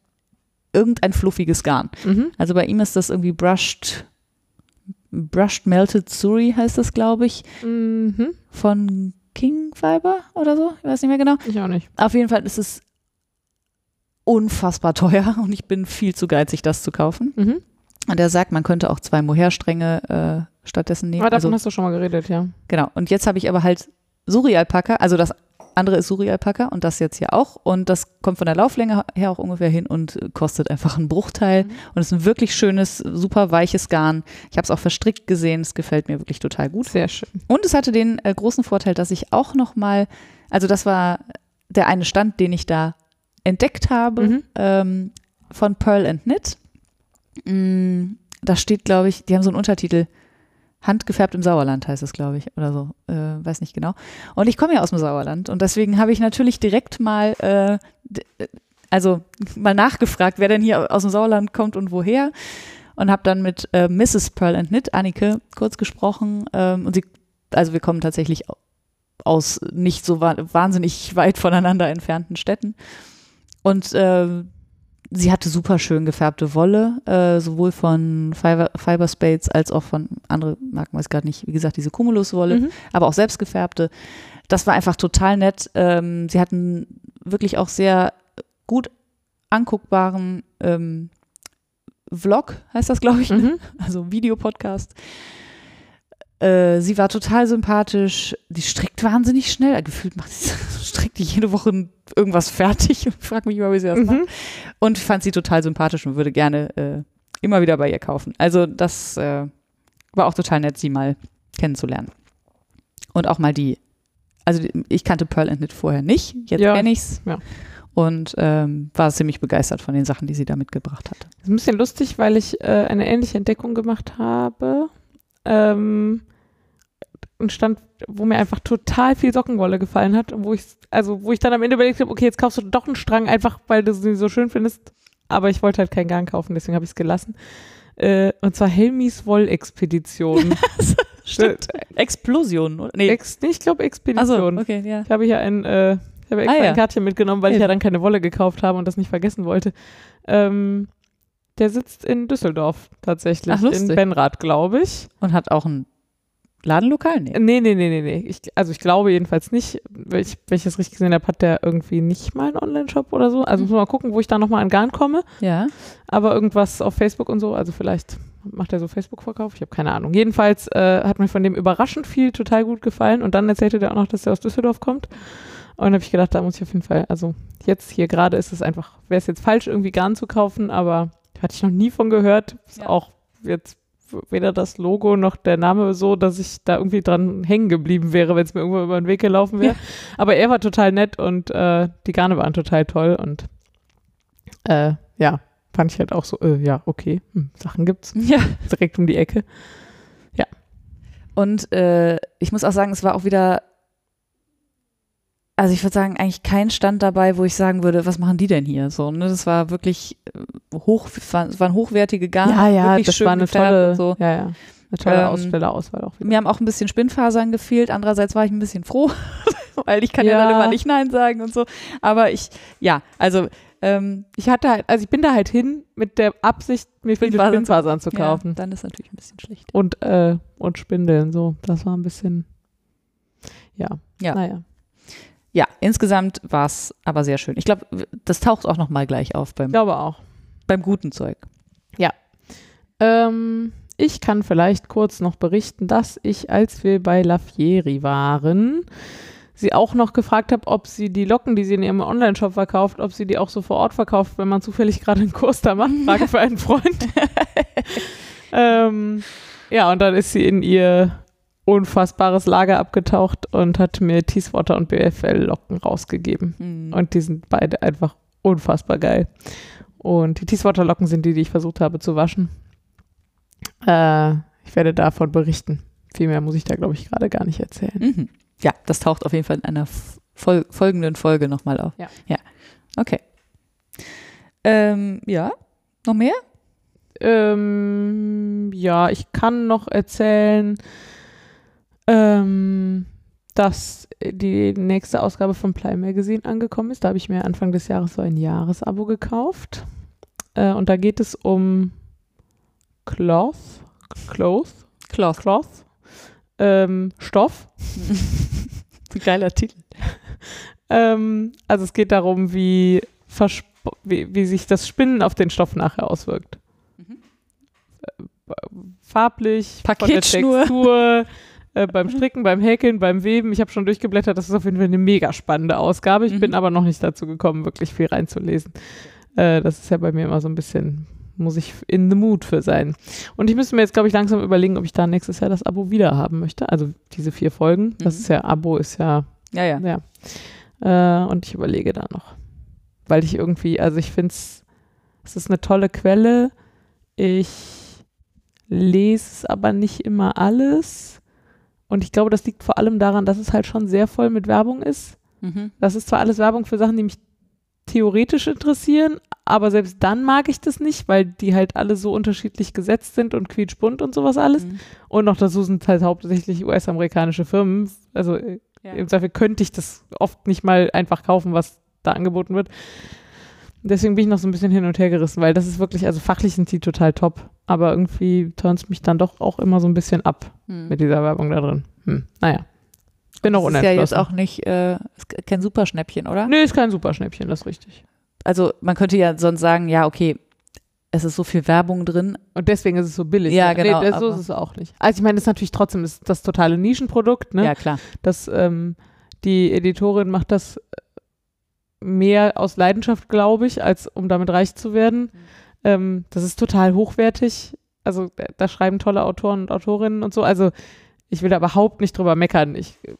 irgendein fluffiges Garn. Mhm. Also bei ihm ist das irgendwie Brushed, Brushed Melted Suri heißt das, glaube ich Mhm. von King Fiber oder so. Ich weiß nicht mehr genau. Ich auch nicht. Auf jeden Fall ist es unfassbar teuer und ich bin viel zu geizig, das zu kaufen. Mhm. Und er sagt, man könnte auch zwei Mohair-Stränge äh, stattdessen nehmen. Aber davon Also, hast du schon mal geredet, ja. genau. Und jetzt habe ich aber halt Suri-Alpaka, also das andere ist Suri-Alpaka und das jetzt hier auch. Und das kommt von der Lauflänge her auch ungefähr hin und kostet einfach einen Bruchteil. Und es ist ein wirklich schönes, super weiches Garn. Ich habe es auch verstrickt gesehen. Es gefällt mir wirklich total gut. Sehr schön. Und es hatte den äh, großen Vorteil, dass ich auch noch mal, also das war der eine Stand, den ich da entdeckt habe, Mhm. ähm, von Pearl and Knit. Mm, da steht, glaube ich, die haben so einen Untertitel. Handgefärbt im Sauerland heißt es, glaube ich, oder so. Äh, weiß nicht genau. Und ich komme ja aus dem Sauerland und deswegen habe ich natürlich direkt mal, äh, äh, also mal nachgefragt, wer denn hier aus dem Sauerland kommt und woher. Und habe dann mit äh, Mrs. Pearl and Knit, Annike, kurz gesprochen. Ähm, und sie, also wir kommen tatsächlich au- aus nicht so wa wahnsinnig weit voneinander entfernten Städten. Und äh, sie hatte super schön gefärbte Wolle, äh, sowohl von Fiber, Fiber Spades als auch von andere Marken, weiß gerade nicht, wie gesagt, diese Cumulus-Wolle, Mhm. aber auch selbst gefärbte. Das war einfach total nett. Ähm, sie hatten wirklich auch sehr gut anguckbaren ähm, Vlog, heißt das, glaube ich, ne? Mhm. also Videopodcast. Äh, sie war total sympathisch. Die strickt wahnsinnig schnell. Gefühlt macht sie, strickt die jede Woche irgendwas fertig und fragt mich immer, wie sie das macht. Mhm. Und ich fand sie total sympathisch und würde gerne äh, immer wieder bei ihr kaufen. Also das äh, war auch total nett, sie mal kennenzulernen. Und auch mal die, also ich kannte Pearl and Knit vorher nicht, jetzt Ja, kenne ich's. ja. Und ähm, war ziemlich begeistert von den Sachen, die sie da mitgebracht hatte. Das ist ein bisschen lustig, weil ich äh, eine ähnliche Entdeckung gemacht habe. Ähm, ein Stand, wo mir einfach total viel Sockenwolle gefallen hat und wo ich, also wo ich dann am Ende überlegt habe, okay, jetzt kaufst du doch einen Strang, einfach weil du sie so schön findest. Aber ich wollte halt keinen Garn kaufen, deswegen habe ich es gelassen. Äh, und zwar Helmis Wollexpedition. Stimmt. Explosion, oder? Nee. Ex, nee, ich glaube Expedition. okay, ja. Ich habe hier ein, äh, ich habe extra Ah, ja. ein Kärtchen mitgenommen, weil ich Hey. ja dann keine Wolle gekauft habe und das nicht vergessen wollte. Ähm, der sitzt in Düsseldorf tatsächlich, Ach, in Benrath, glaube ich. Und hat auch ein Ladenlokal? Nee. Nee, nee, nee, nee, nee. Ich, also ich glaube jedenfalls nicht. Wenn ich, wenn ich das richtig gesehen habe, hat der irgendwie nicht mal einen Online-Shop oder so. Also muss man mal gucken, wo ich da nochmal an Garn komme. Ja. Aber irgendwas auf Facebook und so, also vielleicht macht er so Facebook-Verkauf, ich habe keine Ahnung. Jedenfalls äh, hat mir von dem überraschend viel total gut gefallen und dann erzählte der auch noch, dass er aus Düsseldorf kommt. Und dann habe ich gedacht, da muss ich auf jeden Fall, also jetzt hier gerade ist es einfach, wäre es jetzt falsch, irgendwie Garn zu kaufen, aber hatte ich noch nie von gehört. Ist Ja. auch jetzt weder das Logo noch der Name so, dass ich da irgendwie dran hängen geblieben wäre, wenn es mir irgendwo über den Weg gelaufen wäre. Aber er war total nett und äh, die Garne waren total toll und äh, ja, fand ich halt auch so, äh, ja, okay, hm, Sachen gibt's Ja. direkt um die Ecke. Und äh, ich muss auch sagen, es war auch wieder, also ich würde sagen, eigentlich kein Stand dabei, wo ich sagen würde, was machen die denn hier? So, ne? Das war wirklich äh, hoch, es waren hochwertige Garn, wirklich das schön war eine tolle, so. ja, ja, eine tolle Ähm, Ausstellerauswahl auch wieder. Mir haben auch ein bisschen Spinnfasern gefehlt. Andererseits war ich ein bisschen froh, weil ich kann ja. Ja. dann immer nicht Nein sagen und so. Aber ich, ja, also ähm, Ich hatte halt, also ich bin da halt hin mit der Absicht, mir viele Spinnfasern- Spinnfasern zu ja, kaufen. dann ist natürlich ein bisschen schlecht. Und, äh, und Spindeln, so. Das war ein bisschen, ja, Ja. naja. Ja, insgesamt war es aber sehr schön. Ich glaube, das taucht auch noch mal gleich auf beim, Ich glaube auch. beim guten Zeug. Ähm, ich kann vielleicht kurz noch berichten, dass ich, als wir bei La Fieri waren, sie auch noch gefragt habe, ob sie die Locken, die sie in ihrem Online-Shop verkauft, ob sie die auch so vor Ort verkauft, wenn man zufällig gerade einen Kurs da macht. Frage für einen Freund. ähm, ja, und dann ist sie in ihr unfassbares Lager abgetaucht und hat mir Teeswater und BFL-Locken rausgegeben. Hm. Und die sind beide einfach unfassbar geil. Und die Teeswater-Locken sind die, die ich versucht habe zu waschen. Äh, ich werde davon berichten. Viel mehr muss ich da, glaube ich, gerade gar nicht erzählen. Mhm. Ja, das taucht auf jeden Fall in einer fol folgenden Folge nochmal auf. Ja. Ja. Okay. Ähm, ja. Noch mehr? Ähm, ja, ich kann noch erzählen, ähm, dass die nächste Ausgabe von Ply Magazine angekommen ist. Da habe ich mir Anfang des Jahres so ein Jahresabo gekauft. Äh, und da geht es um Cloth, Cloth, Cloth. Cloth, ähm, Stoff. Geiler Titel. Ähm, also es geht darum, wie, wie, wie sich das Spinnen auf den Stoff nachher auswirkt. Mhm. Äh, Farblich, Paketschnur. von der Textur, äh, beim Stricken, beim Häkeln, beim Weben. Ich habe schon durchgeblättert, das ist auf jeden Fall eine mega spannende Ausgabe. Ich Mhm. bin aber noch nicht dazu gekommen, wirklich viel reinzulesen. Äh, das ist ja bei mir immer so ein bisschen, muss ich in the mood für sein. Und ich müsste mir jetzt, glaube ich, langsam überlegen, ob ich da nächstes Jahr das Abo wieder haben möchte. Also diese vier Folgen. Das Mhm. ist ja, Abo ist ja Ja, ja. ja. Äh, und ich überlege da noch. Weil ich irgendwie, also ich finde es, es ist eine tolle Quelle. Ich lese es aber nicht immer alles. Und ich glaube, das liegt vor allem daran, dass es halt schon sehr voll mit Werbung ist. Mhm. Das ist zwar alles Werbung für Sachen, die mich theoretisch interessieren, aber selbst dann mag ich das nicht, weil die halt alle so unterschiedlich gesetzt sind und quietschbunt und sowas alles. Mhm. Und noch dazu sind halt hauptsächlich US-amerikanische Firmen. Also äh, Ja. im Zweifel könnte ich das oft nicht mal einfach kaufen, was da angeboten wird. Deswegen bin ich noch so ein bisschen hin und her gerissen, weil das ist wirklich, also fachlich sind die total top, aber irgendwie turnt mich dann doch auch immer so ein bisschen ab Mhm. mit dieser Werbung da drin. Hm, naja. Bin noch Das ist ja unentschlossen. jetzt auch nicht äh, ist kein Superschnäppchen, oder? Nee, ist kein Superschnäppchen, das ist richtig. also man könnte ja sonst sagen, ja, okay, es ist so viel Werbung drin. Und deswegen ist es so billig. Ja, genau, Nee, das, so ist es auch nicht. Also ich meine, das ist natürlich trotzdem ist das totale Nischenprodukt, ne? Ja, klar. Das, ähm, die Editorin macht das mehr aus Leidenschaft, glaube ich, als um damit reich zu werden. Ähm, das ist total hochwertig. Also da, da schreiben tolle Autoren und Autorinnen und so. Also ich will da überhaupt nicht drüber meckern. Ich äh,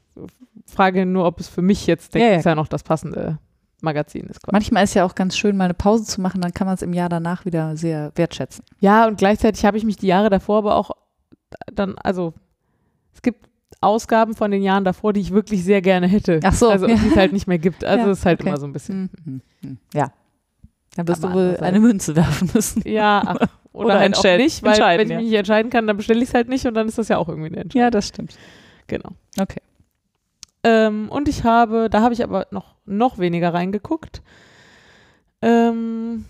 frage nur, ob es für mich jetzt, denke Ja, ich, ja. ist ja noch das passende Magazin ist. Quasi. Manchmal ist ja auch ganz schön, mal eine Pause zu machen, dann kann man es im Jahr danach wieder sehr wertschätzen. Ja, und gleichzeitig habe ich mich die Jahre davor aber auch dann, also es gibt Ausgaben von den Jahren davor, die ich wirklich sehr gerne hätte. Ach so, Also ja. die es halt nicht mehr gibt. Also Ja, es ist halt okay. immer so ein bisschen. Mhm. Mhm. Ja. Dann wirst Aber du wohl eine Münze werfen müssen. Ja, ach, oder, Oder halt auch nicht, weil entscheiden, wenn ich mich nicht entscheiden kann, dann bestelle ich es halt nicht und dann ist das ja auch irgendwie eine Entscheidung. Ja, das stimmt. Genau. Okay. Ähm, und ich habe, da habe ich aber noch, noch weniger reingeguckt. Ähm,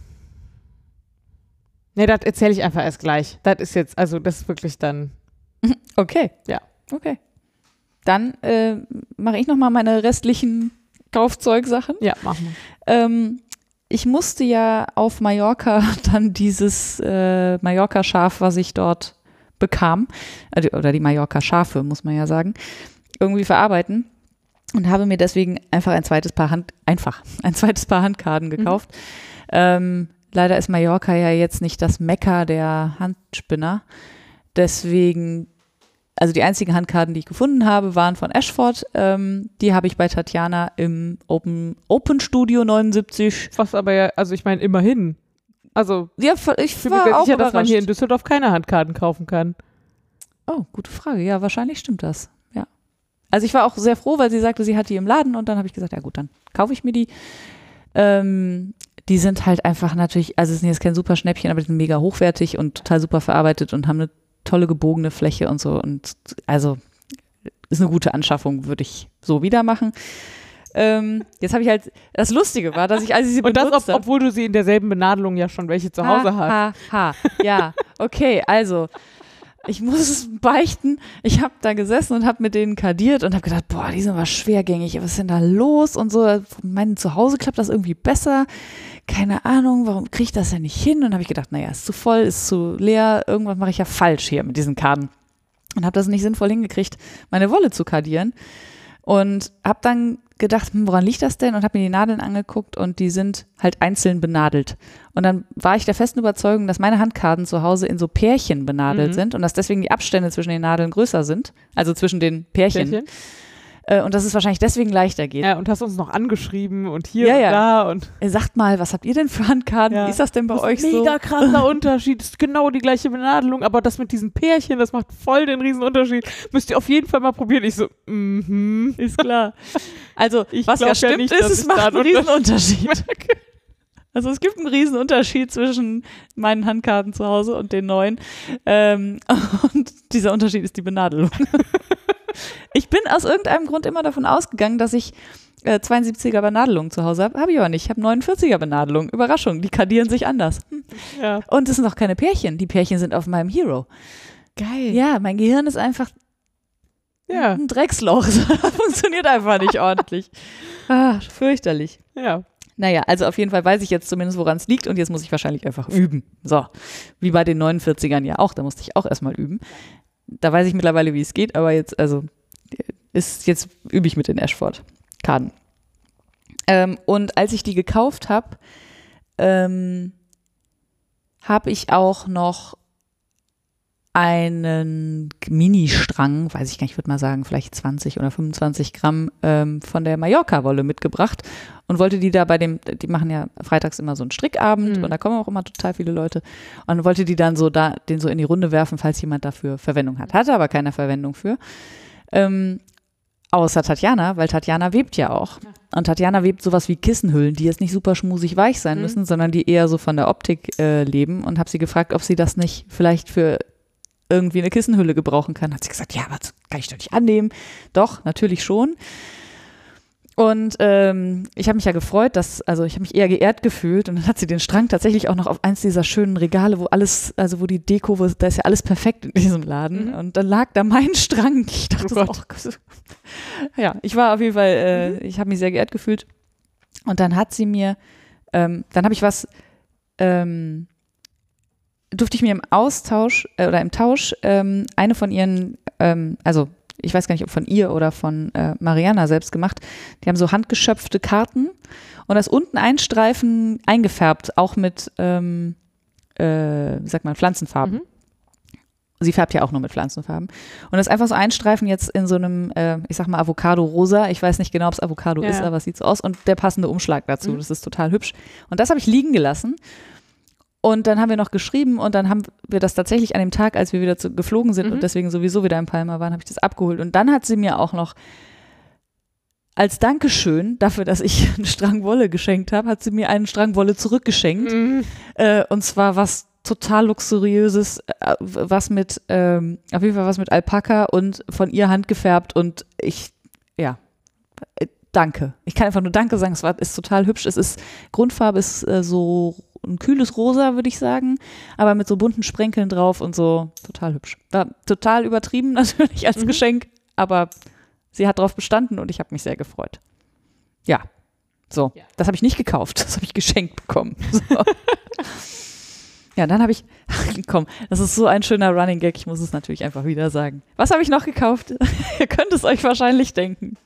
nee, das erzähle ich einfach erst gleich. Das ist jetzt, also das ist wirklich dann, Okay. Ja. Okay. Dann äh, mache ich nochmal meine restlichen Kaufzeugsachen. ja, machen wir. Ähm, ich musste ja auf Mallorca dann dieses äh, Mallorca-Schaf, was ich dort bekam, also, oder die Mallorca-Schafe, muss man ja sagen, irgendwie verarbeiten und habe mir deswegen einfach ein zweites Paar Hand, einfach ein zweites Paar Handkarten gekauft. Ähm, leider ist Mallorca ja jetzt nicht das Mekka der Handspinner. Deswegen, also die einzigen Handkarten, die ich gefunden habe, waren von Ashford. Ähm, die habe ich bei Tatjana im Open, Open Studio 79. Was aber ja, also ich meine, immerhin. Also Ja, ich ich bin mir war sicher, dass man hier in. Düsseldorf keine Handkarten kaufen kann. Oh, gute Frage. Ja, wahrscheinlich stimmt das. Ja. Also ich war auch sehr froh, weil sie sagte, sie hat die im Laden und dann habe ich gesagt, ja gut, dann kaufe ich mir die. Ähm, die sind halt einfach natürlich, also es sind jetzt kein super Schnäppchen, aber die sind mega hochwertig und total super verarbeitet und haben eine tolle gebogene Fläche und so. Und also ist eine gute Anschaffung, würde ich so wieder machen. Ähm, jetzt habe ich halt, das Lustige war, dass ich, als ich sie Und das, benutzt ob, obwohl du sie in derselben Benadelung ja schon welche zu Hause hast. Ha, ha, ja, okay, also ich muss es beichten. Ich habe da gesessen und habe mit denen kadiert und habe gedacht, boah, die sind aber schwergängig. Was ist denn da los und so? Mein Zuhause klappt das irgendwie besser. Keine Ahnung, warum kriege ich das ja nicht hin? Und dann habe ich gedacht, naja, ist zu voll, ist zu leer. Irgendwas mache ich ja falsch hier mit diesen Karten. Und habe das nicht sinnvoll hingekriegt, meine Wolle zu kadieren. Und habe dann gedacht, hm, woran liegt das denn? Und habe mir die Nadeln angeguckt und die sind halt einzeln benadelt. Und dann war ich der festen Überzeugung, dass meine Handkarten zu Hause in so Pärchen benadelt Mhm. sind und dass deswegen die Abstände zwischen den Nadeln größer sind, also zwischen den Pärchen. Pärchen. Äh, und dass es wahrscheinlich deswegen leichter geht. Ja, und hast uns noch angeschrieben und hier Ja, und ja. da und Äh, Sagt mal, was habt ihr denn für Handkarten? Ja. Ist das denn bei Das euch ist ein so? mega krasser Unterschied. ist genau die gleiche Benadelung, aber das mit diesen Pärchen, das macht voll den riesen Unterschied. Müsst ihr auf jeden Fall mal probieren. Ich so, mhm. Ist klar. Also, Ich was ja stimmt, nicht, ist, es macht einen einen riesen Unterschied. Also es gibt einen riesen Unterschied zwischen meinen Handkarten zu Hause und den neuen. Ähm, und dieser Unterschied ist die Benadelung. ich bin aus irgendeinem Grund immer davon ausgegangen, dass ich äh, 72er Benadelung zu Hause habe. Habe ich aber nicht. Ich habe 49er Benadelung. Überraschung, die kadieren sich anders. Hm. Ja. Und es sind auch keine Pärchen. Die Pärchen sind auf meinem Hero. Geil. Ja, mein Gehirn ist einfach Ja. ein Drecksloch. Funktioniert einfach nicht ordentlich. Ah, fürchterlich. Ja. Naja, also auf jeden Fall weiß ich jetzt zumindest, woran es liegt und jetzt muss ich wahrscheinlich einfach üben. So, wie bei den 49ern ja auch, da musste ich auch erstmal üben. Da weiß ich mittlerweile, wie es geht, aber jetzt, also, ist, jetzt übe ich mit den Ashford-Karten. Ähm, und als ich die gekauft habe, ähm, habe ich auch noch einen Mini-Strang, weiß ich gar nicht, ich würde mal sagen, vielleicht 20 oder 25 Gramm ähm, von der Mallorca-Wolle mitgebracht und wollte die da bei dem, die machen ja freitags immer so einen Strickabend Mhm. und da kommen auch immer total viele Leute und wollte die dann so da, den so in die Runde werfen, falls jemand dafür Verwendung hat. Hatte aber keine Verwendung für. Ähm, außer Tatjana, weil Tatjana webt ja auch. Und Tatjana webt sowas wie Kissenhüllen, die jetzt nicht super schmusig weich sein Mhm. müssen, sondern die eher so von der Optik äh, leben und habe sie gefragt, ob sie das nicht vielleicht für irgendwie eine Kissenhülle gebrauchen kann. Hat sie gesagt, ja, aber das kann ich doch nicht annehmen. Doch, natürlich schon. Und ähm, ich habe mich ja gefreut, dass, also ich habe mich eher geehrt gefühlt und dann hat sie den Strang tatsächlich auch noch auf eins dieser schönen Regale, wo alles, also wo die Deko, wo, da ist ja alles perfekt in diesem Laden. Mhm. Und dann lag da mein Strang. Ich dachte, Oh so, oh ja, ich war auf jeden Fall, äh, ich habe mich sehr geehrt gefühlt. Und dann hat sie mir Ähm, dann habe ich was, ähm, durfte ich mir im Austausch äh, oder im Tausch ähm, eine von ihren, ähm, also ich weiß gar nicht, ob von ihr oder von äh, Mariana selbst gemacht. Die haben so handgeschöpfte Karten und das unten ein Streifen eingefärbt, auch mit, ähm, äh, wie sagt man, Pflanzenfarben. Mhm. Sie färbt ja auch nur mit Pflanzenfarben. Und das ist einfach so ein Streifen jetzt in so einem, äh, ich sag mal, Avocado-Rosa. Ich weiß nicht genau, ob es Avocado Ja, ist, aber es sieht so aus. Und der passende Umschlag dazu. Mhm. Das ist total hübsch. Und das habe ich liegen gelassen. Und dann haben wir noch geschrieben und dann haben wir das tatsächlich an dem Tag, als wir wieder zu, geflogen sind Mhm. und deswegen sowieso wieder in Palma waren, habe ich das abgeholt. Und dann hat sie mir auch noch als Dankeschön dafür, dass ich einen Strang Wolle geschenkt habe, hat sie mir einen Strang Wolle zurückgeschenkt. Mhm. Äh, und zwar was total luxuriöses, äh, was mit, ähm, auf jeden Fall was mit Alpaka und von ihr handgefärbt und ich, ja, äh, danke. Ich kann einfach nur Danke sagen, es war, ist total hübsch. Es ist, Grundfarbe ist äh, so ein kühles Rosa, würde ich sagen, aber mit so bunten Sprenkeln drauf und so total hübsch. War total übertrieben natürlich als Mhm. Geschenk, aber sie hat darauf bestanden und ich habe mich sehr gefreut. Ja. So, Ja. das habe ich nicht gekauft, das habe ich geschenkt bekommen. So. ja, dann habe ich, komm, das ist so ein schöner Running Gag, ich muss es natürlich einfach wieder sagen. Was habe ich noch gekauft? Ihr könnt es euch wahrscheinlich denken.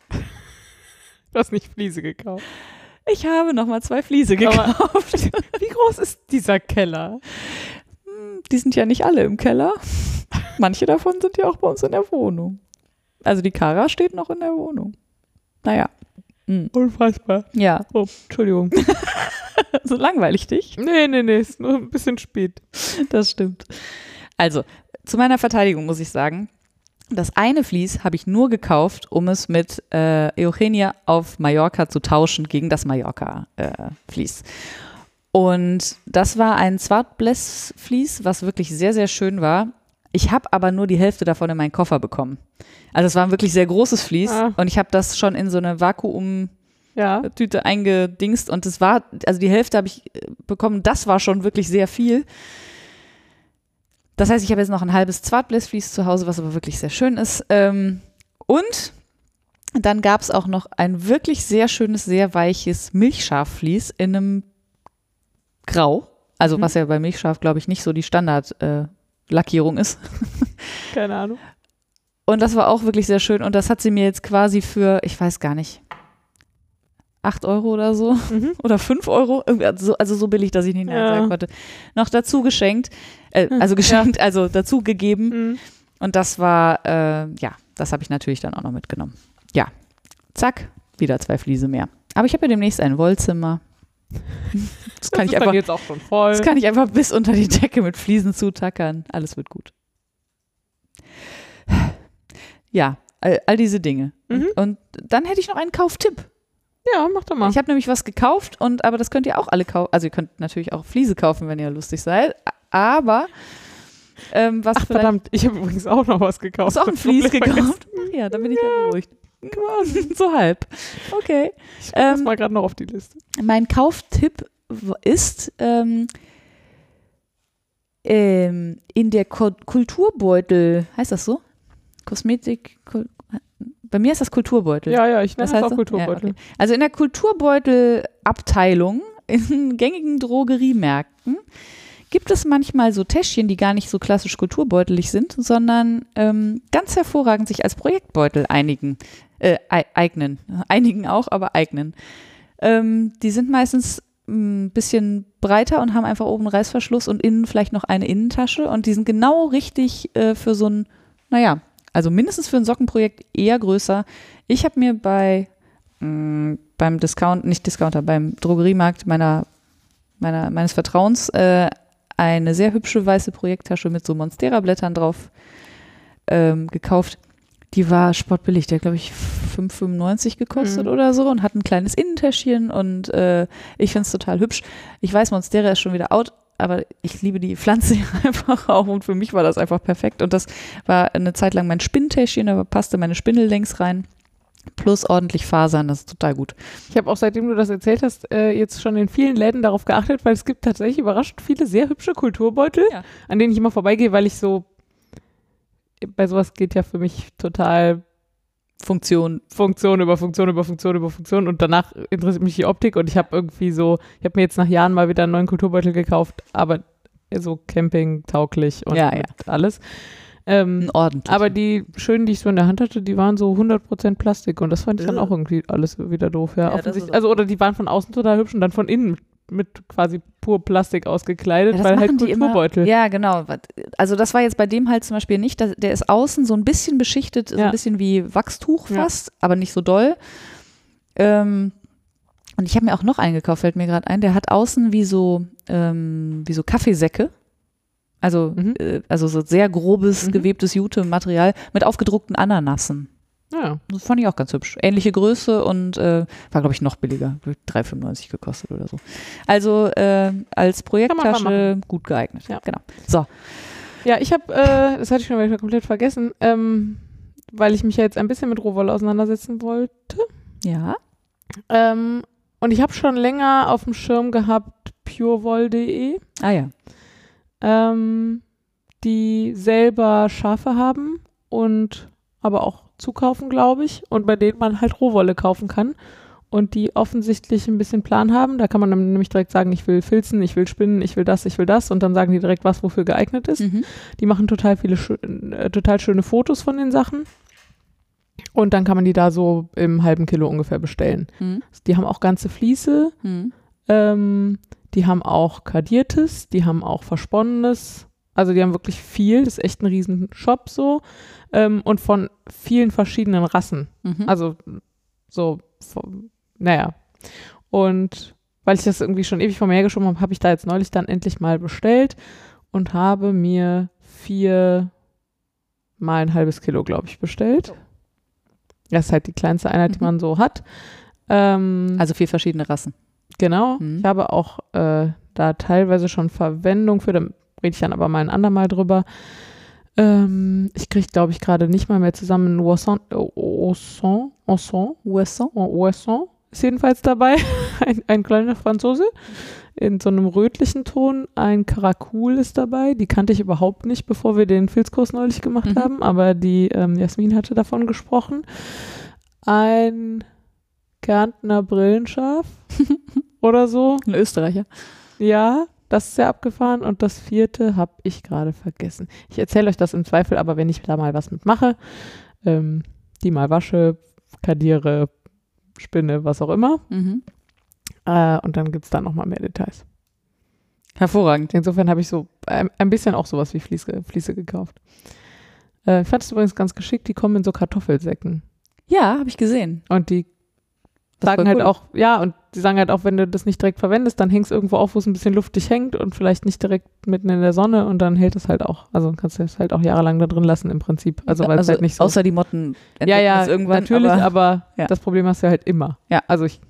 Du hast nicht Fliese gekauft. Ich habe nochmal zwei Fliese Aber- gekauft. Wie groß ist dieser Keller? Die sind ja nicht alle im Keller. Manche davon sind ja auch bei uns in der Wohnung. Also die Kara steht noch in der Wohnung. Naja. Hm. Unfassbar. Ja, Oh, Entschuldigung. so langweilig dich. nee, nee, nee, ist nur ein bisschen spät. Das stimmt. Also, zu meiner Verteidigung muss ich sagen, das eine Vlies habe ich nur gekauft, um es mit äh, Eugenia auf Mallorca zu tauschen gegen das Mallorca-Vlies. Und das war ein Zwartbless-Vlies, was wirklich sehr, sehr schön war. Ich habe aber nur die Hälfte davon in meinen Koffer bekommen. Also es war ein wirklich sehr großes Vlies Ah. und ich habe das schon in so eine Vakuum Ja. Tüte eingedingst und es war, also die Hälfte habe ich äh, bekommen, das war schon wirklich sehr viel. Das heißt, ich habe jetzt noch ein halbes Zwartblässflies zu Hause, was aber wirklich sehr schön ist. Ähm, und dann gab es auch noch ein wirklich sehr schönes, sehr weiches Milchschaffvlies in einem Grau. Also Mhm. was ja bei Milchschaf, glaube ich, nicht so die Standardlackierung äh, ist. Keine Ahnung. Und das war auch wirklich sehr schön. Und das hat sie mir jetzt quasi für, ich weiß gar nicht, 8 Euro oder so Mhm. oder 5 Euro, also so billig, dass ich nicht Ja. nein sagen konnte, noch dazu geschenkt, äh, Hm, also geschenkt, also dazu gegeben. Mhm. Und das war, äh, ja, das habe ich natürlich dann auch noch mitgenommen. Ja, zack, wieder zwei Fliese mehr. Aber ich habe ja demnächst ein Wollzimmer. Das kann, das ich einfach, jetzt auch schon voll. das kann ich einfach bis unter die Decke mit Fliesen zutackern. Alles wird gut. Ja, all, all diese Dinge. Mhm. Und, und dann hätte ich noch einen Kauftipp. Ja, mach doch mal. Ich habe nämlich was gekauft und aber das könnt ihr auch alle kaufen. Also ihr könnt natürlich auch Fliese kaufen, wenn ihr lustig seid. Aber ähm, was Ach, verdammt, ich habe übrigens auch noch was gekauft. hast du auch ein Vlies Problem gekauft? Ach ja, dann bin ich ja beruhigt. so halb. Okay. Ich ähm, Ähm, mal gerade noch auf die Liste. Mein Kauftipp ist ähm, ähm, in der Ko Kulturbeutel, heißt das so? Kosmetik, Kul bei mir ist das Kulturbeutel. Ja, ja, ich nenne das heißt auch das? Kulturbeutel. Ja, okay. Also in der Kulturbeutelabteilung in gängigen Drogeriemärkten gibt es manchmal so Täschchen, die gar nicht so klassisch kulturbeutelig sind, sondern ähm, ganz hervorragend sich als Projektbeutel einigen, äh, ei- eignen. Einigen auch, aber eignen. Ähm, die sind meistens ein bisschen breiter und haben einfach oben einen Reißverschluss und innen vielleicht noch eine Innentasche und die sind genau richtig äh, für so ein, naja, also mindestens für ein Sockenprojekt eher größer. Ich habe mir bei mh, beim Discount, nicht Discounter, beim Drogeriemarkt meiner, meiner, meines Vertrauens äh, eine sehr hübsche weiße Projekttasche mit so Monstera-Blättern drauf ähm, gekauft. Die war sportbillig, der glaube ich 5,95 gekostet Mhm. oder so und hat ein kleines Innentäschchen und äh, ich finde es total hübsch. Ich weiß, Monstera ist schon wieder out, aber ich liebe die Pflanze einfach auch und für mich war das einfach perfekt und das war eine Zeit lang mein Spinntäschchen, da passte meine Spindel längs rein. Plus ordentlich Fasern, das ist total gut. Ich habe auch, seitdem du das erzählt hast, äh, jetzt schon in vielen Läden darauf geachtet, weil es gibt tatsächlich überraschend viele sehr hübsche Kulturbeutel, Ja. an denen ich immer vorbeigehe, weil ich so, bei sowas geht ja für mich total Funktion. Funktion über Funktion über Funktion über Funktion und danach interessiert mich die Optik und ich habe irgendwie so, ich habe mir jetzt nach Jahren mal wieder einen neuen Kulturbeutel gekauft, aber so campingtauglich und Ja, ja. alles. Ähm, ordentlich. aber die schönen, die ich so in der Hand hatte, die waren so 100% Plastik und das fand ich dann auch irgendwie alles wieder doof. Ja, Ja, offensichtlich. Also, oder die waren von außen total hübsch und dann von innen mit quasi pur Plastik ausgekleidet, Ja, weil halt Kulturbeutel. Ja, genau. Also das war jetzt bei dem halt zum Beispiel nicht. Der ist außen so ein bisschen beschichtet, so Ja. ein bisschen wie Wachstuch Ja. fast, aber nicht so doll. Ähm, und ich habe mir auch noch einen gekauft, fällt mir gerade ein. Der hat außen wie so, ähm, wie so Kaffeesäcke. Also, Mhm. äh, also so sehr grobes, Mhm. gewebtes Jute-Material mit aufgedruckten Ananassen. Ja. Das fand ich auch ganz hübsch. Ähnliche Größe und äh, war, glaube ich, noch billiger. 3,95 gekostet oder so. Also äh, als Projekttasche gut geeignet. Ja. Genau. So. Ja, ich habe, äh, das hatte ich schon wieder komplett vergessen, ähm, weil ich mich ja jetzt ein bisschen mit Rohwolle auseinandersetzen wollte. Ja. Ähm, und ich habe schon länger auf dem Schirm gehabt purewoll.de, Ah ja. ähm, die selber Schafe haben und aber auch zukaufen, glaube ich, und bei denen man halt Rohwolle kaufen kann. Und die offensichtlich ein bisschen Plan haben. Da kann man dann nämlich direkt sagen, ich will filzen, ich will spinnen, ich will das, ich will das. Und dann sagen die direkt, was wofür geeignet ist. Mhm. Die machen total viele, äh, total schöne Fotos von den Sachen. Und dann kann man die da so im halben Kilo ungefähr bestellen. Mhm. Die haben auch ganze Vliese, Mhm. ähm, die haben auch kardiertes, die haben auch versponnenes. Also die haben wirklich viel, das ist echt ein riesen Shop so. Ähm, und von vielen verschiedenen Rassen. Mhm. Also so, vom- naja. Und weil ich das irgendwie schon ewig vor mir hergeschoben habe, habe ich da jetzt neulich dann endlich mal bestellt und habe mir vier mal ein halbes Kilo, glaube ich, bestellt. Das ist halt die kleinste Einheit, die Mhm. man so hat. Ähm, also vier verschiedene Rassen. genau. Mhm. Ich habe auch äh, da teilweise schon Verwendung für, rede ich dann aber mal ein andermal drüber. Ähm, ich kriege, glaube ich, gerade nicht mal mehr zusammen Oisson, Oisson, Oisson, Ouessant. Oisson ist jedenfalls dabei, ein, ein kleiner Franzose in so einem rötlichen Ton. Ein Karakul ist dabei, die kannte ich überhaupt nicht, bevor wir den Filzkurs neulich gemacht Mhm. haben, aber die ähm, Jasmin hatte davon gesprochen. Ein Kärntner Brillenschaf oder so. Ein Österreicher. Ja, das ist sehr abgefahren. Und das vierte habe ich gerade vergessen. Ich erzähle euch das im Zweifel, aber wenn ich da mal was mitmache, ähm, die mal wasche, kadiere, spinne, was auch immer. Mhm. Äh, und dann gibt es da nochmal mehr Details. Hervorragend. Insofern habe ich so ein, ein bisschen auch sowas wie Fließe, Fließe gekauft. Äh, ich fand es übrigens ganz geschickt, die kommen in so Kartoffelsäcken. Ja, habe ich gesehen. Und die Das sagen halt cool. auch, ja, und die sagen halt auch, wenn du das nicht direkt verwendest, dann hängst irgendwo auf, wo es ein bisschen luftig hängt und vielleicht nicht direkt mitten in der Sonne und dann hält es halt auch. Also kannst du es halt auch jahrelang da drin lassen im Prinzip. Also weil es halt nicht so. Außer die Motten ja, ja, irgendwann. natürlich, aber, aber, ja. das Problem hast du halt immer. Ja. Also ich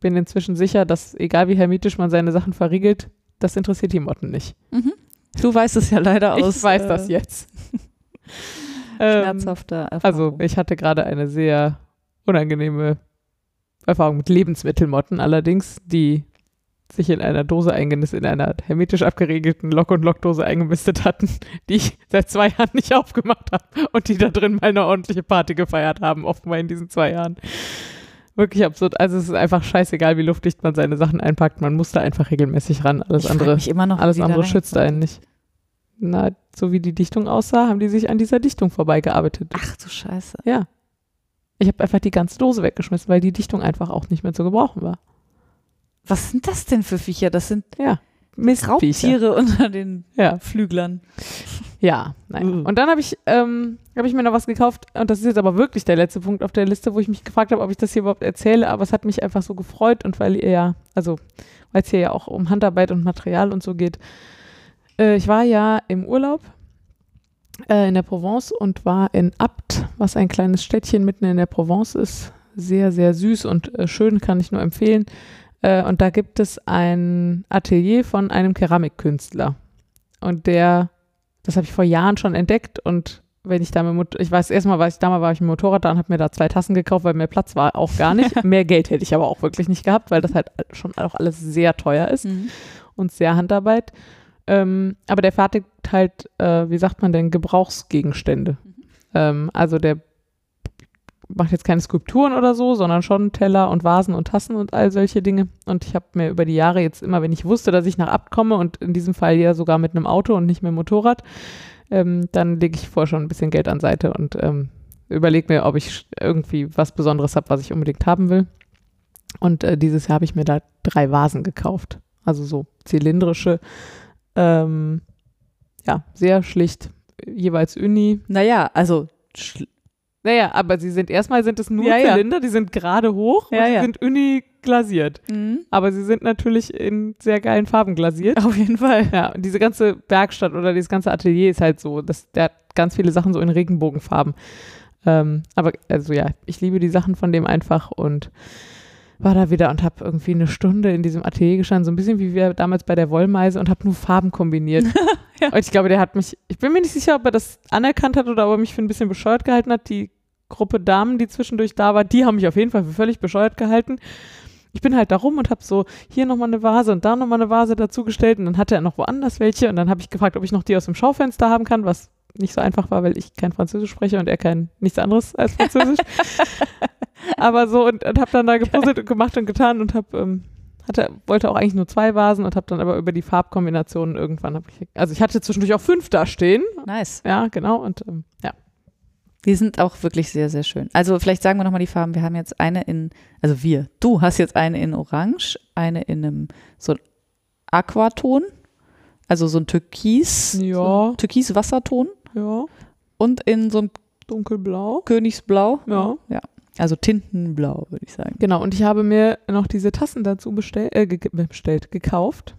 bin inzwischen sicher, dass egal wie hermetisch man seine Sachen verriegelt, das interessiert die Motten nicht. Mhm. Du weißt es ja leider aus. ich weiß äh, das jetzt. ähm, Schmerzhafter Erfahrung. also ich hatte gerade eine sehr unangenehme Erfahrung mit Lebensmittelmotten, allerdings, die sich in einer Dose eingenistet, in einer hermetisch abgeriegelten Lock- und Lockdose eingemistet hatten, die ich seit zwei Jahren nicht aufgemacht habe und die da drin mal eine ordentliche Party gefeiert haben, oft mal in diesen zwei Jahren. Wirklich absurd. Also es ist einfach scheißegal, wie luftdicht man seine Sachen einpackt. Man muss da einfach regelmäßig ran. Alles ich andere, mich immer noch, alles andere schützt einen nicht. Na, so wie die Dichtung aussah, haben die sich an dieser Dichtung vorbeigearbeitet. Ach du Scheiße. Ja. Ich habe einfach die ganze Dose weggeschmissen, weil die Dichtung einfach auch nicht mehr zu gebrauchen war. Was sind das denn für Viecher? Das sind Ja. Raubtiere unter den Ja. Flüglern. Ja, naja. Mhm. Und dann habe ich, ähm, hab ich mir noch was gekauft und das ist jetzt aber wirklich der letzte Punkt auf der Liste, wo ich mich gefragt habe, ob ich das hier überhaupt erzähle, aber es hat mich einfach so gefreut und weil ihr ja, also weil es hier ja auch um Handarbeit und Material und so geht. Äh, ich war ja im Urlaub äh, in der Provence und war in Abt, was ein kleines Städtchen mitten in der Provence ist. Sehr, sehr süß und äh, schön, kann ich nur empfehlen. Äh, und da gibt es ein Atelier von einem Keramikkünstler. Und der, das habe ich vor Jahren schon entdeckt und wenn ich da mit, ich weiß, erstmal war ich, damals war ich dem Motorrad da und habe mir da zwei Tassen gekauft, weil mehr Platz war auch gar nicht. mehr Geld hätte ich aber auch wirklich nicht gehabt, weil das halt schon auch alles sehr teuer ist Mhm. und sehr Handarbeit. Ähm, aber der fertigt halt, äh, wie sagt man denn, Gebrauchsgegenstände. Ähm, also der mache jetzt keine Skulpturen oder so, sondern schon Teller und Vasen und Tassen und all solche Dinge. Und ich habe mir über die Jahre jetzt immer, wenn ich wusste, dass ich nach Abt komme und in diesem Fall ja sogar mit einem Auto und nicht mit dem Motorrad, ähm, dann lege ich vorher schon ein bisschen Geld an Seite und ähm, überlege mir, ob ich irgendwie was Besonderes habe, was ich unbedingt haben will. Und äh, dieses Jahr habe ich mir da drei Vasen gekauft. Also so zylindrische, ähm, ja, sehr schlicht, jeweils Uni. Naja, also Naja, aber sie sind erstmal sind es nur Ja, ja. Zylinder, die sind gerade hoch Ja, und die ja. sind Uni glasiert. Mhm. Aber sie sind natürlich in sehr geilen Farben glasiert. auf jeden Fall. Ja, und diese ganze Werkstatt oder dieses ganze Atelier ist halt so, dass der hat ganz viele Sachen so in Regenbogenfarben. Ähm, aber also ja, ich liebe die Sachen von dem einfach und war da wieder und habe irgendwie eine Stunde in diesem Atelier gestanden, so ein bisschen wie wir damals bei der Wollmeise und habe nur Farben kombiniert. Ja. Und ich glaube, der hat mich, ich bin mir nicht sicher, ob er das anerkannt hat oder ob er mich für ein bisschen bescheuert gehalten hat. Die Gruppe Damen, die zwischendurch da war, die haben mich auf jeden Fall für völlig bescheuert gehalten. Ich bin halt da rum und habe so hier nochmal eine Vase und da nochmal eine Vase dazugestellt und dann hatte er noch woanders welche und dann habe ich gefragt, ob ich noch die aus dem Schaufenster haben kann, was nicht so einfach war, weil ich kein Französisch spreche und er kein nichts anderes als Französisch. Aber so und, und habe dann da gepuzzelt und gemacht und getan und habe ähm, hatte wollte auch eigentlich nur zwei Vasen und habe dann aber über die Farbkombinationen irgendwann habe ich also ich hatte zwischendurch auch fünf da stehen. Nice. Ja, genau und ähm, ja. Die sind auch wirklich sehr, sehr schön. Also vielleicht sagen wir nochmal die Farben. Wir haben jetzt eine in, also wir, du hast jetzt eine in Orange, eine in einem so Aquaton, also so ein Türkis, Ja. so ein Türkis-Wasserton Ja, und in so einem dunkelblau. Königsblau. Ja. Also Tintenblau, würde ich sagen. Genau, und ich habe mir noch diese Tassen dazu bestell, äh, ge bestellt, gekauft,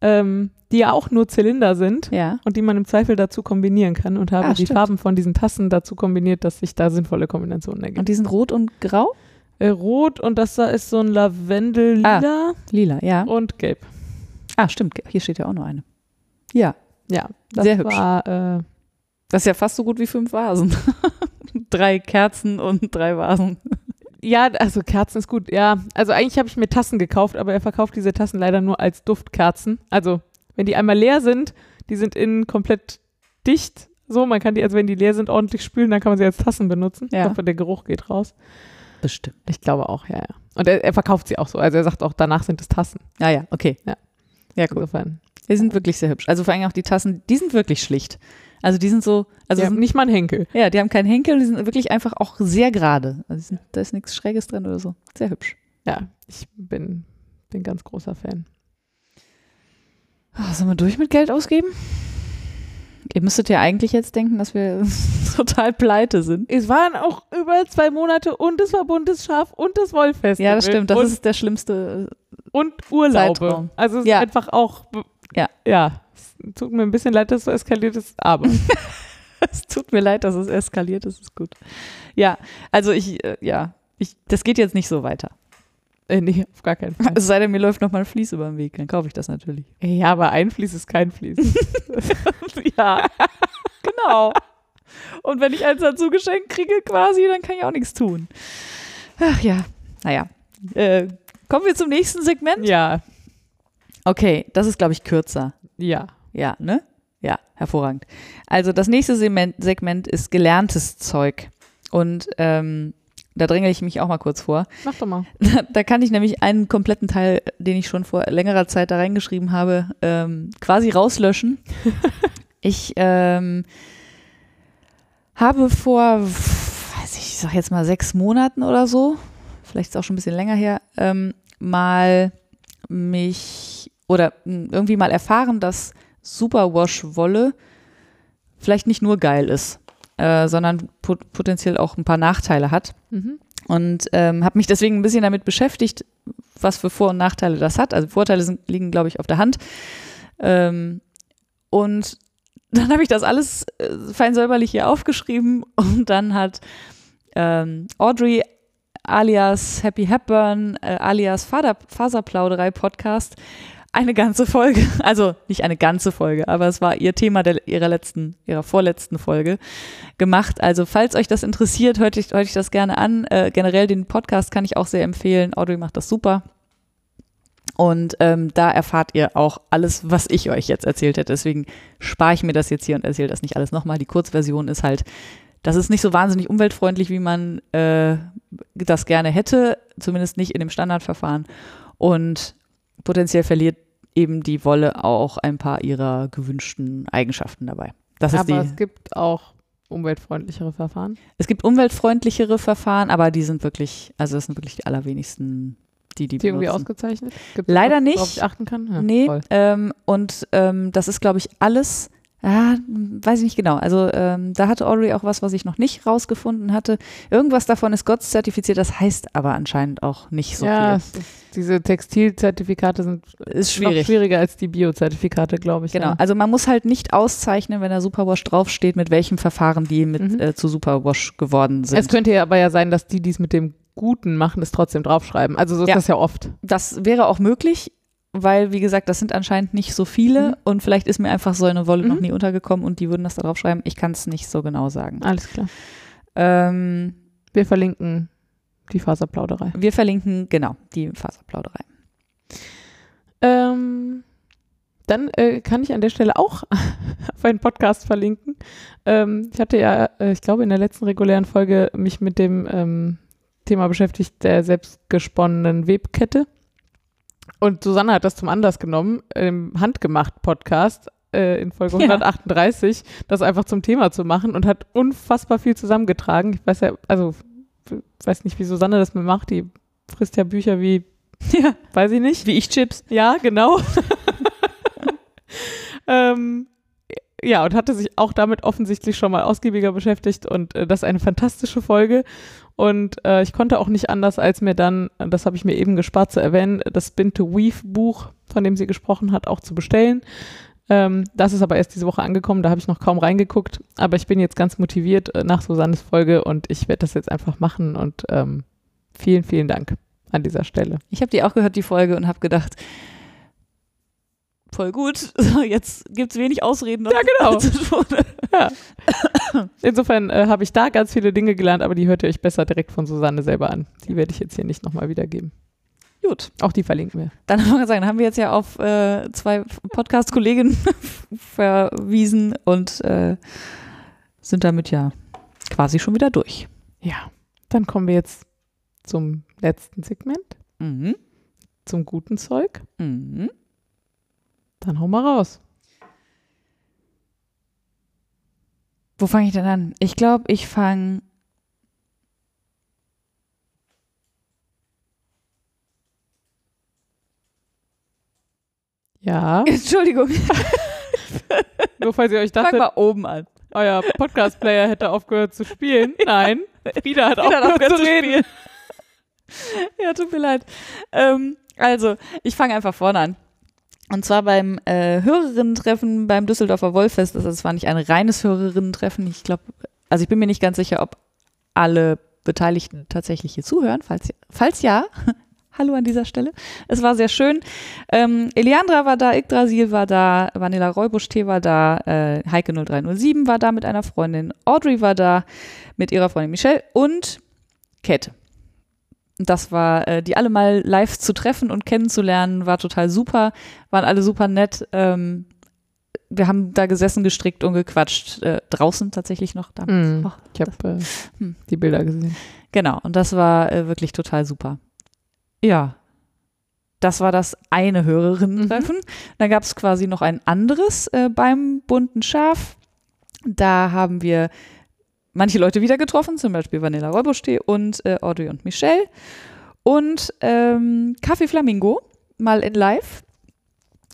ähm, die ja auch nur Zylinder sind Ja. und die man im Zweifel dazu kombinieren kann und habe Ah, die stimmt. Farben von diesen Tassen dazu kombiniert, dass sich da sinnvolle Kombinationen ergeben. Und die sind rot und grau? Äh, rot und das da ist so ein Lavendel-Lila Lila, ja. und gelb. Ah, stimmt. Hier steht ja auch noch eine. Ja. Ja, das Sehr hübsch. war, äh, Das ist ja fast so gut wie fünf Vasen. drei Kerzen und drei Vasen. ja, also Kerzen ist gut. Ja, also eigentlich habe ich mir Tassen gekauft, aber er verkauft diese Tassen leider nur als Duftkerzen. Also, wenn die einmal leer sind, die sind innen komplett dicht. So, man kann die, also wenn die leer sind, ordentlich spülen, dann kann man sie als Tassen benutzen. Ja. Ich hoffe, der Geruch geht raus. Bestimmt. Ich glaube auch, ja, ja. Und er, er verkauft sie auch so. Also er sagt auch, danach sind es Tassen. Ja, ja, okay. Ja. Ja, cool. Insofern. Die sind wirklich sehr hübsch. Also vor allem auch die Tassen, die sind wirklich schlicht. Also die sind so, also Also sind, nicht mal ein Henkel. ja, die haben keinen Henkel, die sind wirklich einfach auch sehr gerade. Also die sind, da ist nichts Schräges drin oder so. Sehr hübsch. Ja, ich bin, bin ganz großer Fan. Oh, sollen wir durch mit Geld ausgeben? Ihr müsstet ja eigentlich jetzt denken, dass wir total pleite sind. Es waren auch über zwei Monate und es war Bundesschaf und das Wollfest. Ja, das stimmt. Das und, ist der schlimmste. und Urlaube. Zeitraum. Also es Ja. ist einfach auch. Ja. Ja. Tut mir ein bisschen leid, dass es so eskaliert ist, aber. Es tut mir leid, dass es eskaliert ist. Ist gut. Ja, also ich, äh, ja, ich, das geht jetzt nicht so weiter. äh, nee, auf gar keinen Fall. Es sei denn, mir läuft noch mal ein Fließ über den Weg, dann kaufe ich das natürlich. ja, aber ein Fließ ist kein Fließ. ja, genau. Und wenn ich eins dazu geschenkt kriege quasi, dann kann ich auch nichts tun. Ach ja, naja. Äh, kommen wir zum nächsten Segment? ja, Okay, das ist, glaube ich, kürzer. ja. Ja, ne? Ja, hervorragend. Also das nächste Segment, ist gelerntes Zeug. Und ähm, da dränge ich mich auch mal kurz vor. Mach doch mal. Da, da kann ich nämlich einen kompletten Teil, den ich schon vor längerer Zeit da reingeschrieben habe, ähm, quasi rauslöschen. ich ähm, habe vor, weiß ich, ich sag jetzt mal sechs Monaten oder so, vielleicht ist auch schon ein bisschen länger her, ähm, mal mich oder irgendwie mal erfahren, dass Superwash-Wolle vielleicht nicht nur geil ist, äh, sondern pot potenziell auch ein paar Nachteile hat. Mhm. Und ähm, habe mich deswegen ein bisschen damit beschäftigt, was für Vor- und Nachteile das hat. Also Vorteile sind, liegen, glaube ich, auf der Hand. Ähm, und dann habe ich das alles äh, fein säuberlich hier aufgeschrieben und dann hat ähm, Audrey alias Happy Hepburn äh, alias Faserplauderei Podcast eine ganze Folge, also nicht eine ganze Folge, aber es war ihr Thema der, ihrer letzten, ihrer vorletzten Folge gemacht. Also falls euch das interessiert, hört euch, hört euch das gerne an. Äh, generell den Podcast kann ich auch sehr empfehlen. Audrey macht das super. Und ähm, da erfahrt ihr auch alles, was ich euch jetzt erzählt hätte. Deswegen spare ich mir das jetzt hier und erzähle das nicht alles nochmal. Die Kurzversion ist halt, das ist nicht so wahnsinnig umweltfreundlich, wie man äh, das gerne hätte, zumindest nicht in dem Standardverfahren. Und potenziell verliert eben die Wolle auch ein paar ihrer gewünschten Eigenschaften dabei. Das ist Aber die, es gibt auch umweltfreundlichere Verfahren. es gibt umweltfreundlichere Verfahren, aber die sind wirklich, also das sind wirklich die allerwenigsten, die die, Die irgendwie ausgezeichnet? Gibt's Leider was, nicht. Worauf ich achten kann? Ja, nee, ähm, und ähm, das ist, glaube ich, alles, ah, weiß ich nicht genau. Also ähm, da hatte Audrey auch was, was ich noch nicht rausgefunden hatte. Irgendwas davon ist GOTS zertifiziert, das heißt aber anscheinend auch nicht so ja, viel. diese Textilzertifikate sind Ist noch schwierig. schwieriger als die Biozertifikate, glaube ich. Genau, Ja. also man muss halt nicht auszeichnen, wenn da Superwash draufsteht, mit welchem Verfahren die mit Mhm. äh, zu Superwash geworden sind. Es könnte ja aber ja sein, dass die, die es mit dem Guten machen, es trotzdem draufschreiben. Also so ist Ja. das ja oft. das wäre auch möglich, weil, wie gesagt, das sind anscheinend nicht so viele Mhm. und vielleicht ist mir einfach so eine Wolle noch Mhm. nie untergekommen und die würden das da draufschreiben. Ich kann es nicht so genau sagen. Alles klar. Ähm, Wir verlinken die Faserplauderei. wir verlinken, genau, die Faserplauderei. Ähm, dann äh, kann ich an der Stelle auch auf einen Podcast verlinken. Ähm, ich hatte ja, äh, ich glaube, in der letzten regulären Folge mich mit dem ähm, Thema beschäftigt, der selbstgesponnenen Webkette. Und Susanne hat das zum Anlass genommen, im Handgemacht-Podcast äh, in Folge Ja. 138, das einfach zum Thema zu machen und hat unfassbar viel zusammengetragen. Ich weiß ja, also w- weiß nicht, wie Susanne das mir macht. Die frisst ja Bücher wie, Ja, weiß ich nicht. wie ich Chips. Ja, genau. ähm, ja, und hatte sich auch damit offensichtlich schon mal ausgiebiger beschäftigt und äh, das ist eine fantastische Folge. Und äh, ich konnte auch nicht anders, als mir dann, das habe ich mir eben gespart zu erwähnen, das Spin to Weave Buch, von dem sie gesprochen hat, auch zu bestellen. Ähm, das ist aber erst diese Woche angekommen, da habe ich noch kaum reingeguckt. Aber ich bin jetzt ganz motiviert äh, nach Susannes Folge und ich werde das jetzt einfach machen und ähm, vielen, vielen Dank an dieser Stelle. Ich habe die auch gehört, die Folge, und habe gedacht, voll gut. Jetzt gibt es wenig Ausreden. Ja, genau. tun. Insofern äh, habe ich da ganz viele Dinge gelernt, aber die hört ihr euch besser direkt von Susanne selber an. Die werde ich jetzt hier nicht nochmal wiedergeben. Gut, Auch die verlinken wir. dann haben wir gesagt, dann haben wir jetzt ja auf äh, zwei Podcast-Kolleginnen verwiesen und äh, sind damit ja quasi schon wieder durch. Ja, dann kommen wir jetzt zum letzten Segment, Mhm. zum guten Zeug. Mhm. Dann hau mal raus. Wo fange ich denn an? Ich glaube, ich fange. Ja, Entschuldigung, nur falls ihr euch fang dachtet, mal oben an. euer Podcast-Player hätte aufgehört zu spielen. Nein, Frieda hat Frieda aufgehört aufgehört zu reden. Ja, tut mir leid. Ähm, also, ich fange einfach vorne an. Und zwar beim äh, Hörerinnen-Treffen beim Düsseldorfer Wollfest. Also, es war nicht ein reines Hörerinnen-Treffen. Ich glaube, also ich bin mir nicht ganz sicher, ob alle Beteiligten tatsächlich hier zuhören. Falls, falls ja, hallo an dieser Stelle. Es war sehr schön. Ähm, Eliandra war da, Yggdrasil war da, Vanilla Räubusch-Tee war da, äh, Heike 0307 war da mit einer Freundin, Audrey war da mit ihrer Freundin Michelle und Käthe. Das war, äh, die alle mal live zu treffen und kennenzulernen, war total super, waren alle super nett. Ähm, wir haben da gesessen, gestrickt und gequatscht, äh, draußen tatsächlich noch damals. Hm, Och, ich habe äh, Hm. die Bilder gesehen. Genau, und das war äh, wirklich total super. Ja, das war das eine Hörerinnen-Treffen. Dann gab es quasi noch ein anderes äh, beim bunten Schaf. Da haben wir manche Leute wieder getroffen, zum Beispiel Vanilla Räubusch-Tee und äh, Audrey und Michelle. Und ähm, Kaffee Flamingo, mal in live.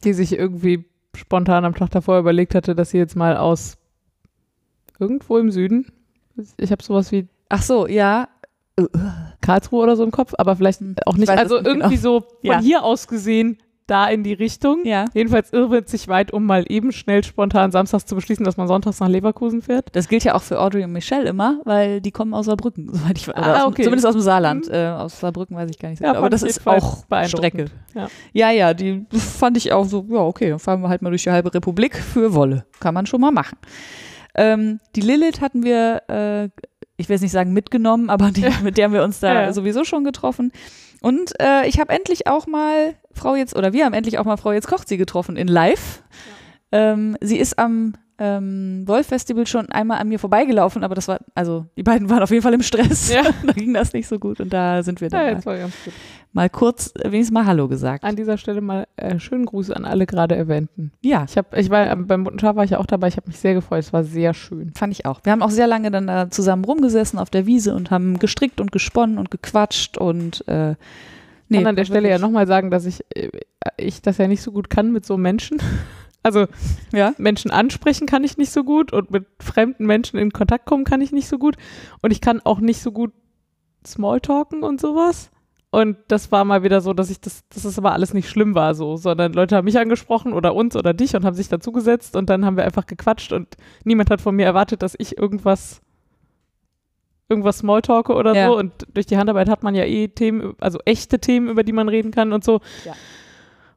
Die sich irgendwie spontan am Tag davor überlegt hatte, dass sie jetzt mal aus irgendwo im Süden, ich habe sowas wie Ach so, ja. Karlsruhe oder so im Kopf, aber vielleicht Hm, auch ich nicht. Also irgendwie so von Ja. hier aus gesehen da in die Richtung. Ja. Jedenfalls irrwitzt sich weit, um mal eben schnell spontan samstags zu beschließen, dass man sonntags nach Leverkusen fährt. Das gilt ja auch für Audrey und Michelle immer, weil die kommen aus Saarbrücken, soweit ich weiß. Ah, aus, okay. Zumindest aus dem Saarland. Mhm. Äh, aus Saarbrücken weiß ich gar nicht. Ja, genau. aber das ist auch. Strecke. Ja. Ja, ja, die fand ich auch so, ja, okay, dann fahren wir halt mal durch die halbe Republik für Wolle. Kann man schon mal machen. Ähm, die Lilith hatten wir, äh, ich will jetzt nicht sagen mitgenommen, aber die, mit der haben wir uns da Ja, ja. sowieso schon getroffen. Und äh, ich habe endlich auch mal Frau jetzt, oder wir haben endlich auch mal Frau jetzt kocht sie getroffen in live. Ähm, sie ist am ähm, Wolf-Festival schon einmal an mir vorbeigelaufen, aber das war, also die beiden waren auf jeden Fall im Stress. Ja. da ging das nicht so gut und da sind wir dann Ja, mal, mal kurz äh, wenigstens mal Hallo gesagt. An dieser Stelle mal äh, schönen Gruß an alle gerade erwähnten. ja, Ich habe, ich war ähm, beim bunten Schaf war ich ja auch dabei. Ich habe mich sehr gefreut. Es war sehr schön. fand ich auch. Wir haben auch sehr lange dann da zusammen rumgesessen auf der Wiese und haben gestrickt und gesponnen und gequatscht und äh, Nee, kann an der Stelle ja nochmal sagen, dass ich, äh, ich das ja nicht so gut kann mit so Menschen. Also Ja. Menschen ansprechen kann ich nicht so gut und mit fremden Menschen in Kontakt kommen kann ich nicht so gut. Und ich kann auch nicht so gut Smalltalken und sowas. Und das war mal wieder so, dass ich das, dass das aber alles nicht schlimm war so, sondern Leute haben mich angesprochen oder uns oder dich und haben sich dazugesetzt und dann haben wir einfach gequatscht und niemand hat von mir erwartet, dass ich irgendwas irgendwas Smalltalke oder Ja. so und durch die Handarbeit hat man ja eh Themen, also echte Themen, über die man reden kann und so. Ja.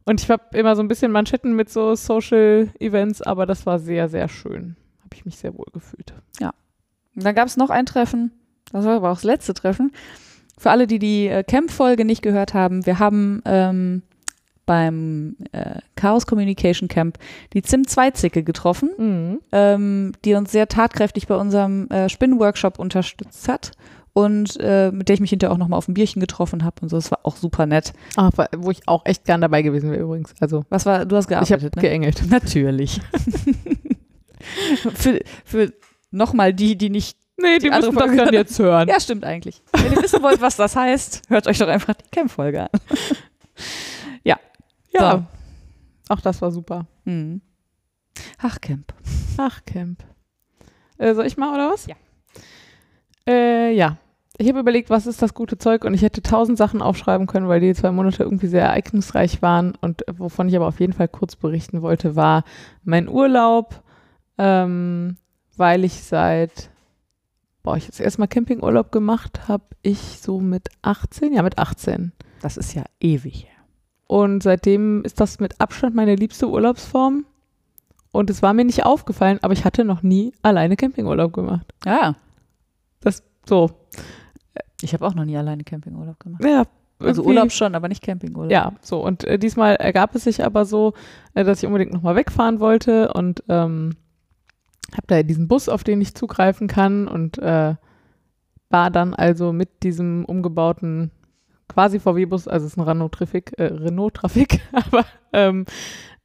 Und ich habe immer so ein bisschen Manschetten mit so Social Events, aber das war sehr, sehr schön. Habe ich mich sehr wohl gefühlt. Und dann gab es noch ein Treffen, das war aber auch das letzte Treffen. Für alle, die die äh, Camp-Folge nicht gehört haben, wir haben ähm, beim äh, Chaos Communication Camp die ZIM-2-Zicke getroffen, Mhm. ähm, die uns sehr tatkräftig bei unserem äh, Spinnenworkshop unterstützt hat und äh, mit der ich mich hinterher auch nochmal auf ein Bierchen getroffen habe und so. Das war auch super nett. Wa- wo ich auch echt gern dabei gewesen wäre übrigens. Also Was war, du hast ich habe gearbeitet, ne? geengelt. Natürlich. für für nochmal die, die nicht Nee, die, andere müssen das Folge- dann jetzt hören. Ja, stimmt eigentlich. Wenn ihr wissen wollt, was das heißt, hört euch doch einfach die Camp-Folge an. Ja. Auch das war super. Hm. Ach, Camp. Ach, Camp. Äh, soll ich mal, oder was? Ja. Äh, ja. Ich habe überlegt, was ist das gute Zeug und ich hätte tausend Sachen aufschreiben können, weil die zwei Monate irgendwie sehr ereignisreich waren und wovon ich aber auf jeden Fall kurz berichten wollte, war mein Urlaub, ähm, weil ich seit, boah, ich jetzt erstmal Campingurlaub gemacht habe, ich so mit 18, ja mit 18. Das ist ja ewig. her. Und seitdem ist das mit Abstand meine liebste Urlaubsform. Und es war mir nicht aufgefallen, aber ich hatte noch nie alleine Campingurlaub gemacht. Ja, Das so. ich habe auch noch nie alleine Campingurlaub gemacht. Ja, Also Urlaub schon, aber nicht Campingurlaub. Ja, so. Und äh, diesmal ergab es sich aber so, äh, dass ich unbedingt nochmal wegfahren wollte und ähm, habe da diesen Bus, auf den ich zugreifen kann und äh, war dann also mit diesem umgebauten quasi VW-Bus, also es ist ein Renault Traffic, äh, Renault Traffic, aber ähm,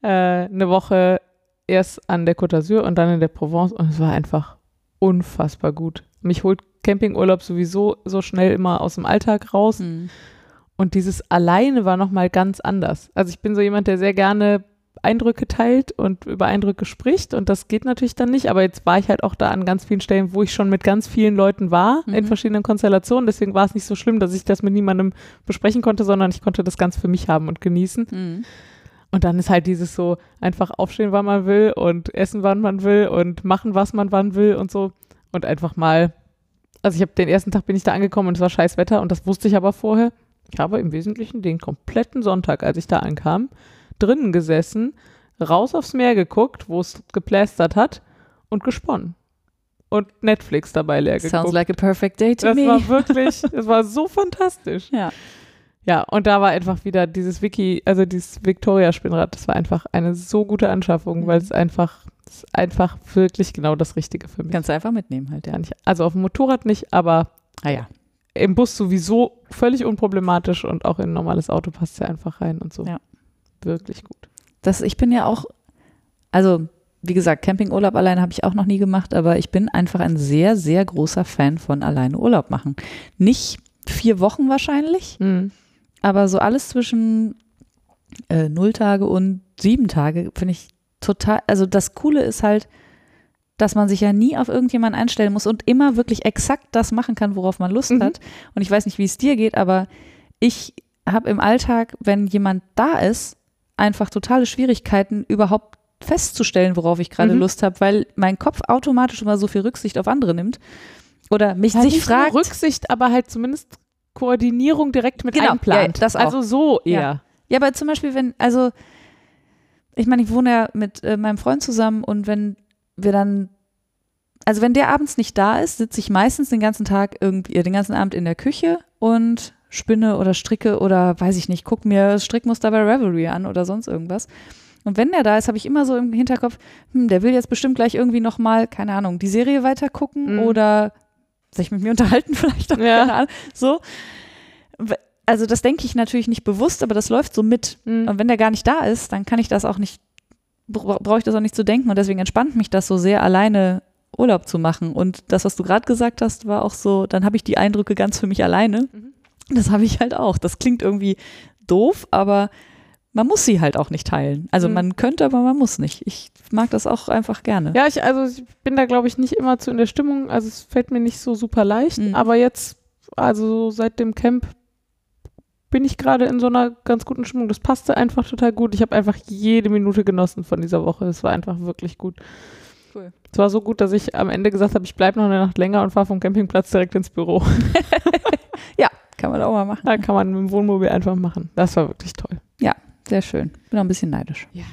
äh, eine Woche erst an der Côte d'Azur und dann in der Provence und es war einfach unfassbar gut. Mich holt Campingurlaub sowieso so schnell immer aus dem Alltag raus. Hm. Und dieses alleine war nochmal ganz anders. Also ich bin so jemand, der sehr gerne Eindrücke teilt und über Eindrücke spricht und das geht natürlich dann nicht, aber jetzt war ich halt auch da an ganz vielen Stellen, wo ich schon mit ganz vielen Leuten war, in Mhm. verschiedenen Konstellationen, deswegen war es nicht so schlimm, dass ich das mit niemandem besprechen konnte, sondern ich konnte das ganz für mich haben und genießen. Hm. Und dann ist halt dieses so einfach aufstehen, wann man will und essen, wann man will und machen, was man wann will und so und einfach mal, also ich habe den ersten Tag bin ich da angekommen und es war scheiß Wetter und das wusste ich aber vorher. Ich habe im Wesentlichen den kompletten Sonntag, als ich da ankam, drinnen gesessen, raus aufs Meer geguckt, wo es geplästert hat und gesponnen. Und Netflix dabei leer Sounds geguckt. like a perfect day to das me. war wirklich, das war so fantastisch. ja. Ja, und da war einfach wieder dieses Wiki, also dieses Victoria-Spinnrad, das war einfach eine so gute Anschaffung, Mhm. weil es einfach, es ist einfach wirklich genau das Richtige für mich. Kannst du einfach mitnehmen halt, ja. Also auf dem Motorrad nicht, aber Ah ja. im Bus sowieso völlig unproblematisch und auch in ein normales Auto passt ja einfach rein und so. Ja. Wirklich gut. Das, ich bin ja auch, also wie gesagt, Campingurlaub alleine habe ich auch noch nie gemacht, aber ich bin einfach ein sehr, sehr großer Fan von alleine Urlaub machen. Nicht vier Wochen wahrscheinlich, Mhm. Aber so alles zwischen äh, null Tage und sieben Tage finde ich total, also das Coole ist halt, dass man sich ja nie auf irgendjemanden einstellen muss und immer wirklich exakt das machen kann, worauf man Lust Mhm. hat. Und ich weiß nicht, wie es dir geht, aber ich habe im Alltag, wenn jemand da ist, einfach totale Schwierigkeiten, überhaupt festzustellen, worauf ich gerade Mhm. Lust habe, weil mein Kopf automatisch immer so viel Rücksicht auf andere nimmt. Oder mich Ja, sich fragt, Rücksicht, aber halt zumindest Koordinierung direkt mit Genau, einplant. ja, das auch. Also so eher. Ja. Ja, aber zum Beispiel, wenn, also, ich meine, ich wohne ja mit äh, meinem Freund zusammen und wenn wir dann, also wenn der abends nicht da ist, sitze ich meistens den ganzen Tag irgendwie, äh, den ganzen Abend in der Küche und spinne oder stricke oder weiß ich nicht, guck mir Strickmuster bei Ravelry an oder sonst irgendwas. Und wenn der da ist, habe ich immer so im Hinterkopf, hm, der will jetzt bestimmt gleich irgendwie nochmal, keine Ahnung, die Serie weitergucken Mhm. oder sich mit mir unterhalten vielleicht auch, Ja. keine Ahnung. So. Also das denke ich natürlich nicht bewusst, aber das läuft so mit. Mhm. Und wenn der gar nicht da ist, dann kann ich das auch nicht, bra- brauche ich das auch nicht zu denken. Und deswegen entspannt mich das so sehr, alleine Urlaub zu machen. Und das, was du gerade gesagt hast, war auch so, dann habe ich die Eindrücke ganz für mich alleine. Mhm. Das habe ich halt auch. Das klingt irgendwie doof, aber man muss sie halt auch nicht teilen. Also Mhm. man könnte, aber man muss nicht. Ich mag das auch einfach gerne. Ja, ich, also ich bin da, glaube ich, nicht immer zu in der Stimmung. Also es fällt mir nicht so super leicht. Mhm. Aber jetzt, also seit dem Camp bin ich gerade in so einer ganz guten Stimmung. Das passte einfach total gut. Ich habe einfach jede Minute genossen von dieser Woche. Es war einfach wirklich gut. Cool. Es war so gut, dass ich am Ende gesagt habe, ich bleibe noch eine Nacht länger und fahre vom Campingplatz direkt ins Büro. Kann man auch mal machen. Da kann man mit dem Wohnmobil einfach machen. Das war wirklich toll. Sehr schön. Bin auch ein bisschen neidisch. Ja.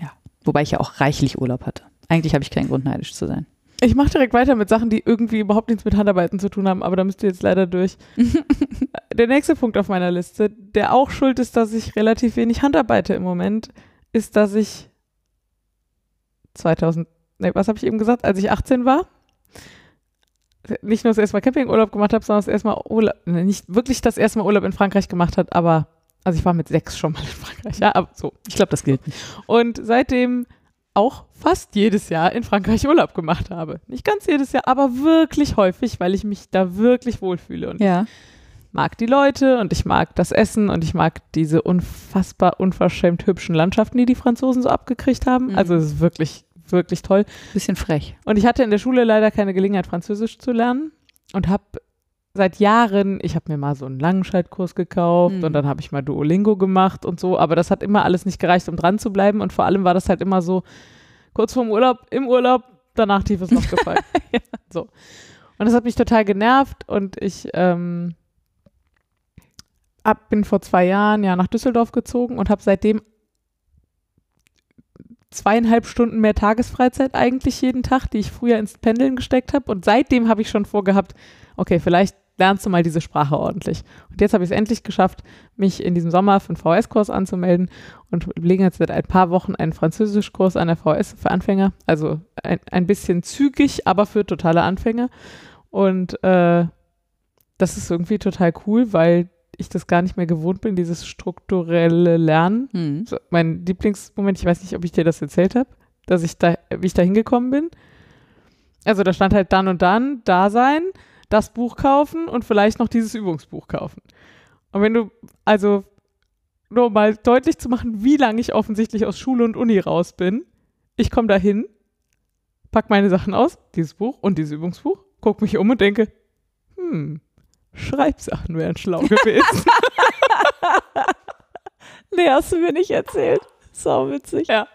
Ja. Wobei ich ja auch reichlich Urlaub hatte. Eigentlich habe ich keinen Grund, neidisch zu sein. Ich mache direkt weiter mit Sachen, die irgendwie überhaupt nichts mit Handarbeiten zu tun haben, aber da müsst ihr jetzt leider durch. der nächste Punkt auf meiner Liste, der auch schuld ist, dass ich relativ wenig Handarbeite im Moment, ist, dass ich 2000, nee, was habe ich eben gesagt, als ich 18 war, nicht nur das erste Mal Campingurlaub gemacht habe, sondern das erste Mal Urlaub, nicht wirklich das erste Mal Urlaub in Frankreich gemacht hat, aber, also ich war mit sechs schon mal in Frankreich, ja, aber so. Ich glaube, das gilt. Und seitdem auch fast jedes Jahr in Frankreich Urlaub gemacht habe. Nicht ganz jedes Jahr, aber wirklich häufig, weil ich mich da wirklich wohlfühle. Und Ja. mag die Leute und ich mag das Essen und ich mag diese unfassbar unverschämt hübschen Landschaften, die die Franzosen so abgekriegt haben. Mhm. Also es ist wirklich, wirklich toll. Bisschen frech. Und ich hatte in der Schule leider keine Gelegenheit, Französisch zu lernen und habe seit Jahren, ich habe mir mal so einen Langenscheitkurs gekauft Mhm. und dann habe ich mal Duolingo gemacht und so, aber das hat immer alles nicht gereicht, um dran zu bleiben und vor allem war das halt immer so kurz vorm Urlaub, im Urlaub, danach tiefes Loch gefallen. So. Und das hat mich total genervt und ich ähm, hab, bin vor zwei Jahren ja nach Düsseldorf gezogen und habe seitdem zweieinhalb Stunden mehr Tagesfreizeit eigentlich jeden Tag, die ich früher ins Pendeln gesteckt habe. Und seitdem habe ich schon vorgehabt, okay, vielleicht lernst du mal diese Sprache ordentlich. Und jetzt habe ich es endlich geschafft, mich in diesem Sommer für einen VS-Kurs anzumelden und legen jetzt seit ein paar Wochen einen Französischkurs an der VS für Anfänger. Also ein, ein bisschen zügig, aber für totale Anfänger. Und äh, das ist irgendwie total cool, weil ich das gar nicht mehr gewohnt bin, dieses strukturelle Lernen. Hm. So, mein Lieblingsmoment, ich weiß nicht, ob ich dir das erzählt habe, dass ich da, wie ich da hingekommen bin. Also da stand halt dann und dann, da sein, das Buch kaufen und vielleicht noch dieses Übungsbuch kaufen. Und wenn du, also nur um mal deutlich zu machen, wie lange ich offensichtlich aus Schule und Uni raus bin, ich komme da hin, pack meine Sachen aus, dieses Buch und dieses Übungsbuch, guck mich um und denke, hm, Schreibsachen wären schlau gewesen. Nee, hast du mir nicht erzählt. Sau witzig. Ja.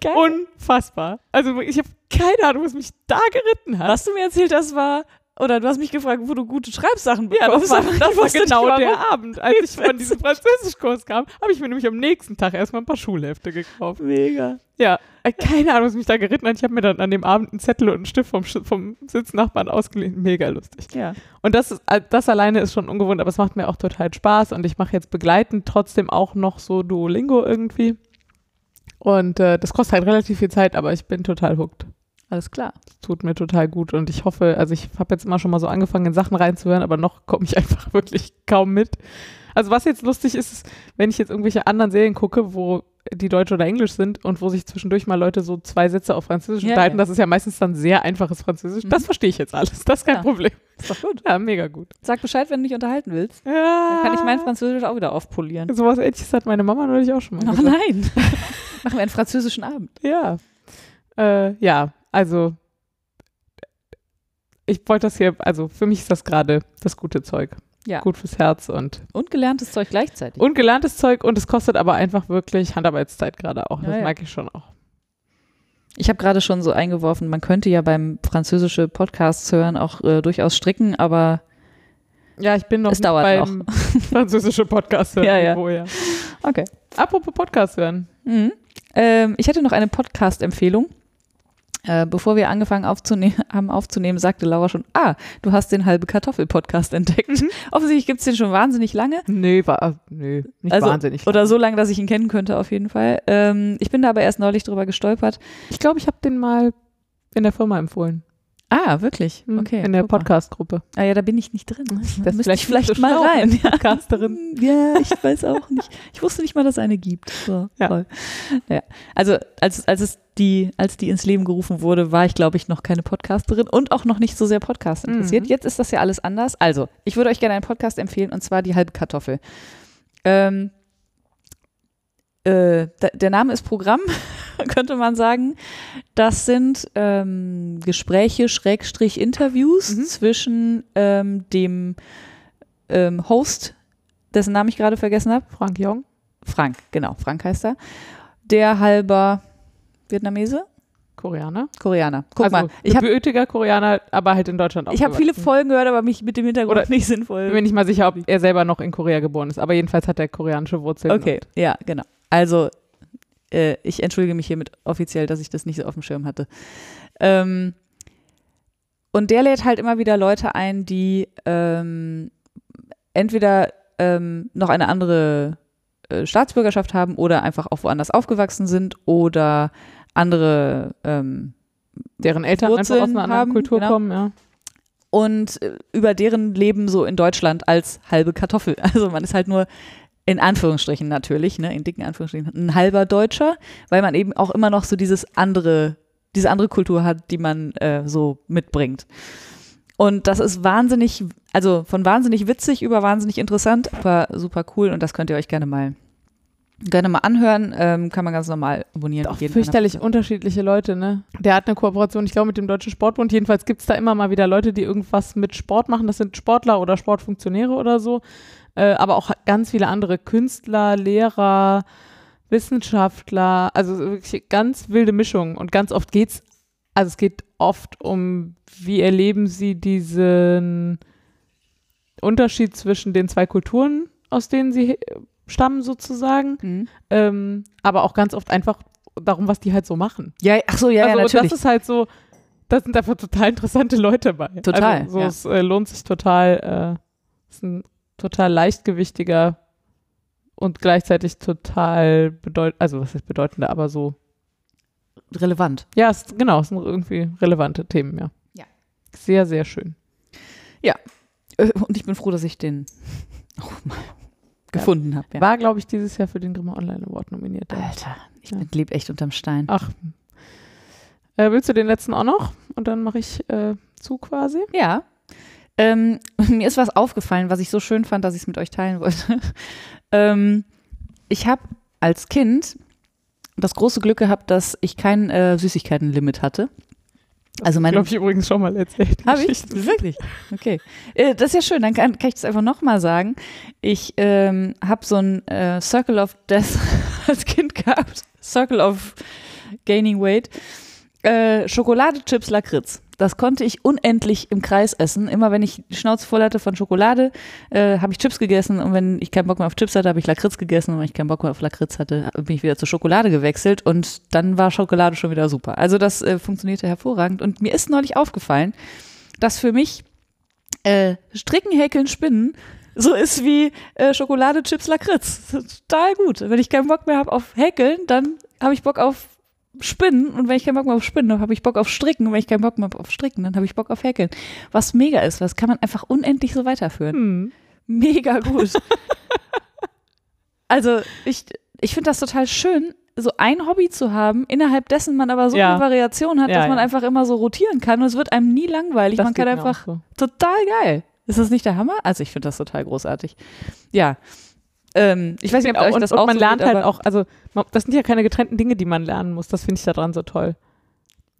Geil. Unfassbar. Also ich habe keine Ahnung, was mich da geritten hat. was du mir erzählt hast, war, oder du hast mich gefragt, wo du gute Schreibsachen Ja, bekommst. das war, das war genau der Abend, als ich von diesem Französischkurs kam, habe ich mir nämlich am nächsten Tag erstmal ein paar Schulhefte gekauft. Mega. Ja, äh, keine Ahnung, was mich da geritten hat. Ich habe mir dann an dem Abend einen Zettel und einen Stift vom, vom Sitznachbarn ausgeliehen. Mega lustig. Ja. Und das, ist, das alleine ist schon ungewohnt, aber es macht mir auch total Spaß und ich mache jetzt begleitend trotzdem auch noch so Duolingo irgendwie. Und äh, das kostet halt relativ viel Zeit, aber ich bin total hooked. Alles klar. tut mir total gut und ich hoffe, also ich habe jetzt immer schon mal so angefangen, in Sachen reinzuhören, aber noch komme ich einfach wirklich kaum mit. Also was jetzt lustig ist, ist, wenn ich jetzt irgendwelche anderen Serien gucke, wo die Deutsch oder Englisch sind und wo sich zwischendurch mal Leute so zwei Sätze auf Französisch Ja, unterhalten, ja. das ist ja meistens dann sehr einfaches Französisch. Das Mhm. verstehe ich jetzt alles. Das ist kein Ja. Problem. Ist doch gut. Ja, mega gut. Sag Bescheid, wenn du dich unterhalten willst. Ja. Dann kann ich mein Französisch auch wieder aufpolieren. Sowas ähnliches hat meine Mama neulich auch schon mal Oh gesagt. nein. Machen wir einen französischen Abend. Ja. Äh, ja, also ich wollte das hier, also für mich ist das gerade das gute Zeug. Ja. Gut fürs Herz und, Und gelerntes Zeug gleichzeitig. und gelerntes Zeug und es kostet aber einfach wirklich Handarbeitszeit gerade auch. Das Ja, mag ich schon auch. Ich habe gerade schon so eingeworfen, man könnte ja beim französische Podcasts hören auch äh, durchaus stricken, aber Ja, ich bin noch Es dauert beim französische Podcast hören. Ja, ja. Niveau, ja. okay. Apropos Podcast hören. Mhm. Ähm, ich hätte noch eine Podcast-Empfehlung. Äh, bevor wir angefangen aufzunehmen, haben aufzunehmen, sagte Laura schon, ah, du hast den halbe Kartoffel-Podcast entdeckt. Mhm. Offensichtlich gibt's den schon wahnsinnig lange. Nee, war, nee, nicht Also, wahnsinnig. Oder so lange, dass ich ihn kennen könnte, auf jeden Fall. Ähm, ich bin da aber erst neulich drüber gestolpert. ich glaube, ich habe den mal in der Firma empfohlen. Ah, wirklich? Hm, Okay. In der. Podcast-Gruppe. Ah ja, da bin ich nicht drin. Das müsste ich vielleicht mal rein. Podcasterin. Ja, ich weiß auch nicht. Ich wusste nicht mal, dass es eine gibt. So, Ja. toll. Ja. Also als, als es die, als die ins Leben gerufen wurde, war ich, glaube ich, noch keine Podcasterin und auch noch nicht so sehr Podcast interessiert. Mhm. Jetzt ist das ja alles anders. Also, ich würde euch gerne einen Podcast empfehlen und zwar die halbe Kartoffel. Ähm, äh, der Name ist Programm, könnte man sagen. Das sind ähm, Gespräche, Schrägstrich Interviews Mhm. zwischen ähm, dem ähm, Host, dessen Namen ich gerade vergessen habe. Frank Jong. Frank, genau, Frank heißt er. Der halber Vietnamese? Koreaner. Koreaner. Guck also, mal, ich habe gebürtiger Koreaner, aber halt in Deutschland ich hab viele aufgewachsen. Folgen gehört, aber mich mit dem Hintergrund Oder- nicht Ich bin sinnvoll. mir nicht mal sicher, ob er selber noch in Korea geboren ist, aber jedenfalls hat er koreanische Wurzeln. Okay, ja, genau. Also, äh, ich entschuldige mich hiermit offiziell, dass ich das nicht so auf dem Schirm hatte. Ähm, und der lädt halt immer wieder Leute ein, die ähm, entweder ähm, noch eine andere äh, Staatsbürgerschaft haben oder einfach auch woanders aufgewachsen sind oder andere ähm, Deren Eltern einfach Wurzeln aus einer anderen haben, Kultur genau. kommen, ja. und äh, über deren Leben so in Deutschland als halbe Kartoffel. Also man ist halt nur in Anführungsstrichen natürlich, ne, in dicken Anführungsstrichen, ein halber Deutscher, weil man eben auch immer noch so dieses andere, diese andere Kultur hat, die man äh, so mitbringt. Und das ist wahnsinnig, also von wahnsinnig witzig über wahnsinnig interessant, aber super cool und das könnt ihr euch gerne mal gerne mal anhören, ähm, kann man ganz normal abonnieren. Auch fürchterlich unterschiedliche Leute, ne? Der hat eine Kooperation, ich glaube, mit dem Deutschen Sportbund. Jedenfalls gibt es da immer mal wieder Leute, die irgendwas mit Sport machen. Das sind Sportler oder Sportfunktionäre oder so. Äh, aber auch ganz viele andere Künstler, Lehrer, Wissenschaftler. Also wirklich ganz wilde Mischung. Und ganz oft geht's, also es geht oft um, wie erleben sie diesen Unterschied zwischen den zwei Kulturen, aus denen sie stammen sozusagen. Mhm. Ähm, aber auch ganz oft einfach darum, was die halt so machen. Ja, ach so, ja, also ja, und natürlich. das ist halt so, da sind einfach total interessante Leute bei. Total, Also, so, ja. Es äh, lohnt sich total, äh, ist ein total leichtgewichtiger und gleichzeitig total bedeutend, also was ist bedeutender, aber so, relevant. ja, es, genau, es sind irgendwie relevante Themen, ja. Ja. Sehr, sehr schön. Äh, Und ich bin froh, dass ich den auch mal gefunden habe. Ja. War, glaube ich, dieses Jahr für den Grimme Online Award nominiert. ja. Alter, ich Ja. lebe echt unterm Stein. Ach. Äh, willst du den letzten auch noch? Und dann mache ich äh, zu quasi. Ja. Ähm, mir ist was aufgefallen, was ich so schön fand, dass ich es mit euch teilen wollte. ähm, ich habe als Kind das große Glück gehabt, dass ich kein äh, Süßigkeitenlimit hatte. Also meine Glaube ich übrigens schon mal erzählt. Habe ich? Wirklich? Okay. Äh, das ist ja schön, dann kann, kann ich das einfach nochmal sagen. Ich ähm, habe so ein äh, Circle of Death als Kind gehabt. Circle of Gaining Weight. Äh, Schokolade, Chips, Lakritz. Das konnte ich unendlich im Kreis essen. Immer wenn ich Schnauze voll hatte von Schokolade, äh, habe ich Chips gegessen. Und wenn ich keinen Bock mehr auf Chips hatte, habe ich Lakritz gegessen. Und wenn ich keinen Bock mehr auf Lakritz hatte, bin ich wieder zur Schokolade gewechselt. Und dann war Schokolade schon wieder super. Also das äh, funktionierte hervorragend. Und mir ist neulich aufgefallen, dass für mich äh, Stricken, Häkeln, Spinnen so ist wie äh, Schokolade, Chips, Lakritz. Total gut. Wenn ich keinen Bock mehr habe auf Häkeln, dann habe ich Bock auf Spinnen und wenn ich keinen Bock mehr auf Spinnen habe, habe ich Bock auf Stricken und wenn ich keinen Bock mehr auf Stricken, dann habe ich Bock auf Häkeln. Was mega ist, was kann man einfach unendlich so weiterführen. Hm. Mega gut. also ich, ich finde das total schön, so ein Hobby zu haben, innerhalb dessen man aber so Ja. eine Variation hat, Ja, dass man ja. einfach immer so rotieren kann und es wird einem nie langweilig. Das man kann einfach so. total geil. Ist das nicht der Hammer? Also ich finde das total großartig. Ja. Ähm, ich weiß nicht, ob euch und, das und auch man so lernt geht, halt auch, also das sind ja keine getrennten Dinge, die man lernen muss. Das finde ich daran so toll.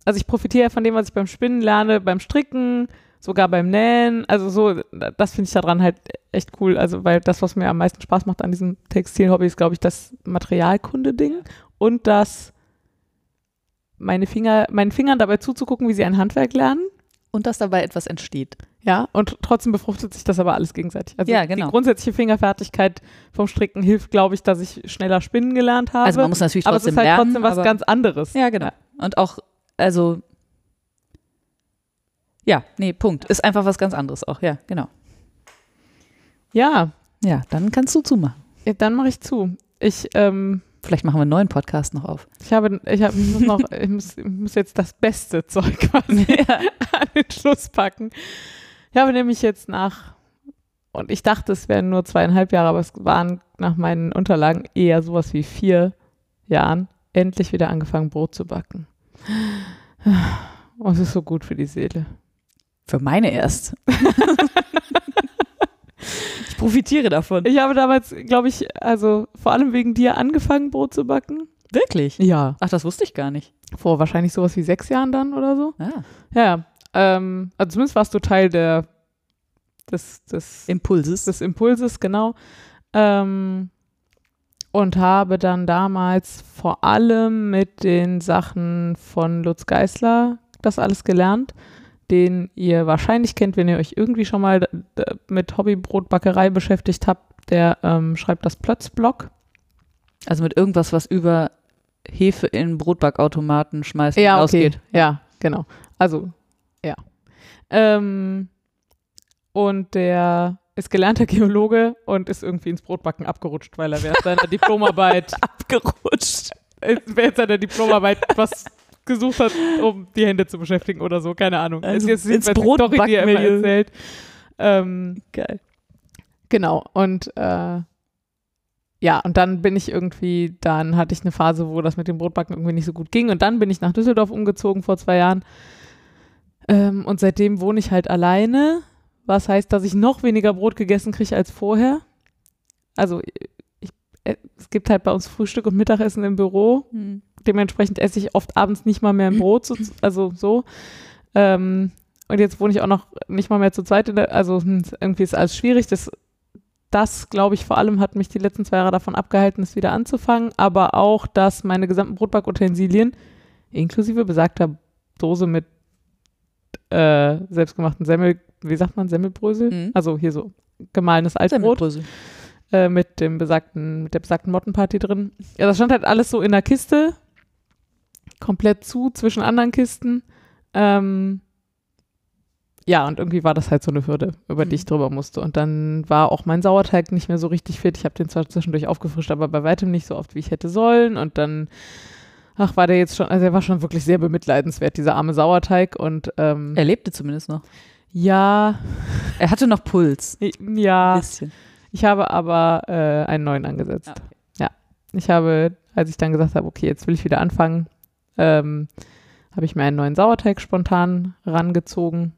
Also ich profitiere ja von dem, was ich beim Spinnen lerne, beim Stricken, sogar beim Nähen. Also so, das finde ich daran halt echt cool. Also weil das, was mir am meisten Spaß macht an diesem Textilhobby, ist, glaube ich, das Materialkunde-Ding und das meine Finger, meinen Fingern dabei zuzugucken, wie sie ein Handwerk lernen. Und dass dabei etwas entsteht. Ja, und trotzdem befruchtet sich das aber alles gegenseitig. Also Ja, genau. die grundsätzliche Fingerfertigkeit vom Stricken hilft, glaube ich, dass ich schneller spinnen gelernt habe. Also man muss natürlich aber es trotzdem ist halt lernen. trotzdem was ganz anderes. ja, genau. Und auch, also Ja, nee, Punkt. Ist einfach was ganz anderes auch. Ja, genau. Ja, Ja, dann kannst du zumachen. ja, dann mache ich zu. Ich, ähm, Vielleicht machen wir einen neuen Podcast noch auf. ich habe, ich habe, ich muss noch, ich muss, ich muss jetzt das beste Zeug quasi an den Schluss packen. Ich habe nämlich jetzt nach, und ich dachte, es wären nur zweieinhalb Jahre, aber es waren nach meinen Unterlagen eher sowas wie vier Jahren, endlich wieder angefangen, Brot zu backen. Und es ist so gut für die Seele. Für meine erst. ich profitiere davon. Ich habe damals, glaube ich, also vor allem wegen dir angefangen, Brot zu backen. Wirklich? Ja. Ach, das wusste ich gar nicht. Vor wahrscheinlich sowas wie sechs Jahren dann oder so. Ah, Ja, ja. Ähm, also zumindest warst du Teil der, des, des, Impulses. des Impulses, genau. Ähm, und habe dann damals vor allem mit den Sachen von Lutz Geißler das alles gelernt, den ihr wahrscheinlich kennt, wenn ihr euch irgendwie schon mal mit Hobbybrotbackerei beschäftigt habt. Der ähm, schreibt das Plötzblog. Also mit irgendwas, was über Hefe in Brotbackautomaten schmeißt und Ja, okay. ausgeht. Ja, genau. Also, ja. Ähm, und der ist gelernter Geologe und ist irgendwie ins Brotbacken abgerutscht, weil er während seiner Diplomarbeit, Abgerutscht. äh, während seiner Diplomarbeit was gesucht hat, um die Hände zu beschäftigen oder so, keine Ahnung. Also ist ins jedenfalls die Story, die er immer erzählt. Ähm, Geil. Genau, und äh, ja, und dann bin ich irgendwie, dann hatte ich eine Phase, wo das mit dem Brotbacken irgendwie nicht so gut ging. Und dann bin ich nach Düsseldorf umgezogen vor zwei Jahren. Ähm, und seitdem wohne ich halt alleine, was heißt, dass ich noch weniger Brot gegessen kriege als vorher. Also ich, äh, es gibt halt bei uns Frühstück und Mittagessen im Büro. Hm. Dementsprechend esse ich oft abends nicht mal mehr ein Brot, so, also so. Ähm, und jetzt wohne ich auch noch nicht mal mehr zu zweit. In der, also hm, irgendwie ist alles schwierig. Das, das glaube ich, vor allem hat mich die letzten zwei Jahre davon abgehalten, es wieder anzufangen. Aber auch, dass meine gesamten Brotbackutensilien, inklusive besagter Dose mit äh, selbstgemachten Semmel, wie sagt man, Semmelbrösel? Mhm. Also hier so gemahlenes Altbrot äh, mit dem besagten, mit der besagten Mottenparty drin. Ja, das stand halt alles so in der Kiste, komplett zu, zwischen anderen Kisten. Ähm, ja, und irgendwie war das halt so eine Hürde, über die ich Mhm. drüber musste. Und dann war auch mein Sauerteig nicht mehr so richtig fit. Ich habe den zwar zwischendurch aufgefrischt, aber bei weitem nicht so oft, wie ich hätte sollen. Und dann, ach, war der jetzt schon, also er war schon wirklich sehr bemitleidenswert, dieser arme Sauerteig. Und ähm, Er lebte zumindest noch. ja, Er hatte noch Puls. ja. Ein bisschen. Ich habe aber äh, einen neuen angesetzt. Ah, okay. Ja. Ich habe, als ich dann gesagt habe, okay, jetzt will ich wieder anfangen, ähm, habe ich mir einen neuen Sauerteig spontan rangezogen.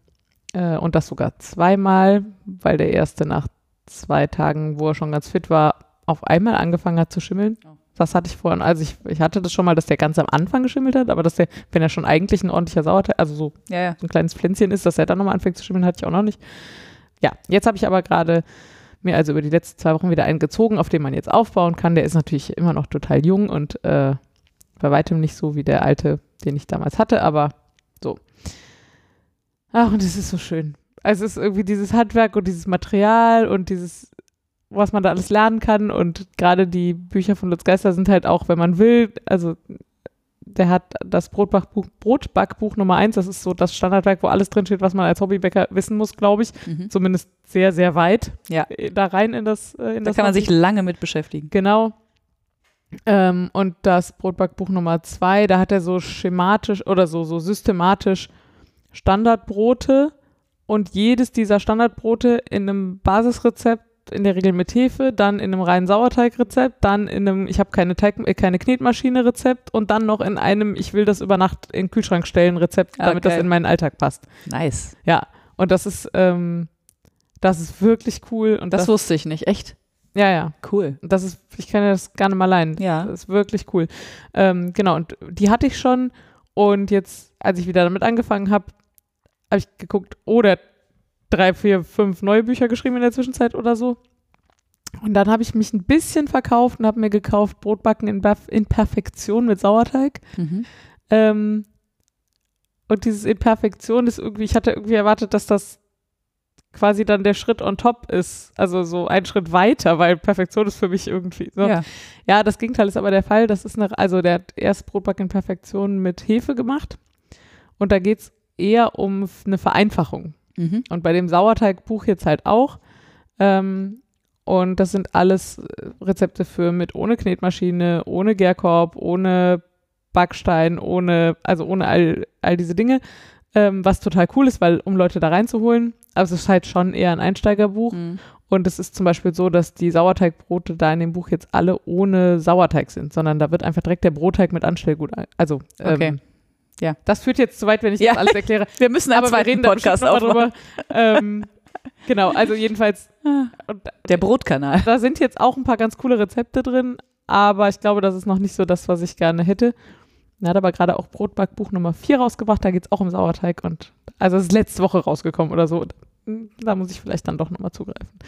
Äh, und das sogar zweimal, weil der erste nach zwei Tagen, wo er schon ganz fit war, auf einmal angefangen hat zu schimmeln. Oh. Das hatte ich vorhin. Also ich, ich hatte das schon mal, dass der ganz am Anfang geschimmelt hat, aber dass der, wenn er schon eigentlich ein ordentlicher Sauerteig, also so Ja, ja. so ein kleines Pflänzchen ist, dass er dann nochmal anfängt zu schimmeln, hatte ich auch noch nicht. Ja, jetzt habe ich aber gerade mir also über die letzten zwei Wochen wieder einen gezogen, auf dem man jetzt aufbauen kann. Der ist natürlich immer noch total jung und äh, bei weitem nicht so wie der alte, den ich damals hatte, aber so. Ach, und es ist so schön. Also es ist irgendwie dieses Handwerk und dieses Material und dieses, was man da alles lernen kann. Und gerade die Bücher von Lutz Geister sind halt auch, wenn man will, also der hat das Brotbackbuch, Brotbackbuch Nummer eins, das ist so das Standardwerk, wo alles drinsteht, was man als Hobbybäcker wissen muss, glaube ich. Mhm. Zumindest sehr, sehr weit Ja. äh, da rein in das, äh, in Da das kann man Hobby. sich lange mit beschäftigen. Genau. Ähm, und das Brotbackbuch Nummer zwei, da hat er so schematisch oder so, so systematisch Standardbrote und jedes dieser Standardbrote in einem Basisrezept, in der Regel mit Hefe, dann in einem reinen Sauerteigrezept, dann in einem, ich habe keine, Teig, äh, keine Knetmaschine Rezept und dann noch in einem, ich will das über Nacht in den Kühlschrank stellen Rezept, damit das geil. in meinen Alltag passt. Nice. Ja, und das ist, ähm, das ist wirklich cool und Das das, wusste ich nicht. Echt? ja, ja, Cool. das ist, ich kann ja das nicht mal allein. Ja. Das ist wirklich cool. Ähm, genau, und die hatte ich schon. Und jetzt, als ich wieder damit angefangen habe, habe ich geguckt, oh, der drei, vier, fünf neue Bücher geschrieben in der Zwischenzeit oder so. Und dann habe ich mich ein bisschen verkauft und habe mir gekauft Brotbacken in, Perf in Perfektion mit Sauerteig. Mhm. Ähm, und dieses in Perfektion ist irgendwie, ich hatte irgendwie erwartet, dass das quasi dann der Schritt on top ist. Also so ein Schritt weiter, weil Perfektion ist für mich irgendwie so. Ja. Ja, das Gegenteil ist aber der Fall. Das ist eine, also der hat erst Brotbacken in Perfektion mit Hefe gemacht. Und da geht es eher um eine Vereinfachung. Mhm. Und bei dem Sauerteigbuch jetzt halt auch. Ähm, und das sind alles äh, Rezepte für mit ohne Knetmaschine, ohne Gärkorb, ohne Backstein, ohne, also ohne all, all diese Dinge. Ähm, was total cool ist, weil um Leute da reinzuholen. Aber es ist halt schon eher ein Einsteigerbuch. Mhm. Und es ist zum Beispiel so, dass die Sauerteigbrote da in dem Buch jetzt alle ohne Sauerteig sind, sondern da wird einfach direkt der Brotteig mit Anstellgut. Also, ähm, Okay. Ja. Das führt jetzt zu weit, wenn ich Ja. das alles erkläre. Wir müssen Aber wir reden Podcast aufmachen. drüber. ähm, genau, also jedenfalls, und Der Brotkanal. da sind jetzt auch ein paar ganz coole Rezepte drin, aber ich glaube, das ist noch nicht so das, was ich gerne hätte. Er hat aber gerade auch Brotbackbuch Nummer 4 rausgebracht, da geht es auch um Sauerteig und also es ist letzte Woche rausgekommen oder so. Da muss ich vielleicht dann doch nochmal zugreifen.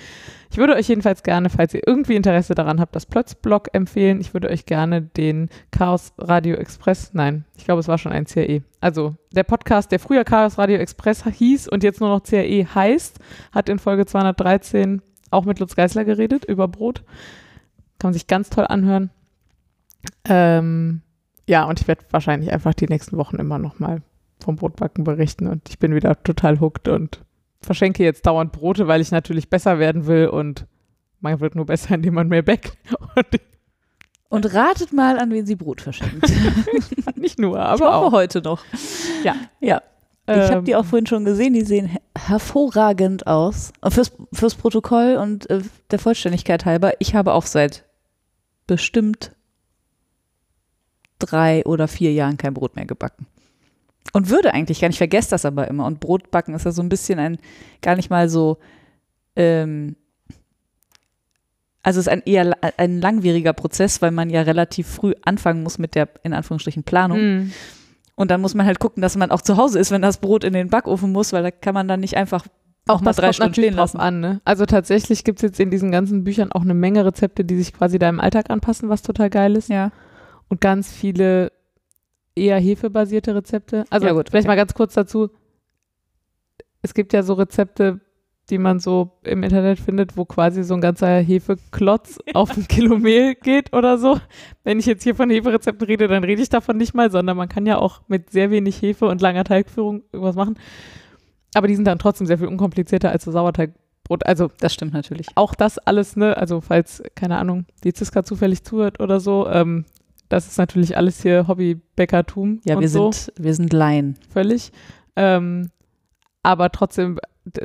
Ich würde euch jedenfalls gerne, falls ihr irgendwie Interesse daran habt, das Plötz-Blog empfehlen. Ich würde euch gerne den Chaos Radio Express, nein, ich glaube, es war schon ein CRE. Also der Podcast, der früher Chaos Radio Express hieß und jetzt nur noch CRE heißt, hat in Folge 213 auch mit Lutz Geisler geredet über Brot. Kann man sich ganz toll anhören. Ähm, ja, und ich werde wahrscheinlich einfach die nächsten Wochen immer nochmal vom Brotbacken berichten und ich bin wieder total hooked und verschenke jetzt dauernd Brote, weil ich natürlich besser werden will und man wird nur besser, indem man mehr backt. Und Und ratet mal, an wen sie Brot verschenkt. nicht nur, ich aber hoffe auch. heute noch. Ja. Ja. Ich habe Ähm, die auch vorhin schon gesehen, die sehen her hervorragend aus. Und fürs, fürs Protokoll und äh, der Vollständigkeit halber, ich habe auch seit bestimmt drei oder vier Jahren kein Brot mehr gebacken. Und würde eigentlich gar nicht, vergesse das aber immer. Und Brotbacken ist ja so ein bisschen ein, gar nicht mal so, ähm, also es ist ein eher ein langwieriger Prozess, weil man ja relativ früh anfangen muss mit der, in Anführungsstrichen, Planung. mh. Und dann muss man halt gucken, dass man auch zu Hause ist, wenn das Brot in den Backofen muss, weil da kann man dann nicht einfach auch mal das drei Stunden stehen drauf lassen. an. Ne? Also tatsächlich gibt es jetzt in diesen ganzen Büchern auch eine Menge Rezepte, die sich quasi deinem Alltag anpassen, was total geil ist. Ja. Und ganz viele eher hefebasierte Rezepte. Also Ja, gut, vielleicht okay. mal ganz kurz dazu. Es gibt ja so Rezepte, die man so im Internet findet, wo quasi so ein ganzer Hefeklotz auf ein Kilo Mehl geht oder so. Wenn ich jetzt hier von Heferezepten rede, dann rede ich davon nicht mal, sondern man kann ja auch mit sehr wenig Hefe und langer Teigführung irgendwas machen. Aber die sind dann trotzdem sehr viel unkomplizierter als so Sauerteigbrot. Also Das stimmt natürlich. auch das alles, ne, also falls, keine Ahnung, die Ziska zufällig zuhört oder so, ähm, das ist natürlich alles hier Hobbybäckertum Ja, wir so, sind, wir sind Laien. völlig. Ähm, aber trotzdem,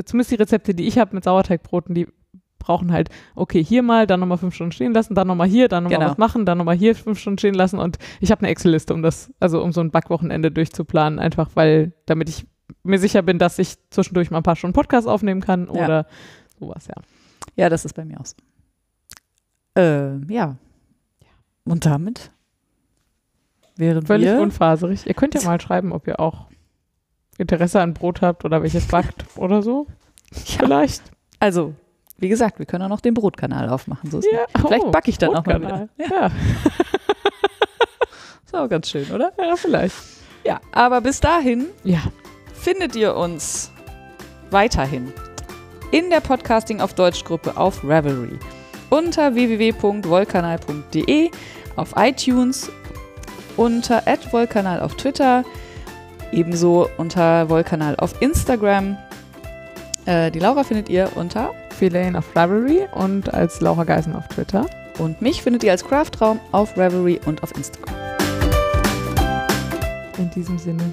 zumindest die Rezepte, die ich habe mit Sauerteigbroten, die brauchen halt, okay, hier mal, dann nochmal fünf Stunden stehen lassen, dann nochmal hier, dann nochmal Genau. was machen, dann nochmal hier fünf Stunden stehen lassen und ich habe eine Excel-Liste, um das, also um so ein Backwochenende durchzuplanen, einfach weil, damit ich mir sicher bin, dass ich zwischendurch mal ein paar Stunden Podcast aufnehmen kann Ja. oder sowas, ja. Ja, das ist bei mir auch so. Äh, ja. Und damit wären Völlig wir unfaserig. Ihr könnt ja mal schreiben, ob ihr auch Interesse an Brot habt oder welches backt oder so. ja, Vielleicht. also, wie gesagt, wir können auch noch den Brotkanal aufmachen. So ist nicht. Vielleicht Oh, backe ich dann auch mal Brotkanal. wieder. Ja. Ist auch ganz schön, oder? ja, vielleicht. Ja, aber bis dahin Ja. findet ihr uns weiterhin in der Podcasting auf Deutsch Gruppe auf Revelry unter www.volkanal.de auf iTunes unter @volkanal auf Twitter ebenso unter Volkanal auf Instagram. Äh, die Laura findet ihr unter Feline auf Library und als Laura Geisen auf Twitter. und mich findet ihr als Craftraum auf Revelry und auf Instagram. In diesem Sinne.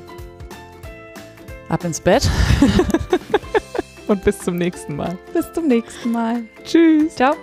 Ab ins Bett. Und bis zum nächsten Mal. Bis zum nächsten Mal. Tschüss. Ciao.